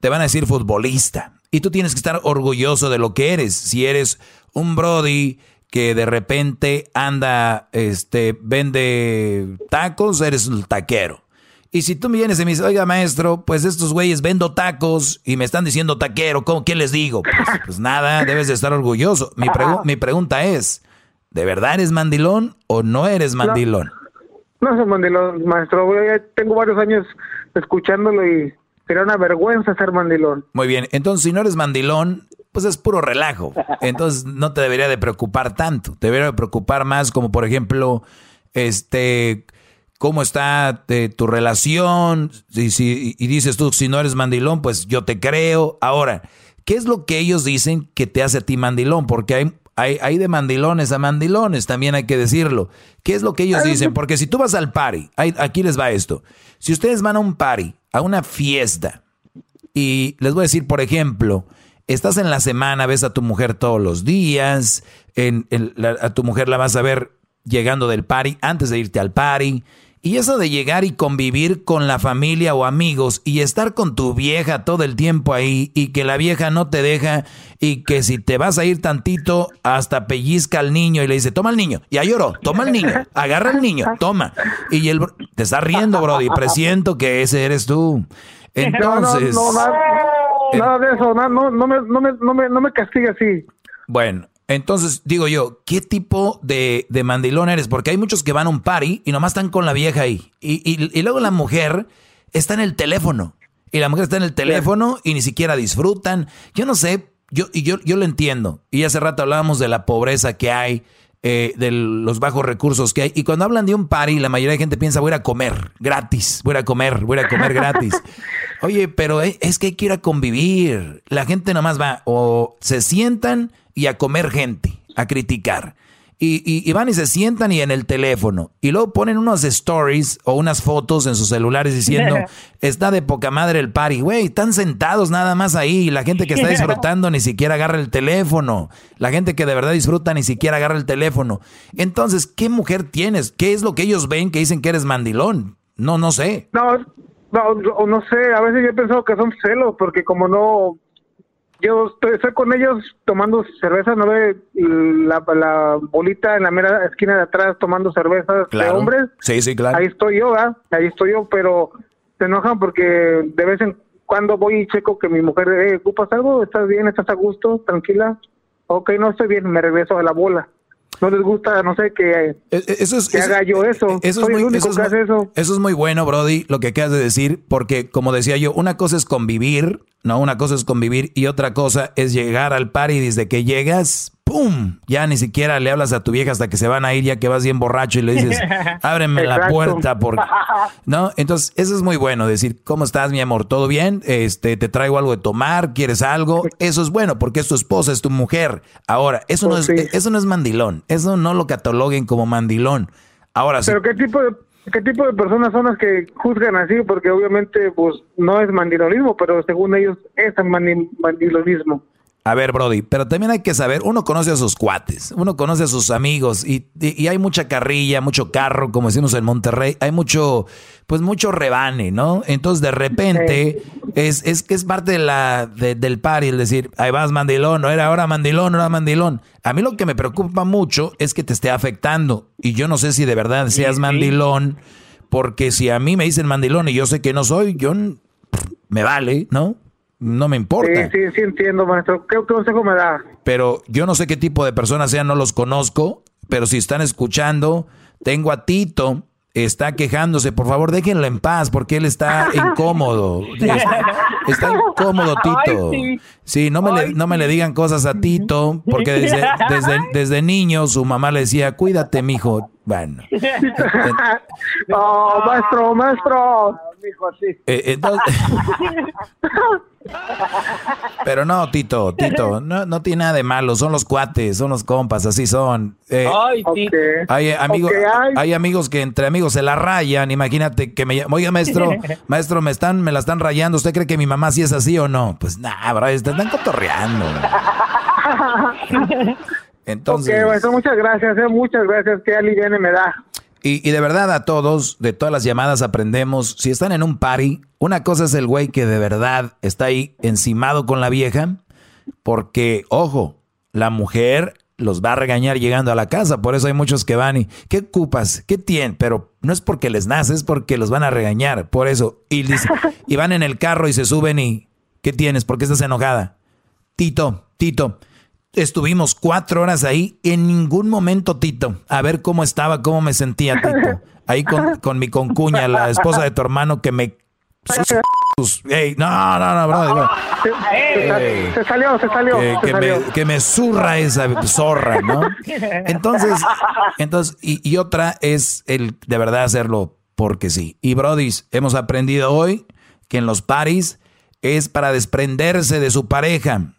te van a decir futbolista. Y tú tienes que estar orgulloso de lo que eres. Si eres un Brody que de repente anda, este, vende tacos, eres un taquero. Y si tú me vienes y me dices, oiga maestro, pues estos güeyes vendo tacos y me están diciendo taquero, ¿cómo, ¿qué les digo? Pues, pues nada, debes de estar orgulloso. Mi, mi pregunta es, ¿de verdad eres mandilón o no eres mandilón? No, soy mandilón, maestro. Tengo varios años escuchándolo y sería una vergüenza ser mandilón. Muy bien, entonces si no eres mandilón, pues es puro relajo. Entonces no te debería de preocupar tanto. Te debería de preocupar más como por ejemplo, este cómo está eh, tu relación, y, si, y dices tú, si no eres mandilón, pues yo te creo. Ahora, ¿qué es lo que ellos dicen que te hace a ti mandilón? Porque hay, hay, hay de mandilones a mandilones, también hay que decirlo. ¿Qué es lo que ellos dicen? Porque si tú vas al party, aquí les va esto. Si ustedes van a un party, a una fiesta, y les voy a decir, por ejemplo, estás en la semana, ves a tu mujer todos los días, en, a tu mujer la vas a ver llegando del party, antes de irte al party, y eso de llegar y convivir con la familia o amigos y estar con tu vieja todo el tiempo ahí y que la vieja no te deja y que si te vas a ir tantito hasta pellizca al niño y le dice, toma al niño, ya lloró, toma al niño, agarra al niño, toma. Y él te está riendo, Brody, presiento que ese eres tú. Entonces... No, nada, de eso, no, no, me, no, me, no, me, no me castigue así. Bueno, entonces, digo yo, ¿qué tipo de, de, mandilón eres? Porque hay muchos que van a un party y nomás están con la vieja ahí. Y, y, luego la mujer está en el teléfono. Y la mujer está en el teléfono y ni siquiera disfrutan. Yo no sé, yo, y yo, yo lo entiendo. Y hace rato hablábamos de la pobreza que hay, eh, de los bajos recursos que hay. Y cuando hablan de un party, la mayoría de gente piensa, voy a ir a comer gratis, voy a comer, voy a comer gratis. Oye, pero es que hay que ir a convivir. La gente nomás va o se sientan y a comer gente, a criticar. Y, y, van y se sientan y en el teléfono. Y luego ponen unos stories o unas fotos en sus celulares diciendo, está de poca madre el party. Güey, están sentados nada más ahí. Y la gente que está disfrutando ni siquiera agarra el teléfono. La gente que de verdad disfruta ni siquiera agarra el teléfono. Entonces, ¿qué mujer tienes? ¿Qué es lo que ellos ven que dicen que eres mandilón? No, no sé. No, no, no sé. A veces yo he pensado que son celos porque como no yo estoy, con ellos tomando cerveza, ¿no ve la, la, bolita en la mera esquina de atrás tomando cervezas de hombres? Sí, sí, claro. Ahí estoy yo, ¿verdad? Ahí estoy yo, pero se enojan porque de vez en cuando voy y checo que mi mujer, eh, ¿ocupas algo? ¿Estás bien? ¿Estás a gusto? ¿Tranquila? Ok, no estoy bien, me regreso a la bola no les gusta, no sé, que, e, e, eso es, que haga yo eso. Eso Soy es muy, el único eso que hace eso. Eso es muy bueno, Brody, lo que acabas de decir, porque como decía yo, una cosa es convivir, no, una cosa es convivir y otra cosa es llegar al par y desde que llegas, ¡pum! Ya ni siquiera le hablas a tu vieja hasta que se van a ir, ya que vas bien borracho y le dices, ábreme la puerta, porque... ¿No? Entonces, eso es muy bueno, decir, ¿cómo estás, mi amor? ¿Todo bien? Este, ¿Te traigo algo de tomar? ¿Quieres algo? Eso es bueno, porque es tu esposa, es tu mujer. Ahora, eso, no, Pues es, eso no es mandilón, eso no lo cataloguen como mandilón. Ahora, sí. Pero ¿qué tipo de qué tipo de personas son las que juzgan así? Porque obviamente, pues, no es mandilonismo, pero según ellos es mandi- mandilonismo. A ver, Brody, pero también hay que saber, uno conoce a sus cuates, uno conoce a sus amigos y, y- y hay mucha carrilla, mucho carro, como decimos en Monterrey, hay mucho, pues mucho rebane, ¿no? Entonces de repente es, es que es parte de la, de- del party el decir, ahí vas mandilón, no era ahora mandilón, no era mandilón. A mí lo que me preocupa mucho es que te esté afectando y yo no sé si de verdad seas mandilón, porque si a mí me dicen mandilón y yo sé que no soy, yo me vale, ¿no? No me importa. Sí, sí, sí entiendo, maestro. ¿Qué consejo me da? pero yo no sé qué tipo de personas sean, no los conozco, pero si están escuchando, tengo a Tito, está quejándose, por favor déjenlo en paz, porque él está incómodo. Está, está incómodo, Tito. Ay, sí. Sí, no me, le, no me le digan cosas a Tito, porque desde, desde, desde niño su mamá le decía, cuídate, mijo. Bueno, oh, maestro, maestro. eh, entonces, pero no, Tito, Tito, no, no tiene nada de malo, son los cuates, son los compas, así son. Eh, Ay, Tito. Hay amigos, ay. hay amigos que entre amigos se la rayan. Imagínate que me llaman, oiga maestro, maestro, me están, me la están rayando. ¿Usted cree que mi mamá sí es así o no? Pues nada, bro, te están cotorreando. Entonces, ok, maestro, muchas gracias, eh, muchas gracias. Qué aliviane me da. y, y de verdad a todos, de todas las llamadas aprendemos. Si están en un party, una cosa es el güey que de verdad está ahí encimado con la vieja, porque, ojo, la mujer los va a regañar llegando a la casa. Por eso hay muchos que van y, ¿qué ocupas? ¿Qué tienen? Pero no es porque les nace, es porque los van a regañar. Por eso. Y, y van en el carro y se suben y, ¿qué tienes? ¿Por qué estás enojada? Tito, Tito, estuvimos cuatro horas ahí. En ningún momento, Tito, a ver cómo estaba, cómo me sentía, Tito. Ahí con, con mi concuña, la esposa de tu hermano, que me no, no, no, bro. se, salió, se salió. Que, Me, que, Me, zurra esa zorra, ¿no? Entonces, entonces y, otra es el de verdad hacerlo porque sí. Y Brody, hemos aprendido hoy que en los paris es para desprenderse de su pareja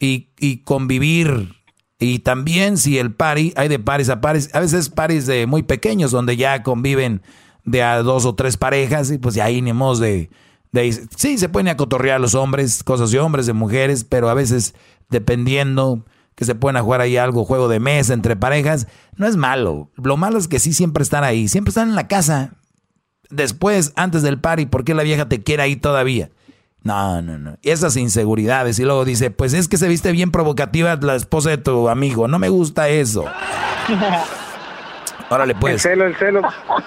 y, y convivir. Y también si el pari, hay de paris a paris, a veces paris de muy pequeños donde ya conviven de a dos o tres parejas y pues ahí ni de, de... Sí, se pueden acotorrear los hombres, cosas de hombres, de mujeres, pero a veces dependiendo que se pueden jugar ahí algo, juego de mesa entre parejas, no es malo. Lo malo es que sí siempre están ahí, siempre están en la casa. Después, antes del party, ¿por qué la vieja te quiere ahí todavía? No, no, no. Esas inseguridades. Y luego dice, pues es que se viste bien provocativa la esposa de tu amigo. No me gusta eso. Órale, pues. El celo, el celo.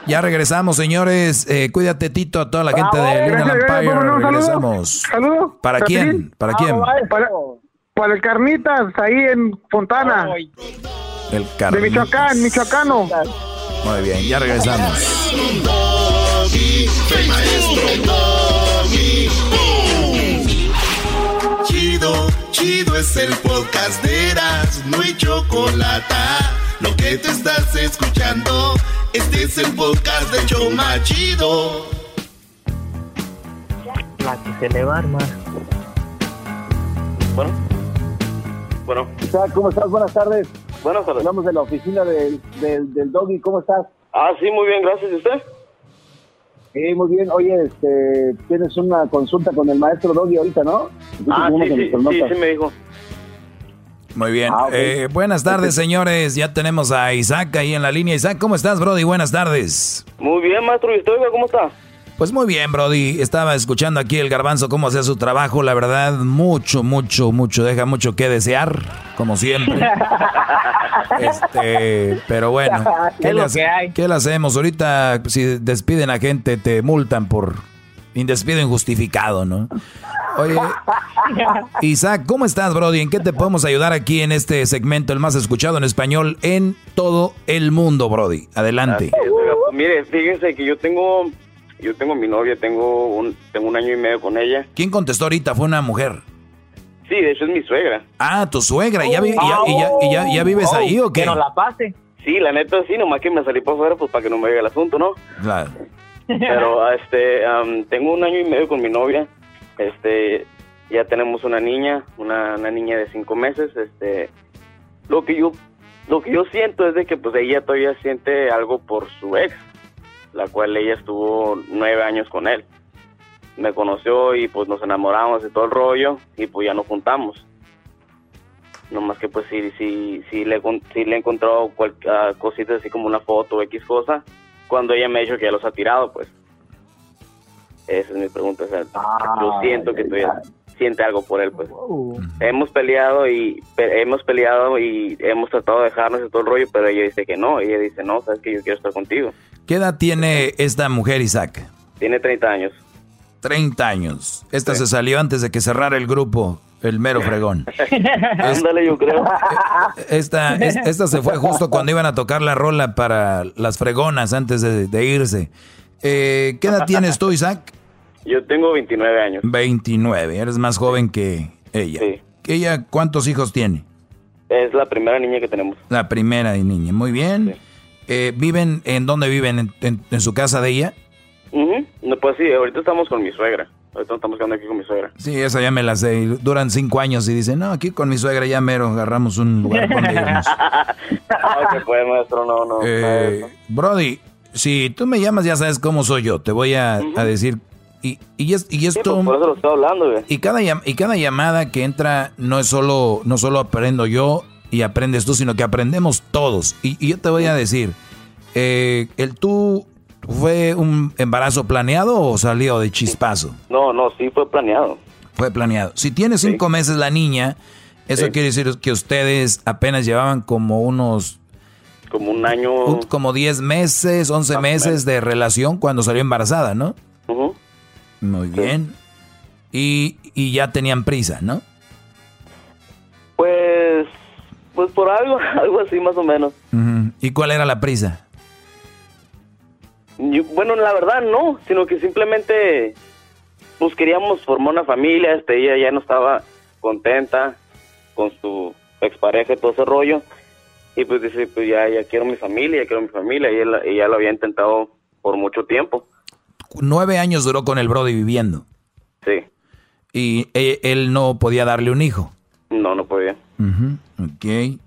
Ya regresamos, señores. Eh, cuídate, Tito, a toda la gente de Luna Empire. regresamos. Saludos. ¿Para quién? ¿Para quién? Para, el Carnitas, ahí en Fontana. El Carnitas. De Michoacán, Michoacano. Muy bien, ya regresamos. Chido, es el podcast de Eras, no hay chocolate lo que te estás escuchando, este es el podcast de Choma Chido. La que se le va a armar. Bueno. Bueno. ¿Cómo estás? Buenas tardes. Buenas tardes. Hablamos de la oficina del, del, Doggy. ¿Cómo estás? Ah, sí, muy bien, gracias. ¿Y usted? Sí, muy bien. Oye, este, tienes una consulta con el maestro Doggy ahorita, ¿no? Ah, sí, sí, sí, sí, me dijo. Muy bien. Ah, eh, buenas tardes, señores. Ya tenemos a Isaac ahí en la línea. Isaac, ¿cómo estás, Brody? Buenas tardes. Muy bien, maestro. ¿Y usted, cómo está? Pues muy bien, Brody. Estaba escuchando aquí el garbanzo cómo hacía su trabajo. La verdad, mucho, mucho, mucho. Deja mucho que desear, como siempre. este, pero bueno. ¿qué, le ¿Qué le hacemos? Ahorita, si despiden a gente, te multan por indespido injustificado, ¿no? Oye, Isaac, ¿cómo estás, Brody? ¿En qué te podemos ayudar aquí en este segmento, el más escuchado en español en todo el mundo, Brody? Adelante. mire, fíjense que yo tengo, yo tengo mi novia, tengo un, tengo un año y medio con ella. ¿Quién contestó ahorita? ¿Fue una mujer? Sí, de hecho es mi suegra. Ah, tu suegra. ¿Y ya, ya, vives oh, ahí o qué? Que no la pase. Sí, la neta sí, nomás que me salí por fuera pues para que no me vea el asunto, ¿no? Claro. Pero este, tengo un año y medio con mi novia. Este, ya tenemos una niña, una, niña de cinco meses. Este, lo que yo, lo que yo siento es de que pues ella todavía siente algo por su ex, la cual ella estuvo nueve años con él. Me conoció y pues nos enamoramos de todo el rollo y pues ya nos juntamos. No más que pues si, si, si le, si le encontró cual, uh, cositas así como una foto o X cosa, cuando ella me ha dicho que ya los ha tirado, pues. Esa es mi pregunta. O sea, ah, yo siento que tú ya siente algo por él, pues. Hemos peleado y hemos peleado y hemos tratado de dejarnos y todo el rollo, pero ella dice que no. Ella dice, no, sabes que yo quiero estar contigo. ¿Qué edad tiene esta mujer, Isaac? Tiene 30 años. 30 años. Esta se salió antes de que cerrara el grupo. El mero fregón. Ándale, yo creo. Esta, esta se fue justo cuando iban a tocar la rola para las fregonas antes de, irse. Eh, ¿Qué edad tienes tú, Isaac? Yo tengo 29 años. 29, eres más joven que ella. Sí. ¿Ella cuántos hijos tiene? Es la primera niña que tenemos. La primera niña, muy bien. Eh, ¿Viven en dónde viven? ¿En, su casa de ella? no, pues sí, ahorita estamos con mi suegra. Ahorita estamos quedando aquí con mi suegra. Sí, esa ya me la sé. Duran cinco años y dicen, no, aquí con mi suegra ya mero agarramos un lugar donde irnos. no, se puede, maestro, no, no. Eh, Brody, si tú me llamas ya sabes cómo soy yo. Te voy a, decir... Y, y, esto... Sí, pues, por eso lo estoy hablando, güey. Y cada, y cada llamada que entra no es solo, no solo aprendo yo y aprendes tú, sino que aprendemos todos. Y, y yo te voy a decir, eh, el tú ¿Fue un embarazo planeado o salió de chispazo? No, no, sí fue planeado. Fue planeado. Si tiene cinco meses la niña Eso quiere decir que ustedes apenas llevaban como unos... Como un año... como 10 meses, 11 meses de relación cuando salió embarazada, ¿no? Muy bien. Y, y ya tenían prisa, ¿no? Pues, pues por algo, algo así más o menos. ¿Y cuál era la prisa? bueno, la verdad no, sino que simplemente pues queríamos formar una familia, este, ella ya no estaba contenta con su expareja y todo ese rollo. Y pues dice, pues ya, ya quiero mi familia, ya quiero mi familia. Y él, ella lo había intentado por mucho tiempo. Nueve años duró con el Brody viviendo. Sí. ¿Y e, él, no podía darle un hijo? No, no podía. Ok.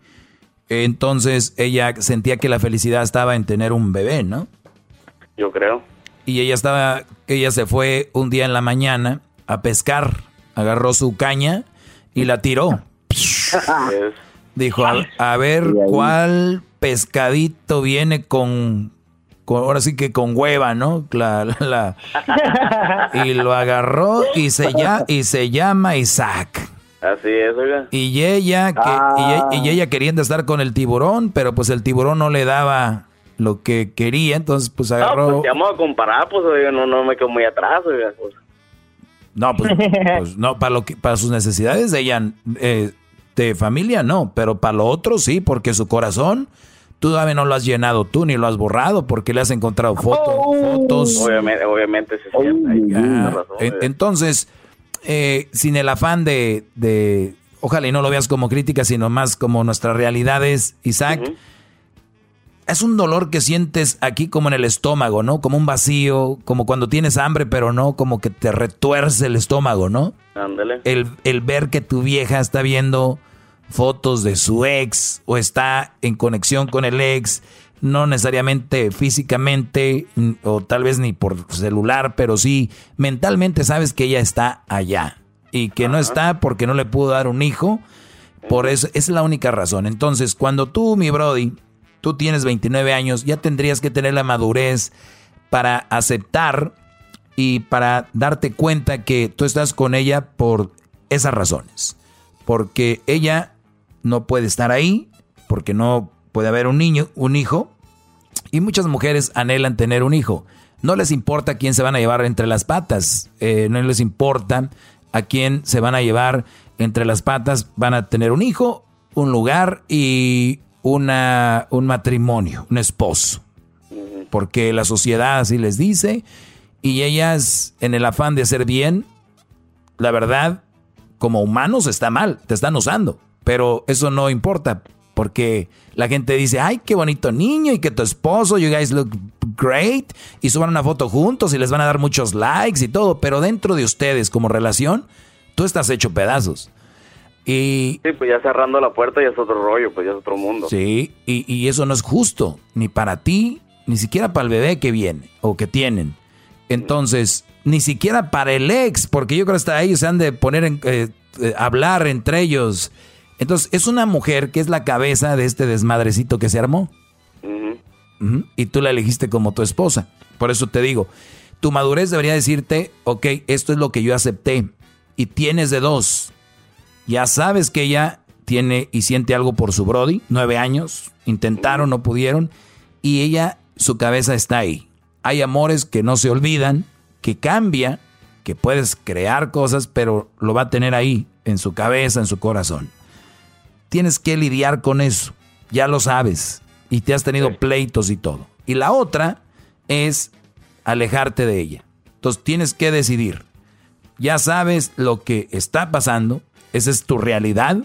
Entonces ella sentía que la felicidad estaba en tener un bebé, ¿no? Yo creo. Y ella estaba, ella se fue un día en la mañana a pescar, agarró su caña y la tiró. Dijo, a, ver cuál pescadito viene con, ahora sí que con hueva, ¿no? La, y lo agarró y se, ya, y se llama Isaac. Así es, oiga. Y ella, que, y, ella queriendo estar con el tiburón, pero pues el tiburón no le daba lo que quería, entonces pues agarró... No, pues vamos a comparar, pues no, no me quedo muy atrás, oiga. Pues. No, pues, pues, no, para, lo que, para sus necesidades de ella, eh, de familia no, pero para lo otro sí, porque su corazón... Tú todavía no lo has llenado tú ni lo has borrado porque le has encontrado fotos. fotos. Obviamente, obviamente se entonces, eh, sin el afán de, de, ojalá y no lo veas como crítica, sino más como nuestras realidades, Isaac, es un dolor que sientes aquí como en el estómago, ¿no? Como un vacío, como cuando tienes hambre, pero no, como que te retuerce el estómago, ¿no? Ándale. El, el ver que tu vieja está viendo fotos de su ex o está en conexión con el ex, no necesariamente físicamente o tal vez ni por celular, pero sí mentalmente sabes que ella está allá y que no está porque no le pudo dar un hijo. Por eso es la única razón. Entonces, cuando tú, mi Brody, tú tienes 29 años, ya tendrías que tener la madurez para aceptar y para darte cuenta que tú estás con ella por esas razones. Porque ella no puede estar ahí, porque no puede haber un niño, un hijo, y muchas mujeres anhelan tener un hijo. No les importa quién se van a llevar entre las patas, eh, no les importa a quién se van a llevar entre las patas, van a tener un hijo, un lugar y una, un matrimonio, un esposo. Porque la sociedad así les dice y ellas en el afán de hacer bien, la verdad, como humanos está mal, te están usando. Pero eso no importa porque la gente dice, ay, qué bonito niño y que tu esposo, you guys look great, y suban una foto juntos y les van a dar muchos likes y todo, pero dentro de ustedes como relación, tú estás hecho pedazos. Y, sí, pues ya cerrando la puerta ya es otro rollo, pues ya es otro mundo. Sí, y, y eso no es justo, ni para ti, ni siquiera para el bebé que viene o que tienen. Entonces, ni siquiera para el ex, porque yo creo que hasta ellos se han de poner en, eh, eh, hablar entre ellos. Entonces, es una mujer que es la cabeza de este desmadrecito que se armó. Y tú la elegiste como tu esposa. Por eso te digo, tu madurez debería decirte, ok, esto es lo que yo acepté. Y tienes de dos ya sabes que ella tiene y siente algo por su Brody, nueve años, intentaron, no pudieron, y ella, su cabeza está ahí. Hay amores que no se olvidan, que cambia, que puedes crear cosas, pero lo va a tener ahí, en su cabeza, en su corazón. Tienes que lidiar con eso, ya lo sabes, y te has tenido pleitos y todo. Y la otra es alejarte de ella. Entonces tienes que decidir. Ya sabes lo que está pasando, esa es tu realidad.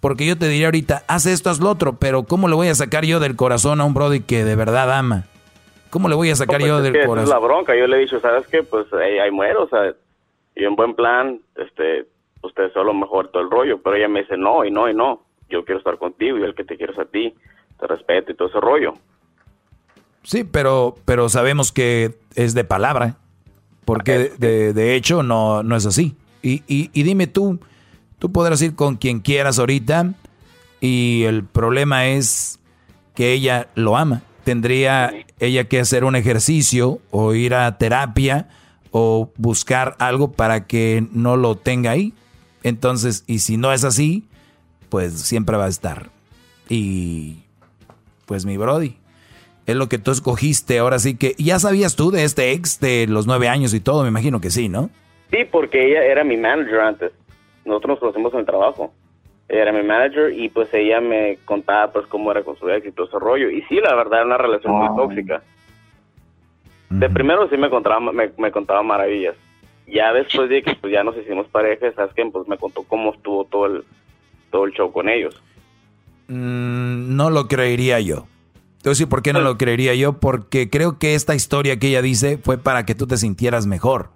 Porque yo te diría ahorita, haz esto, haz lo otro, pero ¿cómo le voy a sacar yo del corazón a un Brody que de verdad ama? ¿Cómo le voy a sacar pues yo del corazón? Es la bronca, yo le he dicho, ¿sabes qué? Pues ahí, muero, o sea, y en buen plan, este, usted es lo mejor todo el rollo, pero ella me dice, no, y no, y no, yo quiero estar contigo y el que te quiero es a ti, te respeto y todo ese rollo. Sí, pero, pero sabemos que es de palabra, porque de, de, hecho no, no es así. Y, y, y dime tú, Tú podrás ir con quien quieras ahorita y el problema es que ella lo ama. Tendría ella que hacer un ejercicio o ir a terapia o buscar algo para que no lo tenga ahí. Entonces, y si no es así, pues siempre va a estar. Y pues mi Brody, es lo que tú escogiste. Ahora sí que, ¿ya sabías tú de este ex de los nueve años y todo? Me imagino que sí, ¿no? Sí, porque ella era mi manager antes. Nosotros nos conocimos en el trabajo. Ella era mi manager y pues ella me contaba pues cómo era con su ex y todo ese rollo. Y sí, la verdad, era una relación muy tóxica. De primero sí me contaba, me, me contaba maravillas. Ya después de que pues ya nos hicimos pareja, ¿sabes qué? Pues me contó cómo estuvo todo el, todo el show con ellos. Mm, no lo creería yo. Decir por qué no lo creería yo, porque creo que esta historia que ella dice fue para que tú te sintieras mejor.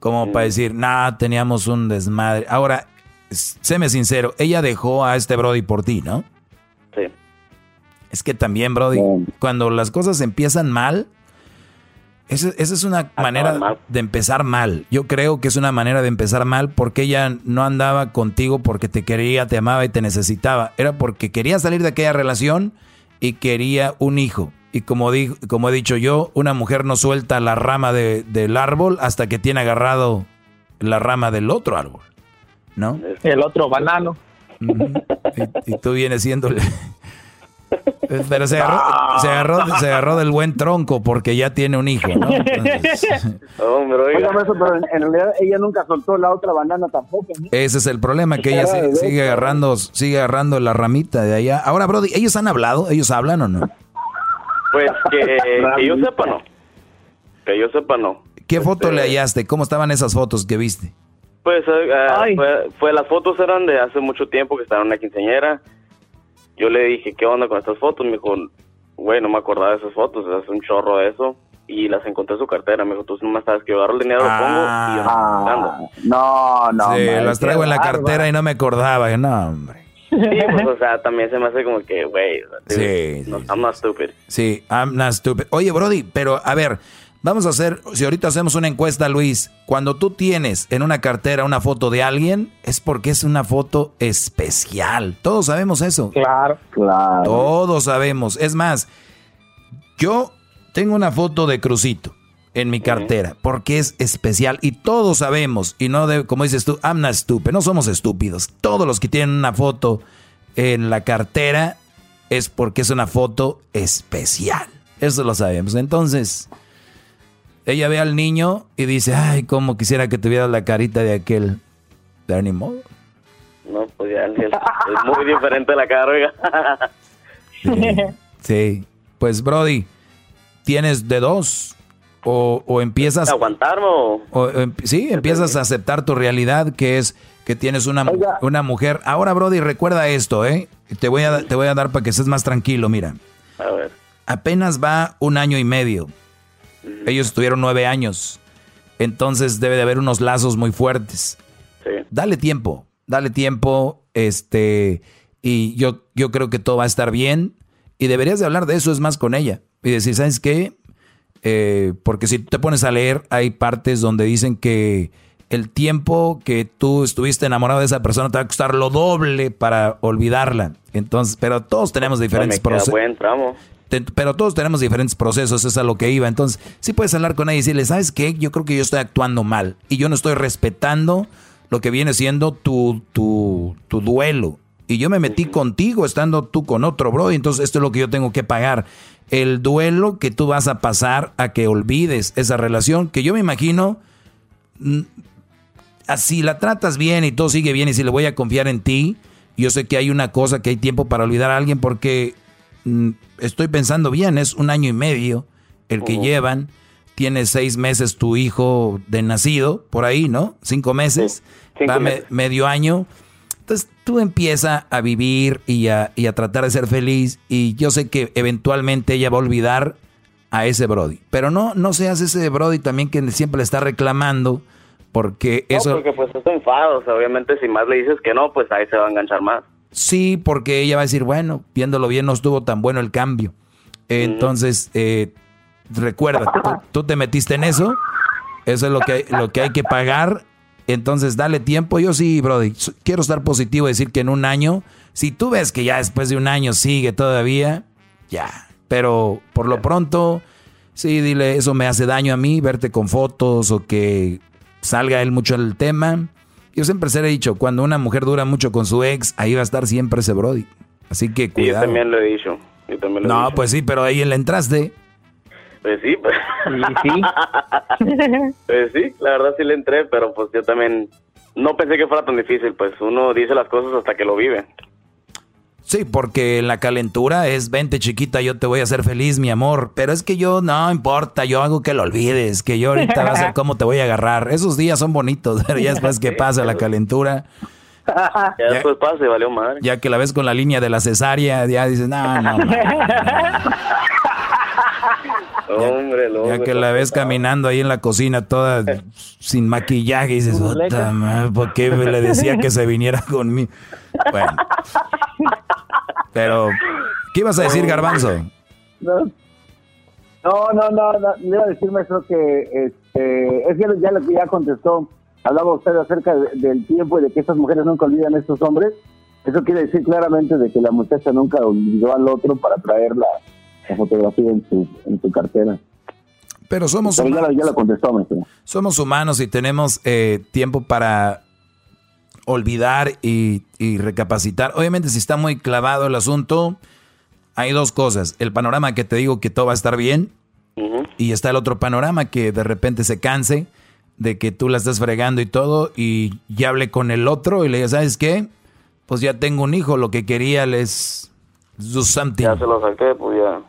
Como para decir, nada, teníamos un desmadre. Ahora, séme sincero, ella dejó a este Brody por ti, ¿no? Sí. Es que también, Brody, cuando las cosas empiezan mal, esa, es una manera de empezar mal. Yo creo que es una manera de empezar mal porque ella no andaba contigo porque te quería, te amaba y te necesitaba. Era porque quería salir de aquella relación y quería un hijo. Y como, como he dicho yo, una mujer no suelta la rama del árbol hasta que tiene agarrado la rama del otro árbol, ¿no? El otro banano. y, tú vienes siéndole... Pero se agarró, se, agarró, se agarró del buen tronco porque ya tiene un hijo, ¿no? pero en, realidad ella nunca soltó la otra banana tampoco. Ese es el problema, que ella sigue, agarrando, sigue agarrando la ramita de allá. Ahora, Brody, ¿ellos han hablado? ¿Ellos hablan o no? Pues que, yo sepa no. Que yo sepa no. ¿Qué foto le este, hallaste? ¿Cómo estaban esas fotos que viste? Pues eh, eh, fue, fue, las fotos eran de hace mucho tiempo que estaban en una quinceañera yo le dije, ¿qué onda con estas fotos? Me dijo, güey, no me acordaba de esas fotos, hace un chorro de eso. Y las encontré en su cartera. Me dijo, tú no me sabes que yo agarro el dinero, lo pongo y yo ah, No, no. Sí, las traigo en la cartera y no me acordaba. No, hombre. Sí, pues, o sea, también se me hace como que, güey, sí, no, I'm not stupid. Sí, I'm not stupid. Oye, Brody, pero a ver, Vamos a hacer, si ahorita hacemos una encuesta, Luis, cuando tú tienes en una cartera una foto de alguien, es porque es una foto especial. Todos sabemos eso. Claro, claro. Todos sabemos. Es más, yo tengo una foto de Crucito en mi cartera porque es especial y todos sabemos, y no de, como dices tú, I'm not stupid, no somos estúpidos. Todos los que tienen una foto en la cartera es porque es una foto especial. Eso lo sabemos. Entonces, ella ve al niño y dice, ay, cómo quisiera que tuviera la carita de aquel. De ni modo. No, pues ya es muy diferente la cara, sí, pues Brody, ¿tienes de dos? O, o empiezas... ¿Aguantarme o...? Em, sí, empiezas a aceptar tu realidad, que es que tienes una, una mujer. Ahora, Brody, recuerda esto, ¿eh? Te voy, a, te voy a dar para que estés más tranquilo, mira. A ver. Apenas va un año y medio ellos estuvieron nueve años. Entonces debe de haber unos lazos muy fuertes. Dale tiempo, dale tiempo, este, y yo, yo creo que todo va a estar bien. Y deberías de hablar de eso, es más con ella. Y decir, ¿sabes qué? Eh, porque si te pones a leer, hay partes donde dicen que el tiempo que tú estuviste enamorado de esa persona te va a costar lo doble para olvidarla. Entonces, pero todos tenemos diferentes procesos pero todos tenemos diferentes procesos, eso es a lo que iba. Entonces, sí puedes hablar con ella y decirle, ¿sabes qué? Yo creo que yo estoy actuando mal y yo no estoy respetando lo que viene siendo tu, tu, tu duelo. Y yo me metí contigo estando tú con otro, bro. Y entonces esto es lo que yo tengo que pagar. El duelo que tú vas a pasar a que olvides esa relación, que yo me imagino, mm, si la tratas bien y todo sigue bien y si le voy a confiar en ti, yo sé que hay una cosa, que hay tiempo para olvidar a alguien porque estoy pensando bien, es un año y medio el que llevan. Tiene seis meses tu hijo de nacido, por ahí, ¿no? Cinco meses, va medio año. Entonces tú empiezas a vivir y a, y a tratar de ser feliz y yo sé que eventualmente ella va a olvidar a ese Brody. Pero no, no seas ese Brody también que siempre le está reclamando porque eso... No, porque pues es enfado, obviamente si más le dices que no, pues ahí se va a enganchar más. Sí, porque ella va a decir, bueno, viéndolo bien no estuvo tan bueno el cambio. Entonces, eh, recuerda, tú, te metiste en eso, eso es lo que, lo que hay que pagar. Entonces, dale tiempo. Yo sí, Brody, quiero estar positivo y decir que en un año, si tú ves que ya después de un año sigue todavía, ya. Pero por lo pronto, sí, dile, eso me hace daño a mí, verte con fotos o que salga él mucho el tema Yo siempre se le he dicho, cuando una mujer dura mucho con su ex, ahí va a estar siempre ese Brody. Así que cuidado. yo también lo he dicho. Yo también lo no, he dicho. pues sí, pero ahí le entraste. Pues sí, pues. pues sí, la verdad sí le entré, pero pues yo también no pensé que fuera tan difícil, pues uno dice las cosas hasta que lo vive. Sí, porque la calentura es, vente chiquita, yo te voy a hacer feliz, mi amor. Pero es que yo, no importa, yo hago que lo olvides, que yo ahorita va a ser cómo te voy a agarrar. Esos días son bonitos, pero ya después que pasa la calentura. Ya después pasa y valió madre. Ya que la ves con la línea de la cesárea, ya dices, no, no, no. Hombre, lo Ya que la ves caminando ahí en la cocina toda sin maquillaje y dices, "Ota madre, ¿por qué le decía que se viniera conmigo? Bueno. Pero, ¿qué ibas a decir, Garbanzo? No, no, no, no, no, le iba a decir, maestro, que este, es que ya lo que ya contestó, hablaba usted acerca de- del tiempo y de que estas mujeres nunca olvidan a estos hombres. Eso quiere decir claramente de que la muchacha nunca olvidó al otro para traer la, la fotografía en su, en su cartera. Pero somos Pero ya, humanos. ya la contestó, maestro. Somos humanos y tenemos eh, tiempo para olvidar y, y recapacitar. Obviamente, si está muy clavado el asunto, hay dos cosas. El panorama que te digo que todo va a estar bien y está el otro panorama que de repente se canse de que tú la estás fregando y todo y ya hable con el otro y le diga, ¿sabes qué? Pues ya tengo un hijo, lo que quería es do something. Ya se lo saqué, pues ya.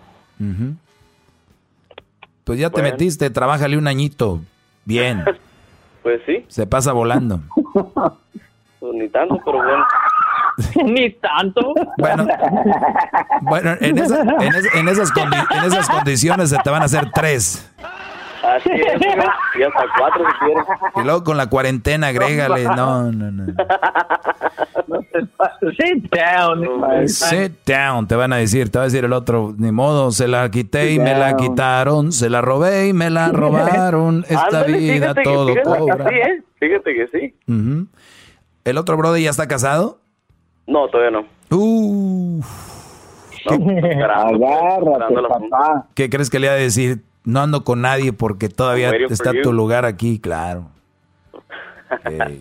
Pues ya te metiste, trabájale un añito. Bien, Pues sí, se pasa volando. pues ni tanto, pero bueno. Ni tanto. Bueno, bueno en, esa- en es- en esas condi- en esas condiciones se te van a hacer tres. Así es, y hasta cuatro si quieres. Y luego con la cuarentena agrégale. No, no, no. Sit down. Sit down, te van a decir, te va a decir el otro, ni modo, se la quité y me la quitaron, se la robé y me la robaron. Esta Ándale, vida fíjate que- todo fíjate que cobra. sí, ¿eh? Fíjate que sí. Ujú. ¿El otro brother ya está casado? No, todavía no. Uh, Agárrate, papá. ¿Qué crees que le va a decir? No ando con nadie porque todavía está tu lugar aquí, claro. Eh,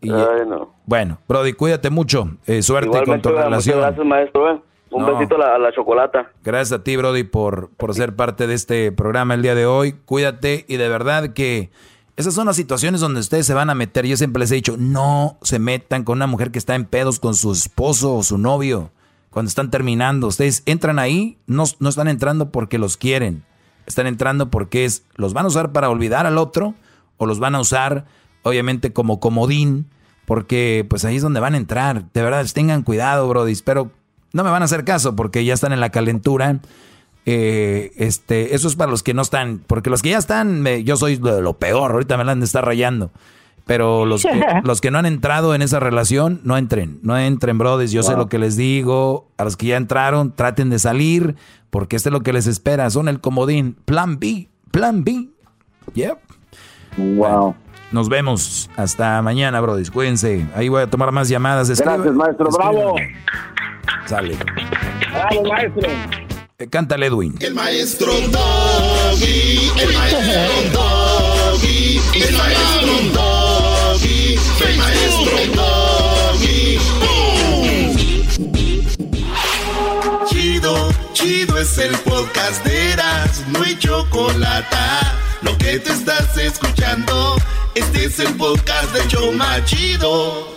y- Ay, no. Bueno, Brody, cuídate mucho. Eh, suerte con tu relación. Muchas gracias, maestro. ¿eh? Un No. besito a la, a la chocolata. Gracias a ti, Brody, por, por ser parte de este programa el día de hoy. Cuídate y de verdad que esas son las situaciones donde ustedes se van a meter. Yo siempre les he dicho, no se metan con una mujer que está en pedos con su esposo o su novio cuando están terminando. Ustedes entran ahí, no, no están entrando porque los quieren. Están entrando porque es, los van a usar para olvidar al otro o los van a usar, obviamente, como comodín, porque pues ahí es donde van a entrar. De verdad, tengan cuidado, Brody. Pero no me van a hacer caso porque ya están en la calentura. Eh, este, eso es para los que no están, porque los que ya están, me- yo soy lo, lo peor, ahorita me la han de estar rayando. Pero los que, los que no han entrado en esa relación, no entren, no entren, brothers. Yo sé lo que les digo. A los que ya entraron, traten de salir, porque este es lo que les espera. Son el comodín. Plan B, plan B. Yep. Wow. Nos vemos hasta mañana, brothers. Cuídense. Ahí voy a tomar más llamadas. Gracias, maestro. Bravo. Sale. Bravo, maestro. Cántale, Edwin. El maestro Doggy, el maestro Doggy, el maestro Doggy, el maestro Doggy. Chido, chido es el podcast de Eras, no hay chocolate. Lo que te estás escuchando, este es el podcast de Choma Chido.